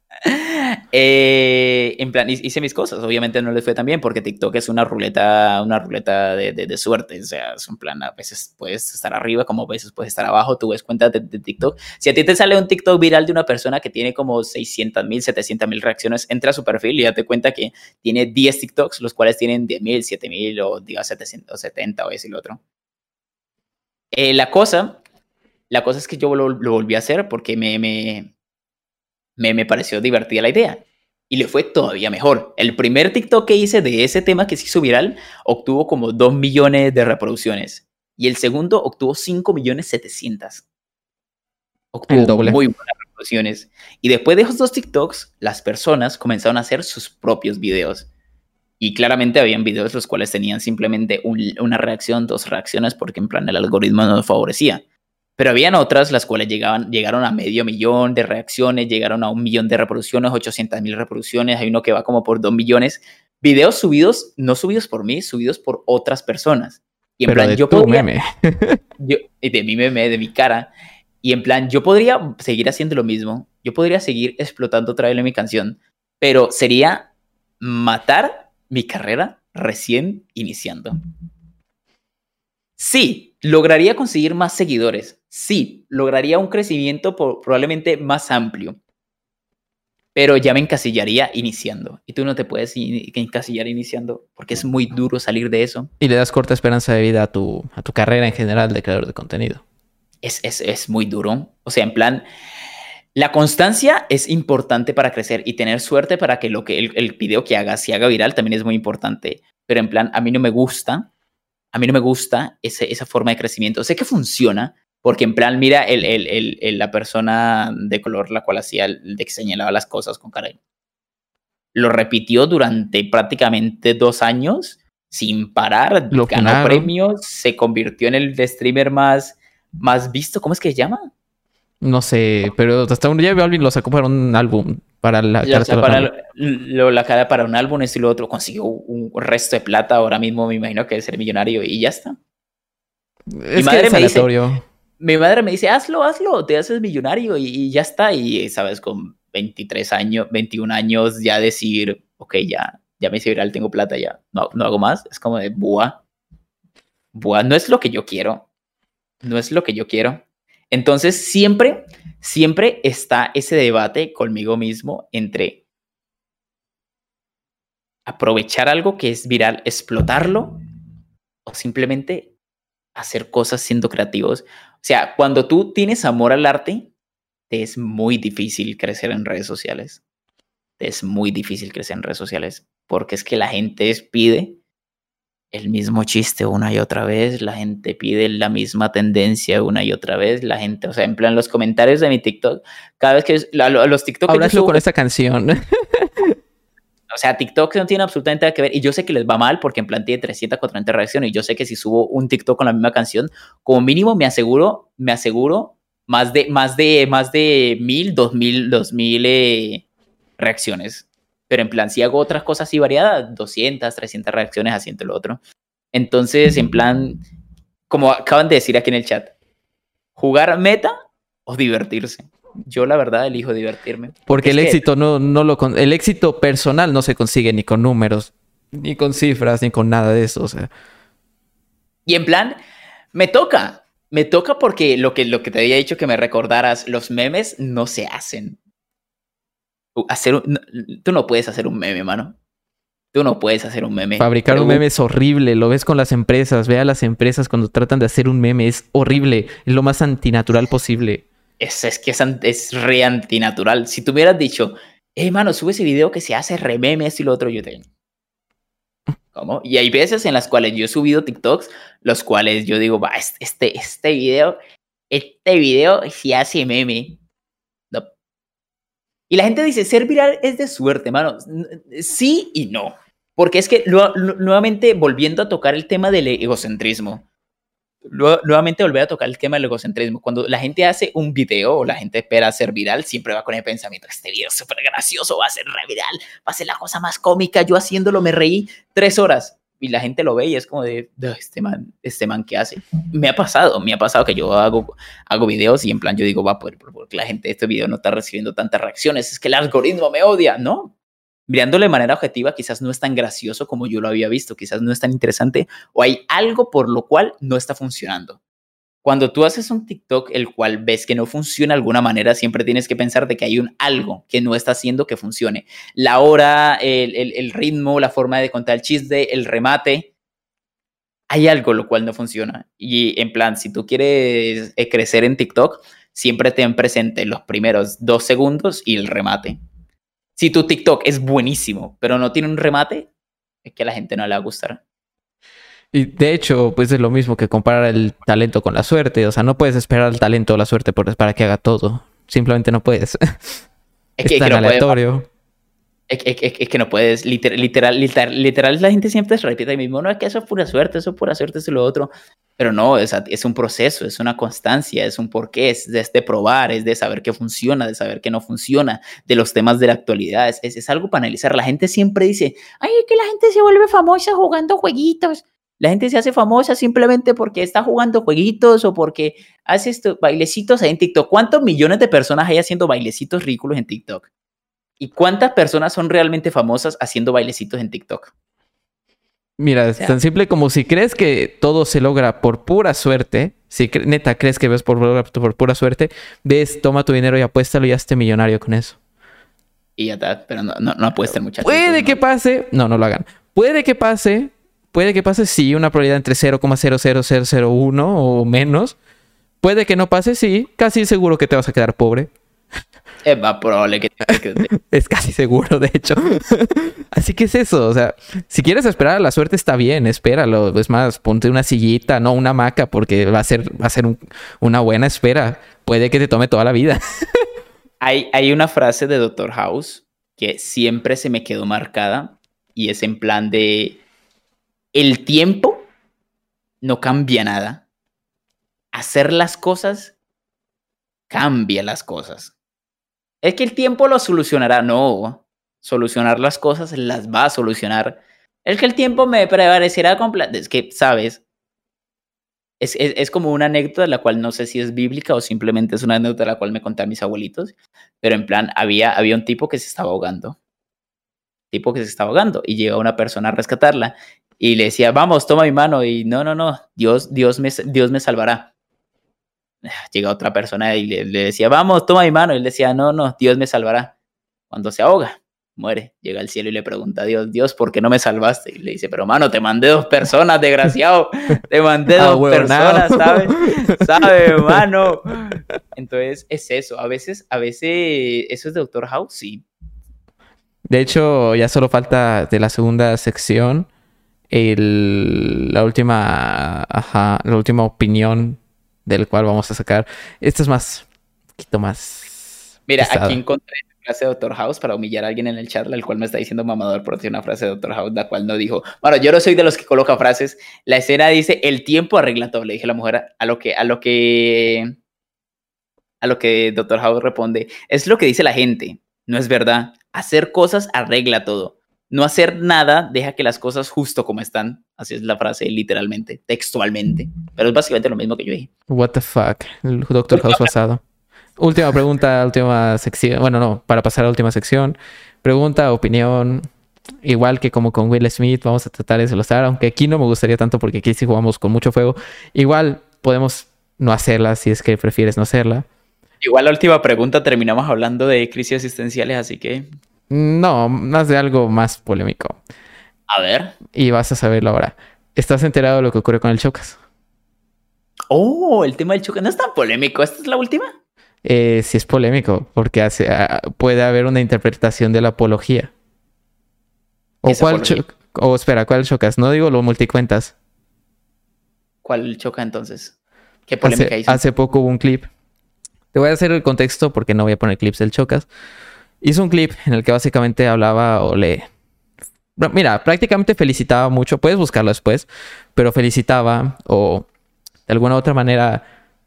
Eh, en plan, hi- hice mis cosas. Obviamente no les fue tan bien porque TikTok es una ruleta, una ruleta de, de- de suerte. O sea, es un plan, a veces puedes estar arriba, como a veces puedes estar abajo. Tú ves cuentas de, de TikTok. Si a ti te sale un TikTok viral de una persona que tiene como 600 mil, 700 mil reacciones, entra a su perfil y date cuenta que tiene 10 TikToks, los cuales tienen 10 mil, 7 mil o diga 770 o ese y lo otro. Eh, la cosa, la cosa es que yo lo, lo volví a hacer porque me, me, me, me pareció divertida la idea. Y le fue todavía mejor. El primer TikTok que hice de ese tema que se hizo viral obtuvo como 2 millones de reproducciones. Y el segundo obtuvo 5 millones 700. Obtuvo El doble. muy buenas reproducciones. Y después de esos dos TikToks, las personas comenzaron a hacer sus propios videos. Y claramente habían videos los cuales tenían simplemente un- una reacción, dos reacciones, porque en plan el algoritmo no favorecía. Pero habían otras las cuales llegaban, llegaron a medio millón de reacciones, llegaron a un millón de reproducciones, 800 mil reproducciones, hay uno que va como por dos millones. Videos subidos, no subidos por mí, subidos por otras personas. Y en Pero plan, de yo tu podría, meme. yo- de mi meme, de mi cara. Y en plan, yo podría seguir haciendo lo mismo. Yo podría seguir explotando otra vez mi canción. Pero sería matar mi carrera recién iniciando. Sí, lograría conseguir más seguidores. Sí, lograría un crecimiento po- probablemente más amplio. Pero ya me encasillaría iniciando. Y tú no te puedes in- encasillar iniciando porque es muy duro salir de eso. Y le das corta esperanza de vida a tu, a tu carrera en general de creador de contenido. es, es, es muy duro. O sea, en plan, la constancia es importante para crecer y tener suerte para que lo que el, el video que hagas se haga viral también es muy importante. Pero en plan, a mí no me gusta, a mí no me gusta ese, esa forma de crecimiento. Sé que funciona, porque en plan, mira el, el, el- la persona de color la cual hacía, el, de que señalaba las cosas con cara. Lo repitió durante prácticamente dos años sin parar, Lo ganó funaron. premios, se convirtió en el streamer más, más visto, ¿cómo es que se llama? No sé, pero hasta un día Balvin lo sacó para un álbum. Para la Ya, o sea, para lo, la cara para un álbum, esto y lo otro, consiguió un resto de plata, ahora mismo me imagino que debe ser millonario y ya está. Es que madre es me dice-. Mi madre me dice, hazlo, hazlo, te haces millonario y, ya está. Y, sabes, con 23 años, 21 años, ya decir, ok, ya, ya me hice viral, tengo plata, ya, no, no hago más. Es como de, buah, buah, no es lo que yo quiero, no es lo que yo quiero. Entonces, siempre, siempre está ese debate conmigo mismo entre aprovechar algo que es viral, explotarlo, o simplemente hacer cosas siendo creativos. O sea, cuando tú tienes amor al arte, te es muy difícil crecer en redes sociales. Te es muy difícil crecer en redes sociales porque es que la gente pide el mismo chiste una y otra vez, la gente pide la misma tendencia una y otra vez, la gente, o sea, en plan los comentarios de mi TikTok, cada vez que la- lo- los TikTok yo subo- con esta canción. o sea, TikTok no tiene absolutamente nada que ver y yo sé que les va mal porque en plan tiene 300, 400 reacciones y yo sé que si subo un TikTok con la misma canción, como mínimo me aseguro, me aseguro más de, más de, más de mil, dos mil, dos mil eh, reacciones. Pero en plan, si hago otras cosas así variadas, 200, 300 reacciones haciendo lo otro. Entonces, en plan, como acaban de decir aquí en el chat, jugar meta o divertirse. Yo la verdad elijo divertirme. Porque Es el que- éxito no, no lo con- el éxito personal no se consigue ni con números, ni con cifras, ni con nada de eso. O sea, Y en plan, me toca. Me toca porque lo que, lo que te había dicho que me recordaras, los memes no se hacen. Hacer un- tú no puedes hacer un meme, mano. Tú no puedes hacer un meme. fabricar un meme es horrible. Lo ves con las empresas. Ve a las empresas cuando tratan de hacer un meme. Es horrible. Es lo más antinatural posible. Es, es que es, es re antinatural. Si tú hubieras dicho, hey, mano, sube ese video que se hace re meme, esto y lo otro, yo te... ¿Cómo? Y hay veces en las cuales yo he subido TikToks, los cuales yo digo, va, este, este, video, este video se hace meme. No. Y la gente dice, ser viral es de suerte, mano. Sí y no. Porque es que lu- lu- nuevamente volviendo a tocar el tema del egocentrismo. Nuevamente volver a tocar el tema del egocentrismo. Cuando la gente hace un video o la gente espera ser viral, siempre va con el pensamiento, este video es súper gracioso, va a ser re viral, va a ser la cosa más cómica, yo haciéndolo me reí tres horas. Y la gente lo ve y es como de, "Ah, este man, este man, ¿qué hace? Me ha pasado, me ha pasado que yo hago, hago videos y en plan yo digo, va, por, porque la gente de este video no está recibiendo tantas reacciones, es que el algoritmo me odia, ¿no? Mirándolo de manera objetiva, quizás no es tan gracioso como yo lo había visto, quizás no es tan interesante o hay algo por lo cual no está funcionando. Cuando tú haces un TikTok el cual ves que no funciona de alguna manera, siempre tienes que pensar de que hay un algo que no está haciendo que funcione. La hora, el, el- ritmo, la forma de contar el chiste, el remate. Hay algo lo cual no funciona. Y en plan, si tú quieres eh, crecer en TikTok, siempre ten presente los primeros dos segundos y el remate. Si tu TikTok es buenísimo, pero no tiene un remate, es que a la gente no le va a gustar. Y de hecho, pues es lo mismo que comparar el talento con la suerte. O sea, no puedes esperar al talento o la suerte por- para que haga todo. Simplemente no puedes. Es es que, tan que no puede- aleatorio. Es- es- es que no puedes, literal, literal, literal, la gente siempre se repite lo mismo, no es que eso es pura suerte, eso es pura suerte, eso es lo otro. Pero no, es, a- es un proceso, es una constancia, es un porqué, es de, de probar, es de saber qué funciona, de saber qué no funciona, de los temas de la actualidad, es, es, es algo para analizar. La gente siempre dice, Ay, es que la gente se vuelve famosa jugando jueguitos. la gente se hace famosa simplemente porque está jugando jueguitos o porque hace estos bailecitos ahí en TikTok. ¿Cuántos millones de personas hay haciendo bailecitos ridículos en TikTok? ¿Y cuántas personas son realmente famosas haciendo bailecitos en TikTok? Mira, es tan simple como si crees que todo se logra por pura suerte, si cre- neta crees que ves por, por pura suerte, ves, toma tu dinero y apuéstalo y hazte millonario con eso. Y ya está, pero no, no, no apuesten, muchachos. Puede no. que pase, no, no lo hagan. Puede que pase, puede que pase sí, una probabilidad entre 0,00001 o menos. Puede que no pase, sí, casi seguro que te vas a quedar pobre. Es más probable que Es casi seguro, de hecho. Así que es eso, o sea, si quieres esperar a la suerte está bien, espéralo. Es más, ponte una sillita, no una hamaca, porque va a ser, va a ser un- una buena espera. Puede que te tome toda la vida. Hay, hay una frase de Doctor House que siempre se me quedó marcada y es en plan de el tiempo no cambia nada. Hacer las cosas cambia las cosas. Es que el tiempo lo solucionará, no. Solucionar las cosas las va a solucionar. Es que el tiempo me prevalecerá completo. Es que, ¿sabes? Es, es, es como una anécdota de la cual no sé si es bíblica o simplemente es una anécdota de la cual me contaron mis abuelitos. Pero en plan, había, había un tipo que se estaba ahogando. Tipo que se estaba ahogando. Y llega una persona a rescatarla. Y le decía, vamos, toma mi mano. Y no, no, no, Dios, Dios, me, Dios me salvará. Llega otra persona y le, le decía, vamos, toma mi mano. Y él decía, no, no, Dios me salvará. Cuando se ahoga, muere. Llega al cielo y le pregunta a Dios, Dios, ¿por qué no me salvaste? Y le dice, pero mano, te mandé dos personas, desgraciado. Te mandé Ah, dos personas, ¿sabes? ¿Sabe, mano? Entonces, es eso. A veces, a veces, ¿eso es Doctor House? Sí. De hecho, ya solo falta de la segunda sección el- la última, ajá, la última opinión del cual vamos a sacar. Esta es más, un poquito más. Mira, aquí encontré una frase de Doctor House para humillar a alguien en el chat, el cual me está diciendo mamador por una frase de Doctor House, la cual no dijo. Bueno, yo no soy de los que coloca frases. La escena dice, el tiempo arregla todo, le dije a la mujer, a lo que, a lo que, a lo que Doctor House responde, es lo que dice la gente, no es verdad. Hacer cosas arregla todo. No hacer nada deja que las cosas justo como están. Así es la frase literalmente, textualmente. Pero es básicamente lo mismo que yo dije. What the fuck. El Doctor House pasado. Última pregunta, última sección. Bueno, no, para pasar a la última sección. Pregunta, opinión. Igual que como con Will Smith, vamos a tratar de celostar, aunque aquí no me gustaría tanto porque aquí sí jugamos con mucho fuego. Igual podemos no hacerla si es que prefieres no hacerla. Igual la última pregunta terminamos hablando de crisis existenciales, así que No, más de algo más polémico. A ver. Y vas a saberlo ahora. ¿Estás enterado de lo que ocurre con el Chocas? Oh, el tema del choque no es tan polémico. ¿Esta es la última? Eh, sí es polémico, porque hace, ah, puede haber una interpretación de la apología. ¿O ¿Qué es cuál apología? O espera, ¿cuál chocas? No digo lo multicuentas. ¿Cuál choca entonces? ¿Qué polémica Hace, hizo? hace poco hubo un clip. Te voy a hacer el contexto porque no voy a poner clips del Chocas. Hizo un clip en el que básicamente hablaba o le... Mira, prácticamente felicitaba mucho. Puedes buscarlo después. Pero felicitaba o de alguna otra manera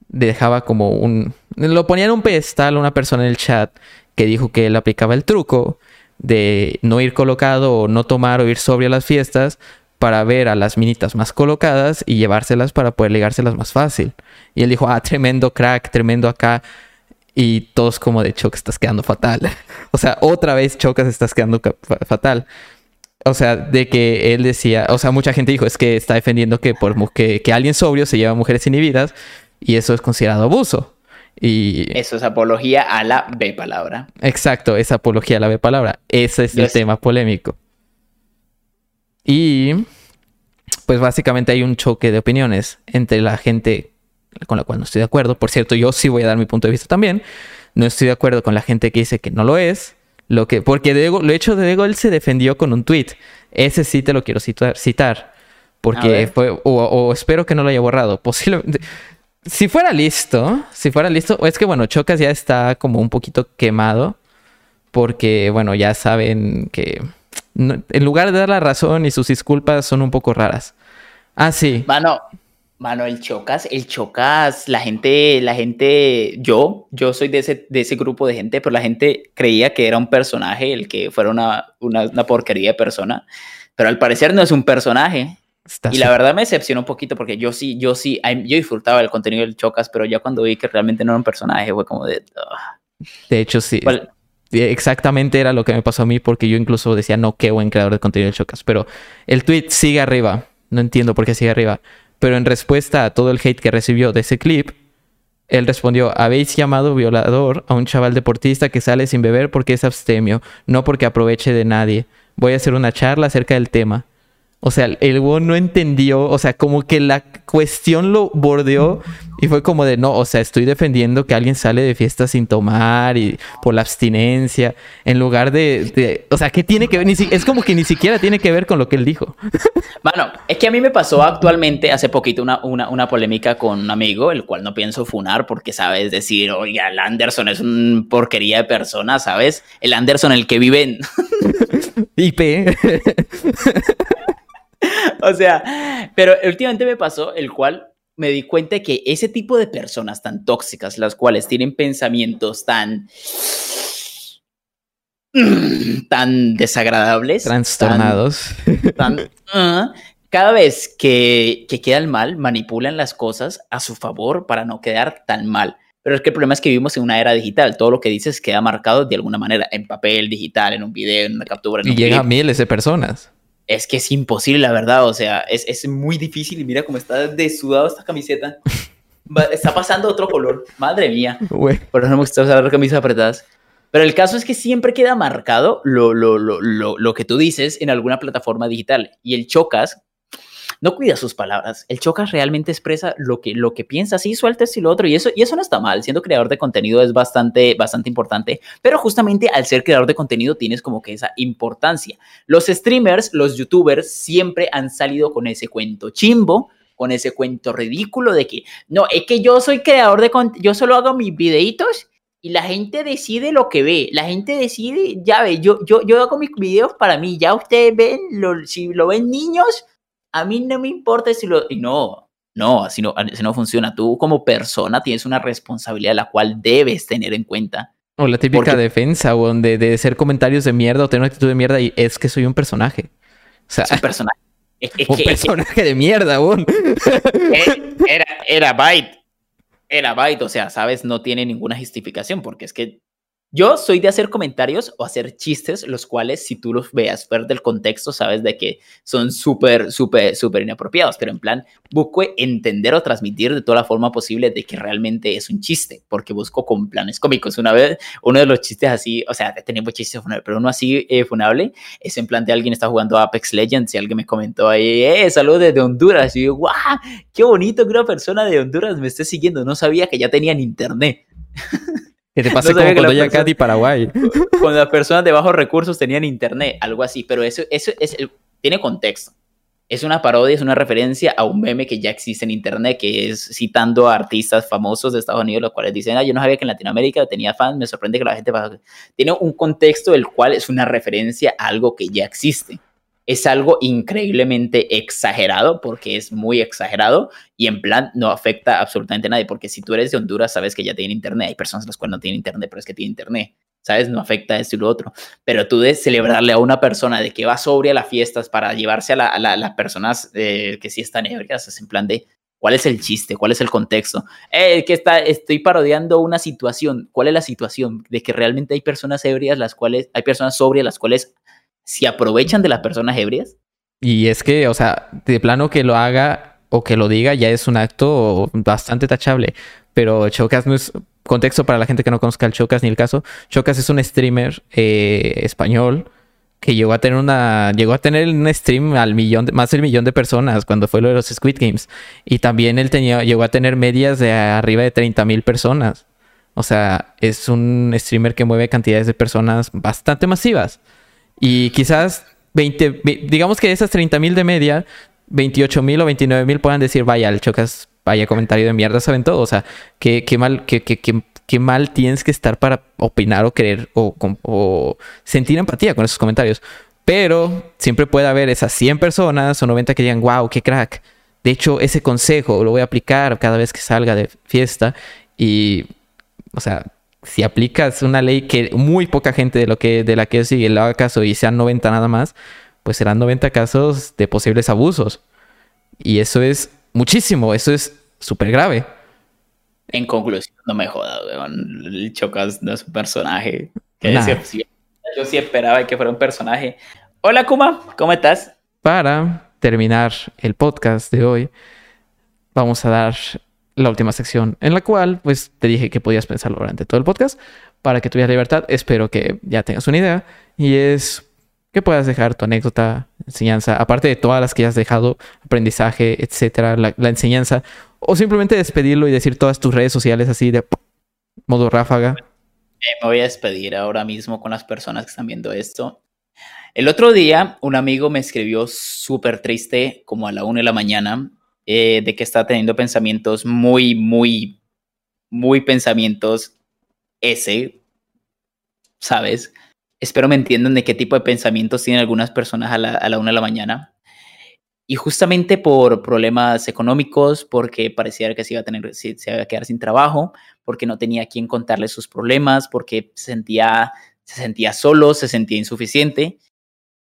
dejaba como un... Lo ponía en un pedestal una persona en el chat que dijo que él aplicaba el truco de no ir colocado o no tomar o ir sobrio a las fiestas para ver a las minitas más colocadas y llevárselas para poder ligárselas más fácil. Y él dijo, ah, tremendo crack, tremendo acá. Y todos como de Chocas estás quedando fatal. o sea, otra vez Chocas estás quedando fatal. O sea, de que él decía, o sea, mucha gente dijo, es que está defendiendo que, por que, que alguien sobrio se lleva a mujeres inhibidas y eso es considerado abuso. Y Eso es apología a la B palabra. exacto, esa apología a la B palabra. Ese es el tema polémico. Y pues básicamente hay un choque de opiniones entre la gente con la cual no estoy de acuerdo. Por cierto, yo sí voy a dar mi punto de vista también. No estoy de acuerdo con la gente que dice que no lo es. Lo que, porque Diego, lo hecho de Diego, él se defendió con un tweet. Ese sí te lo quiero citar. citar porque fue, o, o espero que no lo haya borrado. Posiblemente. Si fuera listo, si fuera listo, o es que bueno, Chocas ya está como un poquito quemado. porque, bueno, ya saben que no- en lugar de dar la razón y sus disculpas son un poco raras. Ah, sí. Mano, mano, el Chocas, el Chocas, la gente, la gente, yo, yo soy de ese, de ese grupo de gente, pero la gente creía que era un personaje, el que fuera una, una, una porquería de persona, pero al parecer no es un personaje. Está Y la verdad me decepcionó un poquito porque yo sí, yo sí, yo disfrutaba del contenido del Chocas, pero ya cuando vi que realmente no era un personaje, fue como de... De hecho, sí. Exactamente era lo que me pasó a mí porque yo incluso decía, no, qué buen creador de contenido de Chocas. Pero el tweet sigue arriba. No entiendo por qué sigue arriba. Pero en respuesta a todo el hate que recibió de ese clip, él respondió, habéis llamado violador a un chaval deportista que sale sin beber porque es abstemio, no porque aproveche de nadie. Voy a hacer una charla acerca del tema. O sea, el güey no entendió, o sea, como que la cuestión lo bordeó y fue como de, no, o sea, estoy defendiendo que alguien sale de fiesta sin tomar y por la abstinencia, en lugar de, de- o sea, ¿qué tiene que ver? Ni si- es como que ni siquiera tiene que ver con lo que él dijo. Mano, es que a mí me pasó actualmente, hace poquito, una, una, una polémica con un amigo, el cual no pienso funar porque, ¿sabes? Decir, oiga, el Anderson es un porquería de persona, ¿sabes? El Anderson, el que vive en... IP. o sea, pero últimamente me pasó el cual me di cuenta que ese tipo de personas tan tóxicas, las cuales tienen pensamientos tan tan desagradables, tan- Trastornados. tan- ah, cada vez que, que quedan mal, manipulan las cosas a su favor para no quedar tan mal. Pero es que el problema es que vivimos en una era digital. Todo lo que dices queda marcado de alguna manera, en papel, digital, en un video, en una captura. En Y un llega a miles de personas. Es que es imposible, la verdad. O sea, es, es muy difícil. Y mira cómo está desudado esta camiseta. Va- Está pasando otro color. Madre mía. Por eso no me gusta usar las camisas apretadas. Pero el caso es que siempre queda marcado lo, lo, lo, lo, lo que tú dices en alguna plataforma digital. Y el Chocas no cuida sus palabras. El Chocas realmente expresa lo que, lo que piensa, sí, suelta y lo otro. Y eso, y eso no está mal. Siendo creador de contenido es bastante, bastante importante. Pero justamente al ser creador de contenido tienes como que esa importancia. Los streamers, los youtubers siempre han salido con ese cuento chimbo, con ese cuento ridículo de que no, es que yo soy creador de contenido, yo solo hago mis videitos y la gente decide lo que ve. La gente decide, ya ve, yo, yo, yo hago mis videos para mí, ya ustedes ven, lo- si lo ven niños, a mí no me importa si lo... Y no, no, así no, así no funciona. Tú como persona tienes una responsabilidad la cual debes tener en cuenta. O la típica Porque- defensa, weón, de, de ser comentarios de mierda o tener una actitud de mierda y es que soy un personaje. O sea, Es un personaje. Es, es un que- es que- personaje de mierda, weón. Eh, era, era Byte. Era Byte, o sea, ¿sabes? No tiene ninguna justificación porque es que yo soy de hacer comentarios o hacer chistes, los cuales si tú los veas fuera del contexto, sabes de que son súper, súper, súper inapropiados, pero en plan, busco entender o transmitir de toda la forma posible de que realmente es un chiste, porque busco con planes cómicos. Una vez, uno de los chistes así, o sea, tenemos chistes funables, pero uno así eh, funable es en plan de alguien está jugando Apex Legends y alguien me comentó ahí, eh, saludos desde Honduras. Y yo, guau, qué bonito que una persona de Honduras me esté siguiendo. No sabía que ya tenían internet. Que te pase No como que con la Doña persona- Cat y Paraguay. Cuando las personas de bajos recursos tenían internet, algo así. Pero eso, eso es, el- tiene contexto. Es una parodia, es una referencia a un meme que ya existe en internet, que es citando a artistas famosos de Estados Unidos, los cuales dicen, ah, yo no sabía que en Latinoamérica tenía fans, me sorprende que la gente... baja-". Tiene un contexto del cual es una referencia a algo que ya existe. Es algo increíblemente exagerado, porque es muy exagerado, y en plan no afecta absolutamente a nadie, porque si tú eres de Honduras, sabes que ya tienen internet, hay personas las cuales no tienen internet, pero es que tienen internet, ¿sabes? No afecta a esto y lo otro. Pero tú de celebrarle a una persona de que va sobria a las fiestas para llevarse a, la- a la- a las personas eh, que sí están ebrias, es en plan de, ¿cuál es el chiste? ¿Cuál es el contexto? Eh, que está, estoy parodiando una situación. ¿Cuál es la situación? De que realmente hay personas ebrias, las cuales, hay personas sobrias, las cuales se aprovechan de las personas ebrias. Y es que, o sea, de plano que lo haga o que lo diga ya es un acto bastante tachable. Pero Chocas no es contexto para la gente que no conozca el Chocas ni el caso. Chocas es un streamer eh, español que llegó a tener una llegó a tener un stream al millón de- más del millón de personas cuando fue lo de los Squid Games y también él tenía llegó a tener medias de arriba de 30 mil personas o sea es un streamer que mueve cantidades de personas bastante masivas y quizás 20, ve- digamos que de esas 30 mil de media, 28 mil o 29 mil puedan decir, vaya, el Chocas, vaya comentario de mierda, saben todo. O sea, qué, qué mal, qué, qué, qué, mal tienes que estar para opinar o querer o, o sentir empatía con esos comentarios. Pero siempre puede haber esas 100 personas o 90 que digan, wow, qué crack. De hecho, ese consejo lo voy a aplicar cada vez que salga de fiesta. Y, o sea, si aplicas una ley que muy poca gente de, lo que, de la que sigue le haga caso y sean 90 nada más, pues serán 90 casos de posibles abusos. Y eso es muchísimo, eso es súper grave. En conclusión, no me jodas, weón. El Chocas no es un personaje. Nah. Yo sí esperaba que fuera un personaje. Hola, Kuma, ¿cómo estás? Para terminar el podcast de hoy, vamos a dar la última sección en la cual, pues, te dije que podías pensarlo durante todo el podcast para que tuvieras libertad. Espero que ya tengas una idea y es que puedas dejar tu anécdota, enseñanza, aparte de todas las que ya has dejado, aprendizaje, etcétera, la, la enseñanza, o simplemente despedirlo y decir todas tus redes sociales así de modo ráfaga. Eh, me voy a despedir ahora mismo con las personas que están viendo esto. El otro día, un amigo me escribió súper triste, como a la una de la mañana, eh, de que está teniendo pensamientos muy, muy, muy pensamientos ese, ¿sabes? Espero me entiendan de qué tipo de pensamientos tienen algunas personas a la, a la una de la mañana. Y justamente por problemas económicos, porque parecía que se iba a, tener, se, se iba a quedar sin trabajo, porque no tenía quien contarle sus problemas, porque se sentía, se sentía solo, se sentía insuficiente.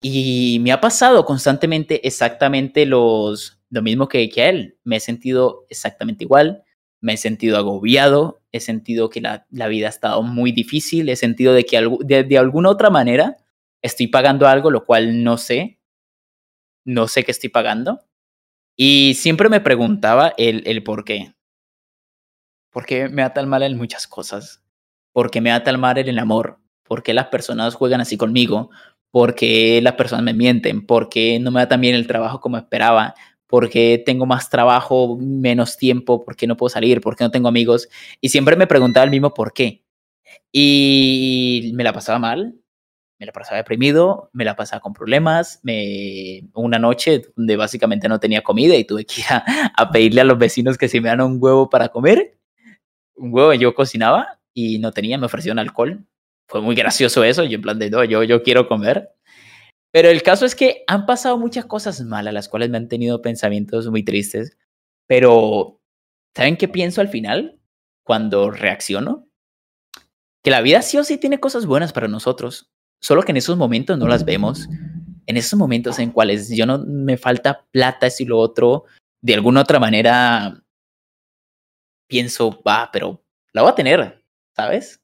Y me ha pasado constantemente exactamente los, lo mismo que, que a él. Me he sentido exactamente igual, me he sentido agobiado, he sentido que la, la vida ha estado muy difícil, he sentido de que algu- de, de alguna otra manera estoy pagando algo, lo cual no sé, no sé qué estoy pagando. Y siempre me preguntaba el, el por qué. ¿Por qué me da tan mal en muchas cosas? ¿Por qué me da tan mal en el amor? ¿Por qué las personas juegan así conmigo? ¿Por qué las personas me mienten? ¿Por qué no me da tan bien el trabajo como esperaba? ¿Por qué tengo más trabajo, menos tiempo? ¿Por qué no puedo salir? ¿Por qué no tengo amigos? Y siempre me preguntaba el mismo por qué. Y me la pasaba mal, me la pasaba deprimido, me la pasaba con problemas, me, una noche donde básicamente no tenía comida y tuve que ir a, a pedirle a los vecinos que se me dieran un huevo para comer. Un huevo yo cocinaba y no tenía, me ofrecieron alcohol. Fue muy gracioso eso, yo en plan de, no, yo, yo quiero comer. Pero el caso es que han pasado muchas cosas malas, las cuales me han tenido pensamientos muy tristes. Pero, ¿saben qué pienso al final? Cuando reacciono. Que la vida sí o sí tiene cosas buenas para nosotros. Solo que en esos momentos no las vemos. En esos momentos en cuales yo no me falta plata, esto y lo otro, de alguna otra manera pienso, va, pero la voy a tener, ¿sabes?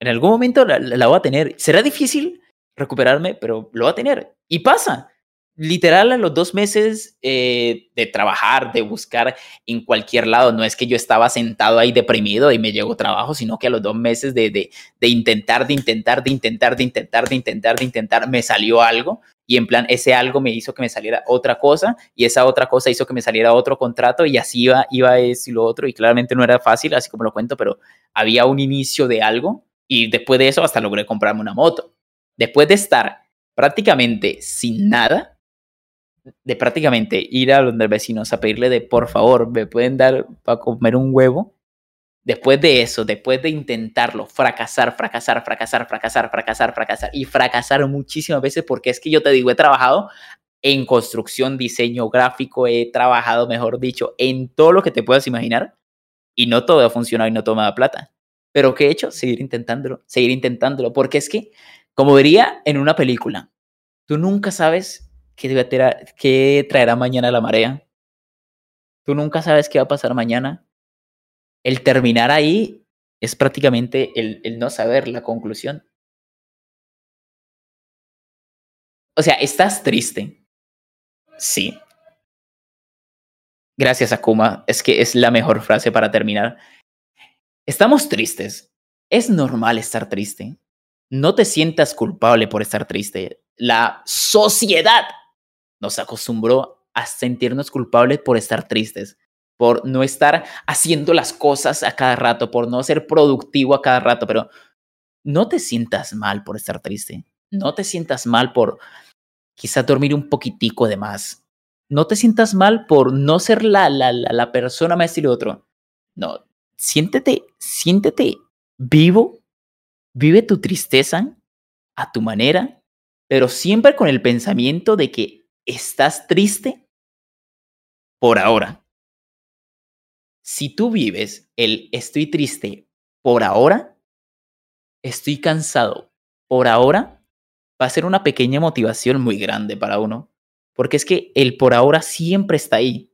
En algún momento la, la voy a tener. Será difícil recuperarme, pero lo voy a tener. Y pasa. Literal, a los dos meses eh, de trabajar, de buscar en cualquier lado, no es que yo estaba sentado ahí deprimido y me llegó trabajo, sino que a los dos meses de, de, de intentar, de intentar, de intentar, de intentar, de intentar, de intentar, me salió algo y en plan ese algo me hizo que me saliera otra cosa y esa otra cosa hizo que me saliera otro contrato y así iba, iba eso y lo otro y claramente no era fácil, así como lo cuento, pero había un inicio de algo y después de eso hasta logré comprarme una moto. Después de estar prácticamente sin nada, de prácticamente ir a donde vecinos a pedirle de por favor, me pueden dar para comer un huevo. Después de eso, después de intentarlo, fracasar, fracasar, fracasar, fracasar, fracasar, fracasar y fracasar muchísimas veces, porque es que yo te digo, he trabajado en construcción, diseño gráfico, he trabajado, mejor dicho, en todo lo que te puedas imaginar y no todo ha funcionado y no da plata. Pero ¿qué he hecho? Seguir intentándolo, seguir intentándolo, porque es que, como diría en una película, tú nunca sabes qué, qué traerá mañana la marea. Tú nunca sabes qué va a pasar mañana. El terminar ahí es prácticamente el, el no saber la conclusión. O sea, estás triste. Sí. Gracias, Akuma. Es que es la mejor frase para terminar. Estamos tristes. Es normal estar triste. No te sientas culpable por estar triste. La sociedad nos acostumbró a sentirnos culpables por estar tristes, por no estar haciendo las cosas a cada rato, por no ser productivo a cada rato, pero no te sientas mal por estar triste. No te sientas mal por quizás dormir un poquitico de más. No te sientas mal por no ser la, la, la, la persona más y lo otro. No, siéntete, siéntete vivo, vive tu tristeza a tu manera, pero siempre con el pensamiento de que estás triste por ahora. Si tú vives el estoy triste por ahora, estoy cansado por ahora, va a ser una pequeña motivación muy grande para uno. Porque es que el por ahora siempre está ahí.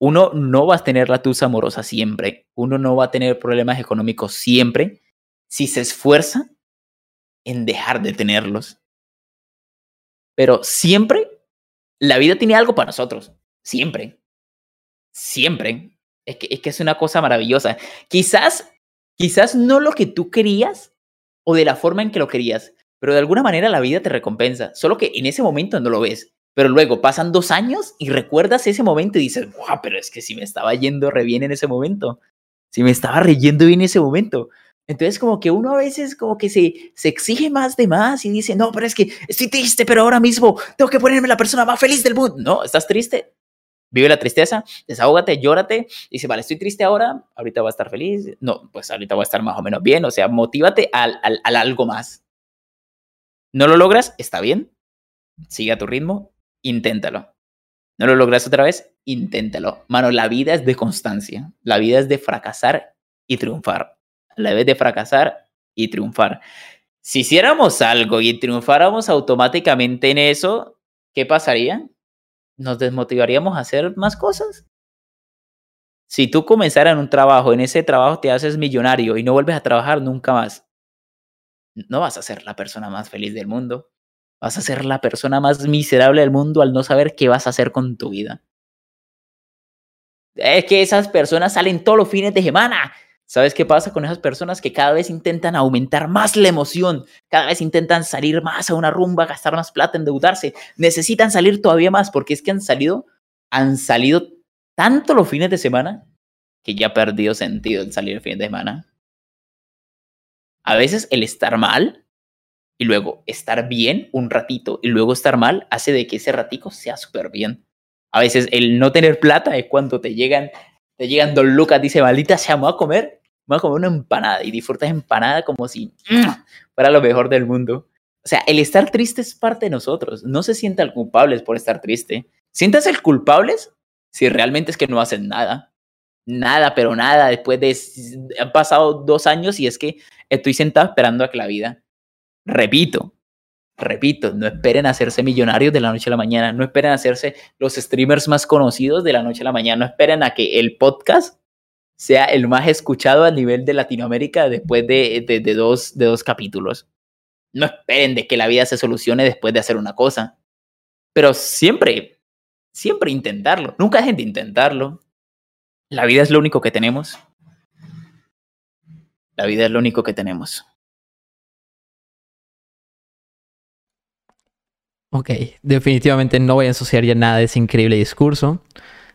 Uno no va a tener la tusa amorosa siempre. Uno no va a tener problemas económicos siempre si se esfuerza en dejar de tenerlos. Pero siempre la vida tiene algo para nosotros. Siempre. Siempre. Es que, es que es una cosa maravillosa. Quizás, quizás no lo que tú querías o de la forma en que lo querías, pero de alguna manera la vida te recompensa. Solo que en ese momento no lo ves. Pero luego pasan dos años y recuerdas ese momento y dices, wow, pero es que si me estaba yendo re bien en ese momento. Si me estaba reyendo bien en ese momento. Entonces como que uno a veces como que se, se exige más de más y dice, no, pero es que estoy triste, pero ahora mismo tengo que ponerme la persona más feliz del mundo. No, estás triste. Vive la tristeza, desahógate, llórate, dice, vale, estoy triste ahora, ahorita voy a estar feliz. No, pues ahorita voy a estar más o menos bien. O sea, motívate al, al, al algo más. ¿No lo logras? Está bien. Sigue a tu ritmo, inténtalo. ¿No lo logras otra vez? Inténtalo. Mano, la vida es de constancia. La vida es de fracasar y triunfar. La es de fracasar y triunfar. Si hiciéramos algo y triunfáramos automáticamente en eso, ¿qué pasaría? Nos desmotivaríamos a hacer más cosas. Si tú comenzaras en un trabajo, en ese trabajo te haces millonario y no vuelves a trabajar nunca más, no vas a ser la persona más feliz del mundo. Vas a ser la persona más miserable del mundo al no saber qué vas a hacer con tu vida. Es que esas personas salen todos los fines de semana. ¿Sabes qué pasa con esas personas que cada vez intentan aumentar más la emoción? Cada vez intentan salir más a una rumba, gastar más plata, endeudarse. Necesitan salir todavía más porque es que han salido, han salido tanto los fines de semana que ya ha perdido sentido el salir el fin de semana. A veces el estar mal y luego estar bien un ratito y luego estar mal hace de que ese ratico sea súper bien. A veces el no tener plata es cuando te llegan, te llegan dos lucas, dice, maldita sea, me voy a comer, me voy a comer una empanada y disfrutas empanada como si mm, fuera lo mejor del mundo. O sea, el estar triste es parte de nosotros. No se sientan culpables por estar triste. Siéntanse culpables si realmente es que no hacen nada. Nada, pero nada. Después de... Han pasado dos años y es que estoy sentado esperando a que la vida Repito, repito, no esperen hacerse millonarios de la noche a la mañana, no esperen hacerse los streamers más conocidos de la noche a la mañana, no esperen a que el podcast sea el más escuchado a nivel de Latinoamérica después de, de, dos, de dos capítulos. No esperen de que la vida se solucione después de hacer una cosa. Pero siempre, siempre intentarlo. Nunca dejen de intentarlo. La vida es lo único que tenemos. La vida es lo único que tenemos. Ok, definitivamente no voy a ensuciar ya nada de ese increíble discurso.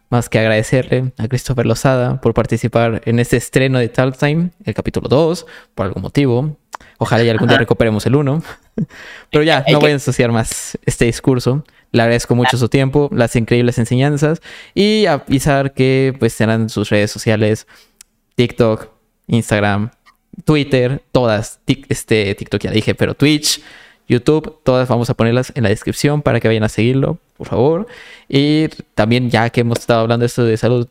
Más que agradecerle a Christopher Lozada por participar en este estreno de Talk Time, el capítulo 2, por algún motivo. Ojalá ya algún día recuperemos el 1. Pero ya, no voy a ensuciar más este discurso. Le agradezco mucho su tiempo, las increíbles enseñanzas y avisar que pues serán sus redes sociales, TikTok, Instagram, Twitter, todas, este TikTok ya dije, pero Twitch, YouTube, todas vamos a ponerlas en la descripción para que vayan a seguirlo, por favor. Y también ya que hemos estado hablando de esto de salud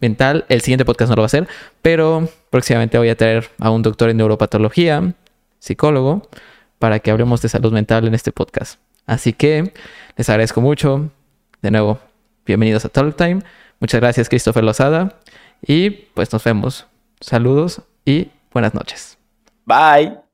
mental, el siguiente podcast no lo va a hacer, pero próximamente voy a traer a un doctor en neuropatología, psicólogo, para que hablemos de salud mental en este podcast. Así que les agradezco mucho. De nuevo, bienvenidos a Talk Time. Muchas gracias, Christopher Lozada. Y pues nos vemos. Saludos y buenas noches. Bye.